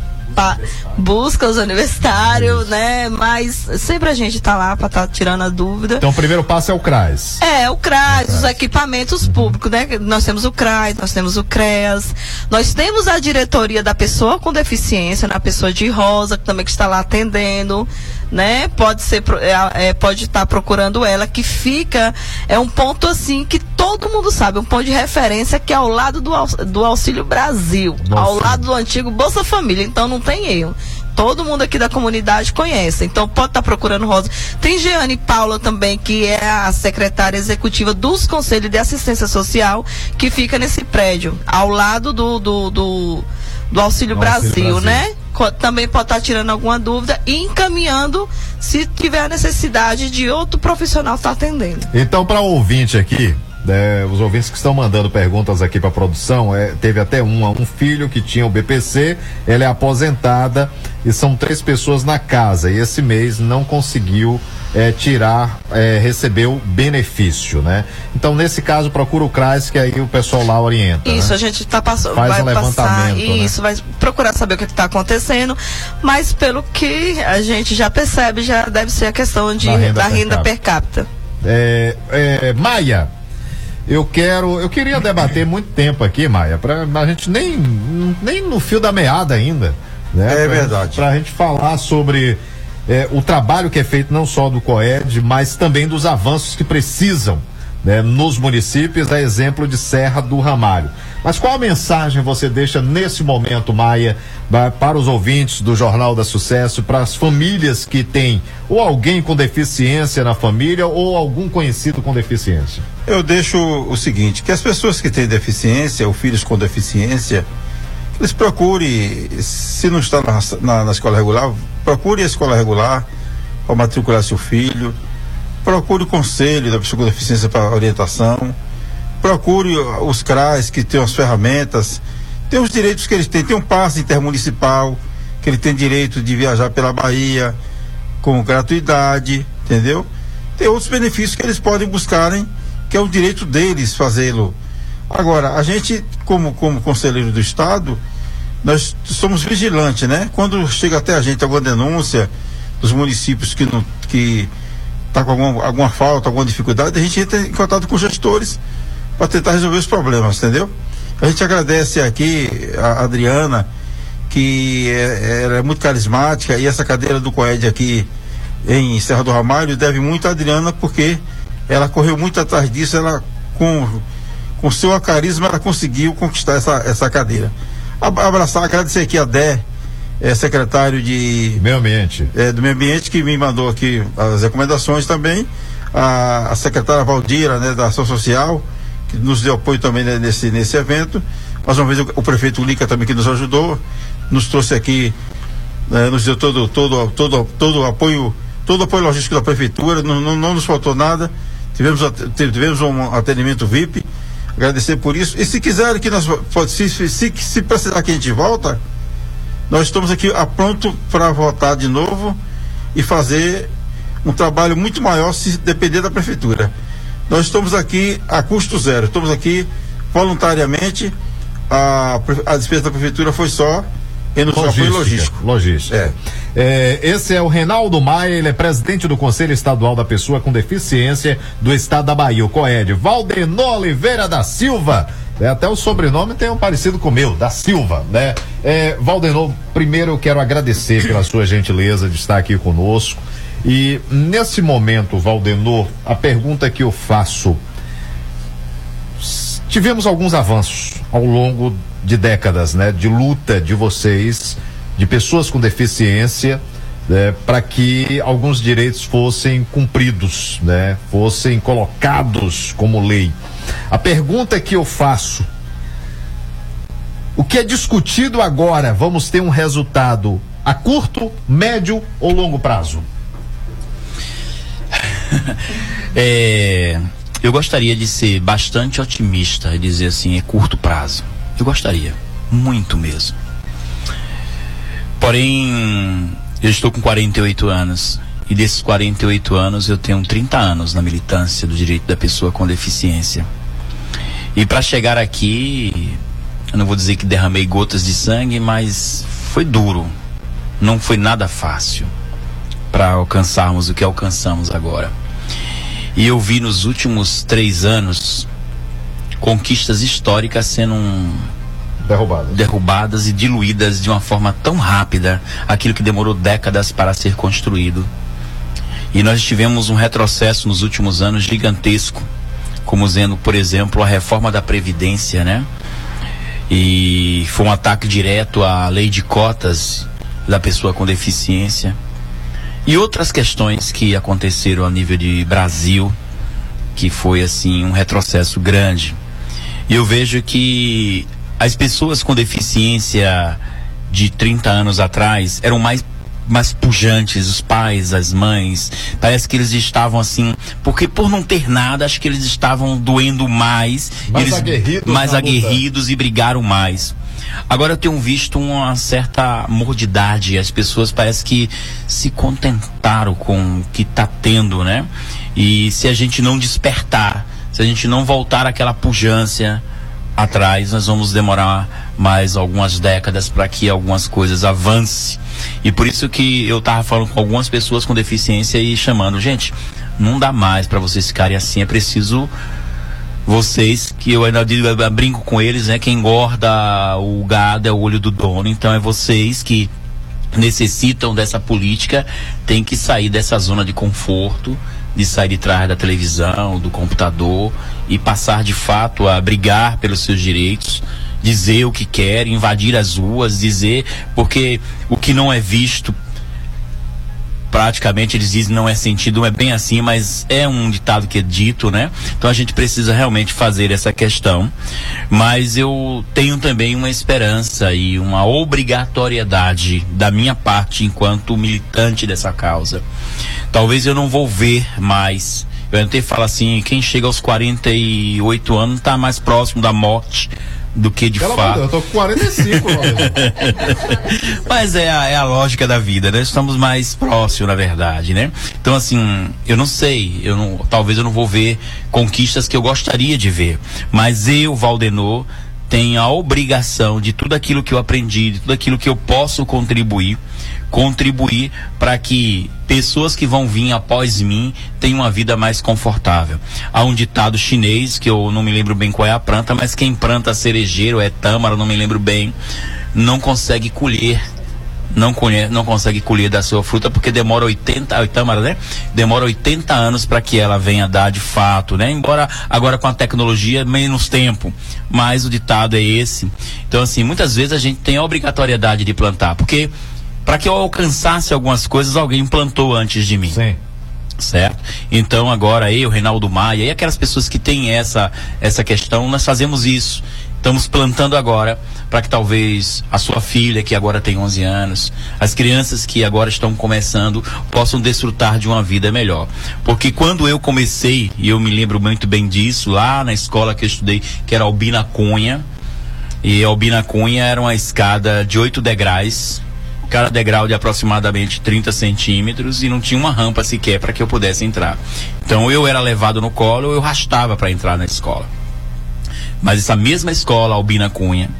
busca os universitários, né? Mas sempre a gente tá lá para estar tirando a dúvida. Então, o primeiro passo é o CRAS. É, o CRAS, os equipamentos públicos, né? Nós temos o CRAS, nós temos o CREAS, nós temos a diretoria da pessoa com deficiência, na pessoa de rosa, que também que está lá atendendo, né? Pode ser, é, é, pode estar procurando ela, que fica, é um ponto assim que todo mundo sabe, um ponto de referência que é ao lado do, do Auxílio Brasil, ao lado do antigo Bolsa Família, então não tem erro. Todo mundo aqui da comunidade conhece, então pode estar procurando Rosa. Tem Jeane Paula também, que é a secretária executiva dos Conselhos de Assistência Social, que fica nesse prédio, ao lado do, do, do, do Auxílio, Brasil, Auxílio Brasil. né? Também pode estar tirando alguma dúvida e encaminhando se tiver a necessidade de outro profissional estar atendendo. Então, para ouvinte aqui, né, os ouvintes que estão mandando perguntas aqui para produção, é, teve até uma, um filho que tinha o BPC, ela é aposentada e são três pessoas na casa e esse mês não conseguiu é, tirar, é, receber o benefício, né? Então, nesse caso, procura o CRAS que aí o pessoal lá orienta. Isso, né? a gente tá passando, Faz vai um passar levantamento, né? isso, vai procurar saber o que está acontecendo, mas pelo que a gente já percebe, já deve ser a questão de, Da renda da per renda capita. per capita. É, é, Maia, eu quero, eu queria debater muito tempo aqui, Maia, pra a gente nem, nem no fio da meada ainda, né? É Pra- verdade. Pra gente falar sobre é, o trabalho que é feito não só do COED, mas também dos avanços que precisam né, nos municípios, a exemplo de Serra do Ramalho. Mas qual a mensagem você deixa nesse momento, Maia, para os ouvintes do Jornal da Sucesso, para as famílias que têm ou alguém com deficiência na família ou algum conhecido com deficiência? Eu deixo o seguinte, que as pessoas que têm deficiência, ou filhos com deficiência, eles procurem, se não está na, na- na escola regular, procure a escola regular para matricular seu filho, procure o conselho da pessoa com deficiência para orientação, procure os CRAs que têm as ferramentas, tem os direitos que eles têm, tem um passe intermunicipal, que ele tem direito de viajar pela Bahia com gratuidade, entendeu? Tem outros benefícios que eles podem buscarem, que é o direito deles fazê-lo. Agora, a gente, como, como conselheiro do Estado, nós somos vigilantes, né? Quando chega até a gente alguma denúncia dos municípios que não que tá com alguma, alguma falta, alguma dificuldade, a gente entra em contato com gestores para tentar resolver os problemas, entendeu? A gente agradece aqui a Adriana, que é, ela é muito carismática, e essa cadeira do Coed aqui em Serra do Ramalho deve muito a Adriana, porque ela correu muito atrás disso, ela com com seu carisma ela conseguiu conquistar essa, essa cadeira. Ab- Abraçar, agradecer aqui a Dé, é, secretário de Meio Ambiente. é, do Meio Ambiente, que me mandou aqui as recomendações também, a, a secretária Valdira, né, da Ação Social, que nos deu apoio também né, nesse, nesse evento. Mais uma vez o, o prefeito Lica também que nos ajudou, nos trouxe aqui, né, nos deu todo, todo, todo, todo o apoio, todo o apoio logístico da prefeitura, não, não, não nos faltou nada. Tivemos, tivemos um atendimento VIP, agradecer por isso. E se quiserem que nós se, se, se, se precisar que a gente volta, nós estamos aqui a pronto para votar de novo e fazer um trabalho muito maior se depender da prefeitura. Nós estamos aqui a custo zero, estamos aqui voluntariamente. A, a despesa da prefeitura foi só em nos apoio logístico. Logística. É, esse é o Reinaldo Maia, ele é presidente do Conselho Estadual da Pessoa com Deficiência do Estado da Bahia, o COED. Valdenor Oliveira da Silva. É, até o sobrenome tem um parecido com o meu, da Silva, né? É, Valdenor, primeiro eu quero agradecer pela sua gentileza de estar aqui conosco. E nesse momento, Valdenor, a pergunta que eu faço tivemos alguns avanços ao longo de décadas, né, de luta de vocês, de pessoas com deficiência, né, para que alguns direitos fossem cumpridos, né, fossem colocados como lei. A pergunta que eu faço: o que é discutido agora? Vamos ter um resultado a curto, médio ou longo prazo? *laughs* É, eu gostaria de ser bastante otimista e dizer assim, é curto prazo. Eu gostaria, muito mesmo. Porém, eu estou com 48 anos e desses 48 anos eu tenho 30 anos na militância do direito da pessoa com deficiência. E para chegar aqui, eu não vou dizer que derramei gotas de sangue, mas foi duro. Não foi nada fácil para alcançarmos o que alcançamos agora. E eu vi nos últimos três anos conquistas históricas sendo um derrubadas. derrubadas e diluídas de uma forma tão rápida, aquilo que demorou décadas para ser construído. E nós tivemos um retrocesso nos últimos anos gigantesco, como sendo, por exemplo, a reforma da Previdência, né? E foi um ataque direto à lei de cotas da pessoa com deficiência. E outras questões que aconteceram a nível de Brasil, que foi assim um retrocesso grande. E eu vejo que as pessoas com deficiência de 30 anos atrás eram mais mais pujantes, os pais, as mães, parece que eles estavam assim, porque por não ter nada, acho que eles estavam doendo mais, Mais eles, aguerridos mais aguerridos e brigaram mais. Agora eu tenho visto uma certa mordidade, as pessoas parece que se contentaram com o que está tendo, né? E se a gente não despertar, se a gente não voltar àquela pujança atrás, nós vamos demorar mais algumas décadas para que algumas coisas avancem. E por isso que eu tava falando com algumas pessoas com deficiência e chamando, gente, não dá mais para vocês ficarem assim, é preciso vocês, que eu ainda digo, eu brinco com eles, né? Quem engorda o gado é o olho do dono, então é vocês que necessitam dessa política têm que sair dessa zona de conforto, de sair de trás da televisão, do computador e passar de fato a brigar pelos seus direitos, dizer o que quer, invadir as ruas, dizer porque o que não é visto praticamente eles dizem não é sentido, não é bem assim, mas é um ditado que é dito, né? Então a gente precisa realmente fazer essa questão. Mas eu tenho também uma esperança e uma obrigatoriedade da minha parte enquanto militante dessa causa. Talvez eu não vou ver mais. Eu até falo assim, quem chega aos 48 anos está mais próximo da morte do que de Pelo fato. Deus, eu tô com 45, *laughs* Mas é a, é a lógica da vida, né? Estamos mais próximos, na verdade, né? Então, assim, eu não sei, eu não, talvez eu não vou ver conquistas que eu gostaria de ver. Mas eu, Valdenor, tenho a obrigação de tudo aquilo que eu aprendi, de tudo aquilo que eu posso contribuir, contribuir para que pessoas que vão vir após mim tenham uma vida mais confortável. Há um ditado chinês que eu não me lembro bem qual é a planta, mas quem planta cerejeiro é tâmara, não me lembro bem, não consegue colher não, conhe, não consegue colher da sua fruta porque demora 80, tâmara, né? Demora 80 anos para que ela venha dar de fato, né? Embora agora com a tecnologia menos tempo, mas o ditado é esse. Então assim, muitas vezes a gente tem a obrigatoriedade de plantar, porque para que eu alcançasse algumas coisas, alguém plantou antes de mim. Sim. Certo? Então agora eu, Reinaldo Maia e aquelas pessoas que têm essa essa questão, nós fazemos isso. Estamos plantando agora para que talvez a sua filha, que agora tem 11 anos, as crianças que agora estão começando, possam desfrutar de uma vida melhor. Porque quando eu comecei, e eu me lembro muito bem disso, lá na escola que eu estudei, que era Albina Cunha, e Albina Cunha era uma escada de oito degraus, cada degrau de aproximadamente 30 centímetros e não tinha uma rampa sequer para que eu pudesse entrar. Então eu era levado no colo, eu rastava para entrar na escola. Mas essa mesma escola, Albina Cunha,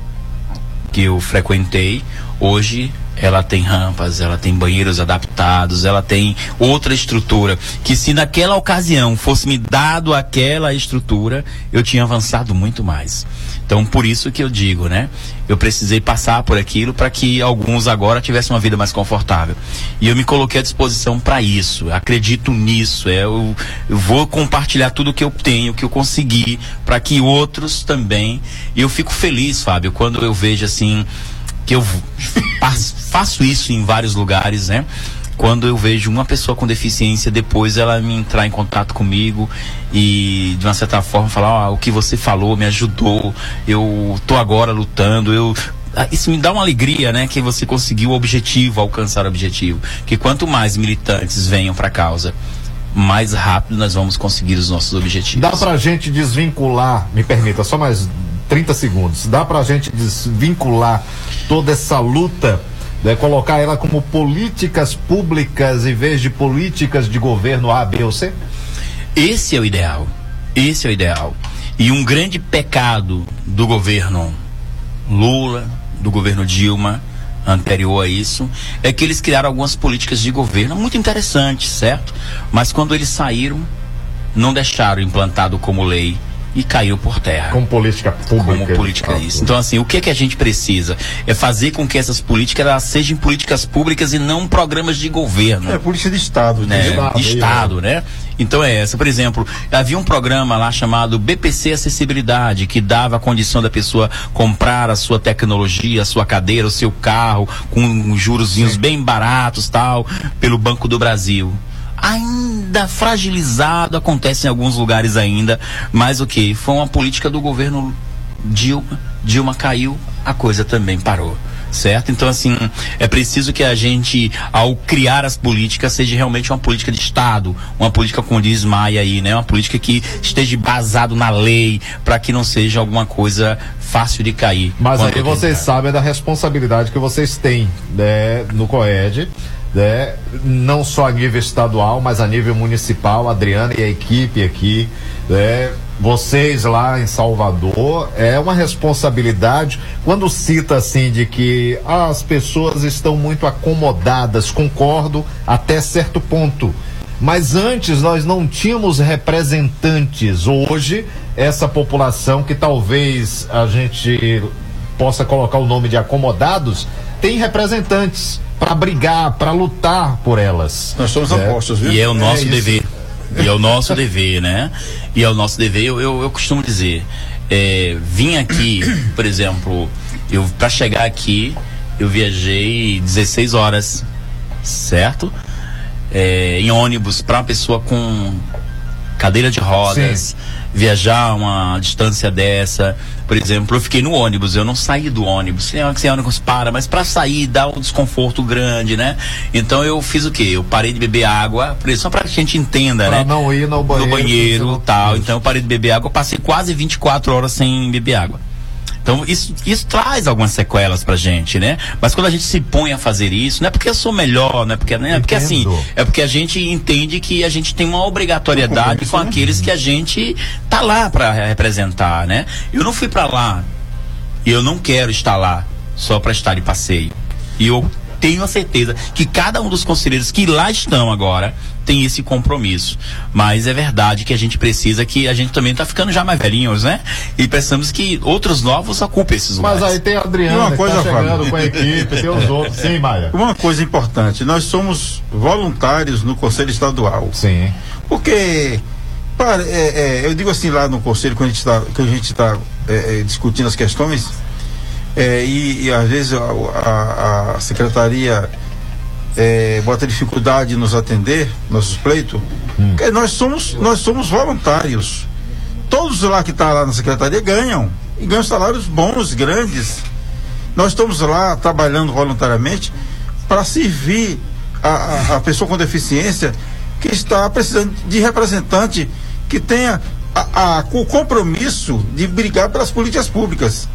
que eu frequentei, hoje ela tem rampas, ela tem banheiros adaptados, ela tem outra estrutura. Que se naquela ocasião fosse me dado aquela estrutura, eu tinha avançado muito mais. Então, por isso que eu digo, né? Eu precisei passar por aquilo para que alguns agora tivessem uma vida mais confortável. E eu me coloquei à disposição para isso. Acredito nisso. É, eu, eu, vou compartilhar tudo que eu tenho, que eu consegui, para que outros também. E eu fico feliz, Fábio, quando eu vejo assim que eu *laughs* faço isso em vários lugares, né? Quando eu vejo uma pessoa com deficiência, depois ela me entrar em contato comigo e de uma certa forma falar, ah, o que você falou me ajudou, eu tô agora lutando, eu isso me dá uma alegria, né, que você conseguiu o objetivo, alcançar o objetivo. Que quanto mais militantes venham para a causa, mais rápido nós vamos conseguir os nossos objetivos. Dá pra gente desvincular, me permita, só mais 30 segundos. Dá pra gente desvincular toda essa luta né, colocar ela como políticas públicas em vez de políticas de governo A, B ou C? Esse é o ideal. Esse é o ideal. E um grande pecado do governo Lula, do governo Dilma, anterior a isso, é que eles criaram algumas políticas de governo muito interessantes, certo? Mas quando eles saíram, não deixaram implantado como lei e caiu por terra. Como política pública. Como política isso. Então assim, o que é que a gente precisa? É fazer com que essas políticas sejam políticas públicas e não programas de governo. É política de Estado, né? De Estado, estado né? Então é essa. Por exemplo, havia um programa lá chamado BPC Acessibilidade, que dava a condição da pessoa comprar a sua tecnologia, a sua cadeira, o seu carro, com Sim. bem baratos, tal, pelo Banco do Brasil ainda fragilizado, acontece em alguns lugares ainda, mas o que? Foi uma política do governo Dilma, Dilma caiu, a coisa também parou certo? Então, assim, é preciso que a gente, ao criar as políticas, seja realmente uma política de Estado, uma política, como diz Maia aí, né? Uma política que esteja basado na lei, para que não seja alguma coisa fácil de cair. Mas aí vocês sabem da responsabilidade que vocês têm né, no COED né? não só a nível estadual, mas a nível municipal, Adriana e a equipe aqui, né? vocês lá em Salvador, é uma responsabilidade. Quando cita assim de que ah, as pessoas estão muito acomodadas, concordo até certo ponto. Mas antes nós não tínhamos representantes. Hoje, essa população que talvez a gente possa colocar o nome de acomodados, tem representantes para brigar, para lutar por elas. Nós somos É. apostos, viu? E é o nosso isso. dever. E é o nosso dever, né? E é o nosso dever, eu, eu, eu costumo dizer, é, vim aqui, *coughs* por exemplo, eu para chegar aqui, eu viajei 16 horas, certo? É, em ônibus para uma pessoa com cadeira de rodas, viajar uma distância dessa. Por exemplo, eu fiquei no ônibus, eu não saí do ônibus. Sem sem ônibus para, mas para sair dá um desconforto grande, né? Então eu fiz o quê? Eu parei de beber água, só pra que a gente entenda, Pra né? não ir no banheiro. no banheiro tal. Então eu parei de beber água, passei quase 24 horas sem beber água. Então isso, isso traz algumas sequelas pra gente, né? Mas quando a gente se põe a fazer isso, não é porque eu sou melhor, não é porque, né? é porque assim, é porque a gente entende que a gente tem uma obrigatoriedade com aqueles que a gente tá lá pra representar, né? Eu não fui pra lá e eu não quero estar lá só para estar de passeio. E eu tenho a certeza que cada um dos conselheiros que lá estão agora tem esse compromisso. Mas é verdade que a gente precisa que a gente também tá ficando já mais velhinhos, né? E precisamos que outros novos ocupem esses Mas lugares. aí tem a Adriana uma que coisa, tá chegando Fábio. com a equipe, tem os outros. Sim, Maia. *laughs* Uma coisa importante, nós somos voluntários no Conselho Estadual. Sim. Porque, para, é, é, eu digo assim lá no Conselho, quando a gente está que a gente tá, é, é, discutindo as questões, é, e, e às vezes a, a- a Secretaria é, bota dificuldade em nos atender, nossos pleitos, porque nós somos, nós somos voluntários. Todos lá que estão lá na Secretaria ganham. E ganham salários bons, grandes. Nós estamos lá trabalhando voluntariamente para servir a, a- a pessoa com deficiência que está precisando de representante que tenha a- o compromisso de brigar pelas políticas públicas.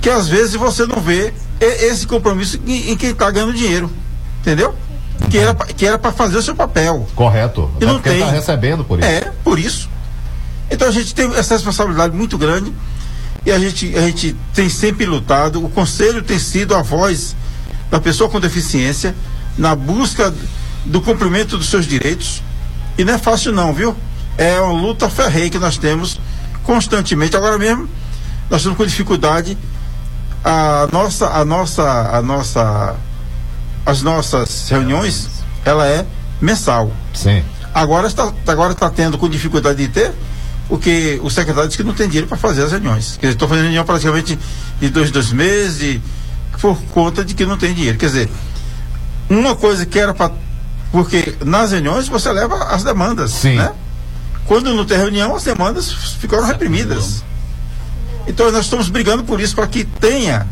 Que às vezes você não vê esse compromisso em, em quem está ganhando dinheiro. Entendeu? Que era, que era para fazer o seu papel. Correto. E não tem. tá recebendo por isso. É, por isso. Então a gente tem essa responsabilidade muito grande e a gente, a gente tem sempre lutado. O conselho tem sido a voz da pessoa com deficiência na busca do cumprimento dos seus direitos. E não é fácil não, viu? É uma luta ferreira que nós temos constantemente. Agora mesmo, nós estamos com dificuldade. A nossa, a nossa, a nossa, as nossas reuniões, ela é mensal. Sim. Agora está, agora está tendo com dificuldade de ter, porque o secretário disse que não tem dinheiro para fazer as reuniões. Quer dizer, estou fazendo reunião praticamente de dois, dois meses, e por conta de que não tem dinheiro. Quer dizer, uma coisa que era para. Porque nas reuniões você leva as demandas. Sim. Né? Quando não tem reunião, as demandas ficaram reprimidas. Então nós estamos brigando por isso, para que tenha.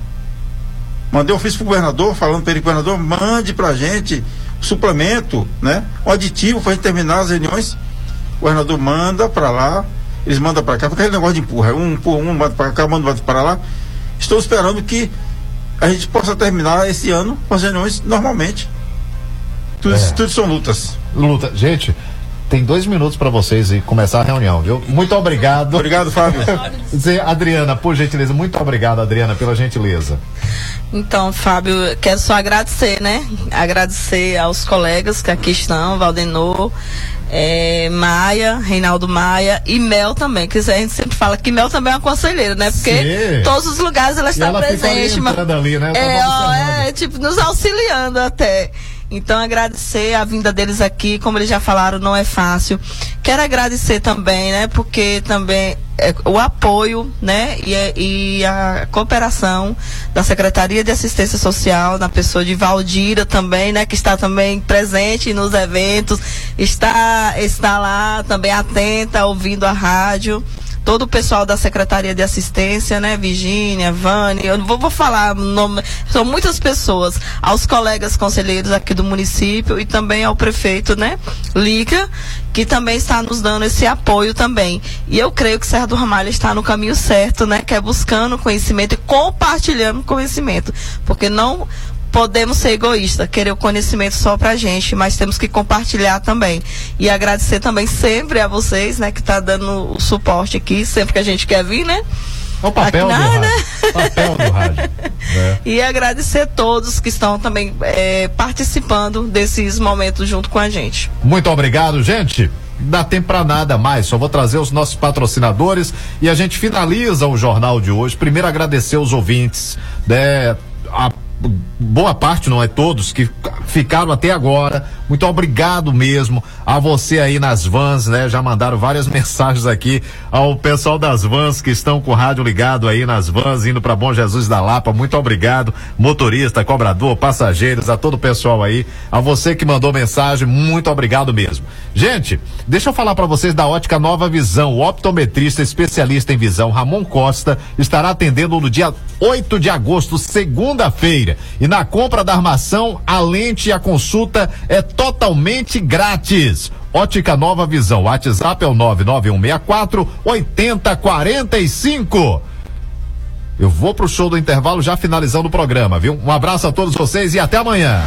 Mandei um ofício para o governador, falando para ele, governador, mande para a gente suplemento, né? Um aditivo para a gente terminar as reuniões. O governador manda para lá, eles mandam para cá, porque aquele negócio de empurra, um empurra, um manda para cá, manda para lá. Estou esperando que a gente possa terminar esse ano com as reuniões normalmente. Tudo, É. tudo são lutas. Luta. Gente, tem dois minutos para vocês e começar a reunião, viu? Muito obrigado. Obrigado, Fábio. *laughs* Zé, Adriana, por gentileza, muito obrigado, Adriana, pela gentileza. Então, Fábio, quero só agradecer, né? Agradecer aos colegas que aqui estão, Valdenor, eh, Maia, Reinaldo Maia e Mel também, que a gente sempre fala que Mel também é uma conselheira, né? Porque Sim. todos os lugares ela E está ela fica presente. mas- ali, né? Eu É, ó, é, tipo, nos auxiliando até. Então, agradecer a vinda deles aqui, como eles já falaram, não é fácil. Quero agradecer também, né, porque também é, o apoio, né, e, a- e a cooperação da Secretaria de Assistência Social, na pessoa de Valdira também, né, que está também presente nos eventos, está, está lá também atenta, ouvindo a rádio todo o pessoal da Secretaria de Assistência, né, Virgínia, Vânia, eu vou, vou falar nome, são muitas pessoas, aos colegas conselheiros aqui do município e também ao prefeito, né, Lica, que também está nos dando esse apoio também. E eu creio que Serra do Ramalho está no caminho certo, né, que é buscando conhecimento e compartilhando conhecimento, porque não podemos ser egoístas, querer o conhecimento só pra gente, mas temos que compartilhar também. E agradecer também sempre a vocês, né, que tá dando o suporte aqui, sempre que a gente quer vir, né? É o papel Aqui do rádio. né? Papel do rádio. *laughs* né? E agradecer a todos que estão também eh, participando desses momentos junto com a gente. Muito obrigado, gente. Dá tempo pra nada mais, só vou trazer os nossos patrocinadores e a gente finaliza o jornal de hoje. Primeiro agradecer os ouvintes, né, a boa parte, não é todos, que ficaram até agora. Muito obrigado mesmo a você aí nas vans, né? Já mandaram várias *laughs* mensagens aqui ao pessoal das vans que estão com o rádio ligado aí nas vans, indo para Bom Jesus da Lapa. Muito obrigado, motorista, cobrador, passageiros, a todo o pessoal aí. A você que mandou mensagem, muito obrigado mesmo. Gente, deixa eu falar para vocês da Ótica Nova Visão. O optometrista especialista em visão, Ramon Costa, estará atendendo no dia 8 de agosto, segunda-feira. E na compra da armação, a lente e a consulta é totalmente grátis. Ótica Nova Visão. WhatsApp é o 99164 8045. Eu vou pro show do intervalo já finalizando o programa, viu? Um abraço a todos vocês e até amanhã.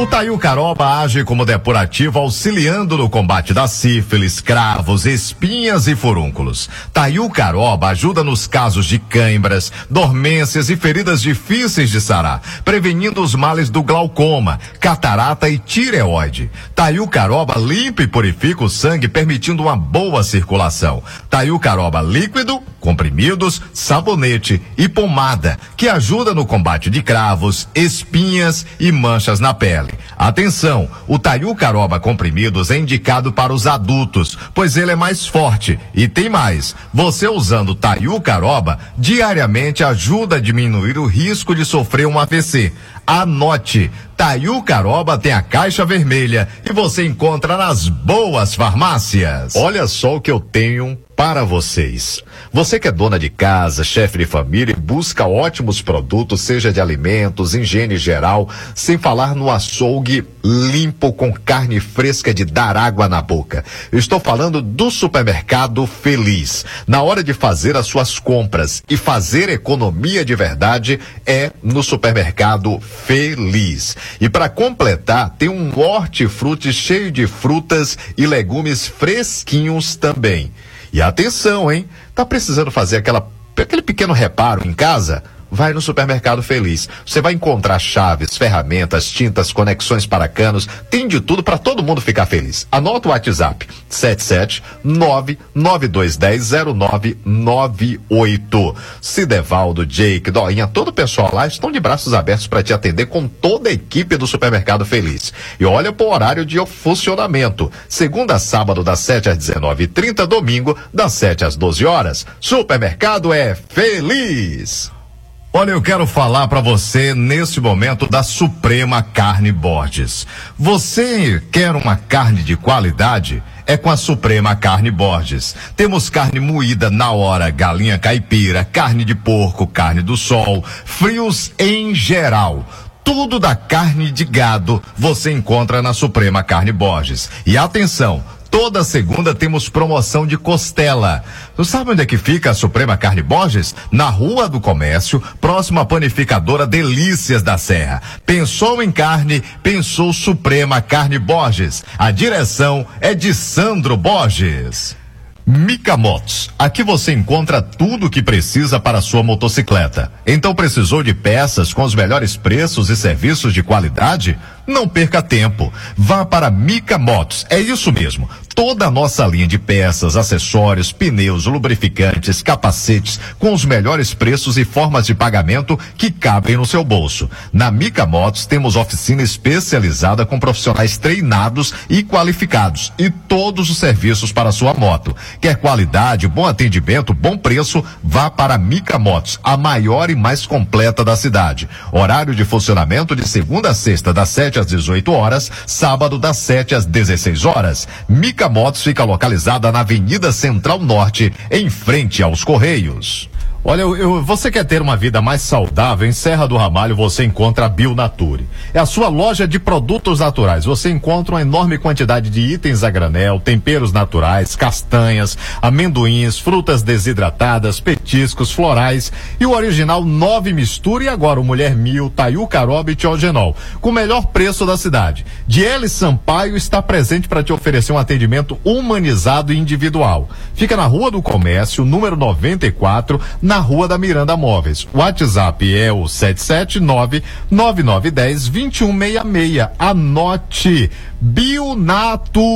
O Taiu Caroba age como depurativo auxiliando no combate da sífilis, cravos, espinhas e furúnculos. Taiu Caroba ajuda nos casos de câimbras, dormências e feridas difíceis de sarar, prevenindo os males do glaucoma, catarata e tireoide. Taiu Caroba limpa e purifica o sangue, permitindo uma boa circulação. Taiu Caroba líquido, comprimidos, sabonete e pomada, que ajuda no combate de cravos, espinhas e manchas na pele. Atenção, o Taiu Caroba comprimidos é indicado para os adultos, pois ele é mais forte e tem mais. Você usando Taiu Caroba diariamente ajuda a diminuir o risco de sofrer um AVC. Anote, Taiu Caroba tem a caixa vermelha e você encontra nas boas farmácias. Olha só o que eu tenho para vocês. Você que é dona de casa, chefe de família e busca ótimos produtos, seja de alimentos, higiene geral, sem falar no açougue limpo com carne fresca de dar água na boca. Estou falando do supermercado Feliz. Na hora de fazer as suas compras e fazer economia de verdade é no supermercado Feliz. E para completar, tem um hortifruti cheio de frutas e legumes fresquinhos também. E atenção, hein? Tá precisando fazer aquela, aquele pequeno reparo em casa? Vai no supermercado Feliz. Você vai encontrar chaves, ferramentas, tintas, conexões para canos, tem de tudo para todo mundo ficar feliz. Anota o WhatsApp: 77992100998. Cidevaldo, Jake, Doinha, todo o pessoal lá estão de braços abertos para te atender com toda a equipe do supermercado Feliz. E olha pro horário de funcionamento. Segunda a sábado das 7 às 19h30, domingo das 7 às 12 horas. Supermercado é feliz. Olha, eu quero falar para você neste momento da Suprema Carne Borges. Você quer uma carne de qualidade? É com a Suprema Carne Borges. Temos carne moída na hora, galinha caipira, carne de porco, carne do sol, frios em geral tudo da carne de gado você encontra na Suprema Carne Borges. E atenção, Toda segunda temos promoção de costela. Tu sabe onde é que fica a Suprema Carne Borges? Na Rua do Comércio, próxima à panificadora Delícias da Serra. Pensou em carne, pensou Suprema Carne Borges. A direção é de Sandro Borges. Mica Motos. Aqui você encontra tudo o que precisa para sua motocicleta. Então precisou de peças com os melhores preços e serviços de qualidade? Não perca tempo. Vá para Mica Motos. É isso mesmo. Toda a nossa linha de peças, acessórios, pneus, lubrificantes, capacetes, com os melhores preços e formas de pagamento que cabem no seu bolso. Na Mica Motos temos oficina especializada com profissionais treinados e qualificados e todos os serviços para sua moto. Quer qualidade, bom atendimento, bom preço? Vá para Mica Motos, a maior e mais completa da cidade. Horário de funcionamento de segunda a sexta, das 7 às 18 horas, sábado das 7 às 16 horas. Mica Motos fica localizada na Avenida Central Norte, em frente aos Correios. Olha, eu, eu, você quer ter uma vida mais saudável? Em Serra do Ramalho você encontra a Bionature. É a sua loja de produtos naturais. Você encontra uma enorme quantidade de itens a granel, temperos naturais, castanhas, amendoins, frutas desidratadas, petiscos, florais e o original Nove Mistura e agora o Mulher Mil, Taiu Caroba e Tiogenol, com o melhor preço da cidade. Diele Sampaio está presente para te oferecer um atendimento humanizado e individual. Fica na Rua do Comércio, número 94, na Rua da Miranda Móveis. O WhatsApp é o 779 9910 2166. Anote Bionature.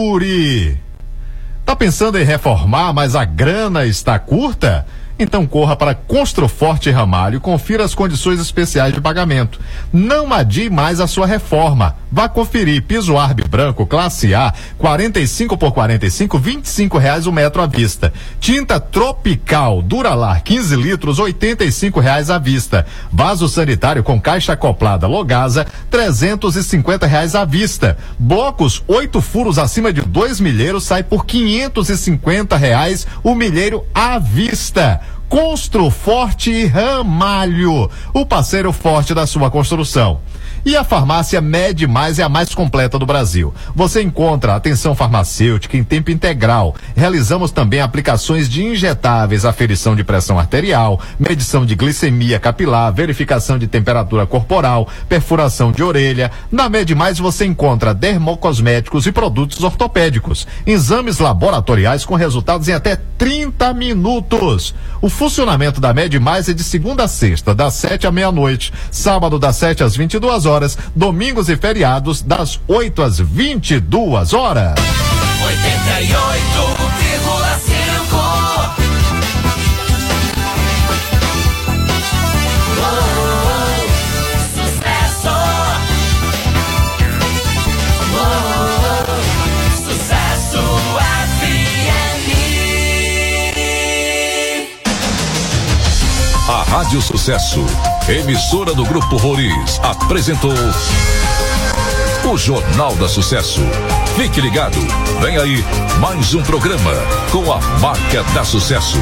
Tá pensando em reformar, mas a grana está curta? Então corra para Construforte Ramalho e confira as condições especiais de pagamento. Não adie mais a sua reforma. Vá conferir piso Arbe branco classe A, 45 por 45, 25 reais o metro à vista. Tinta Tropical Duralar 15 litros, 85 reais à vista. Vaso sanitário com caixa acoplada Logasa, 350 reais à vista. Blocos oito furos acima de dois milheiros sai por 550 reais o milheiro à vista. Construforte Ramalho, o parceiro forte da sua construção. E a farmácia Med Mais é a mais completa do Brasil. Você encontra atenção farmacêutica em tempo integral. Realizamos também aplicações de injetáveis, aferição de pressão arterial, medição de glicemia capilar, verificação de temperatura corporal, perfuração de orelha. Na Med Mais você encontra dermocosméticos e produtos ortopédicos, exames laboratoriais com resultados em até 30 minutos. O funcionamento da Med Mais é de segunda a sexta, das 7 à meia-noite, sábado das 7 às 22 horas, domingos e feriados das 8 às 22 horas. 88,5 Sucesso Sucesso FM A Rádio Sucesso, emissora do Grupo Roriz, apresentou o Jornal da Sucesso. Fique ligado, vem aí mais um programa com a marca da Sucesso.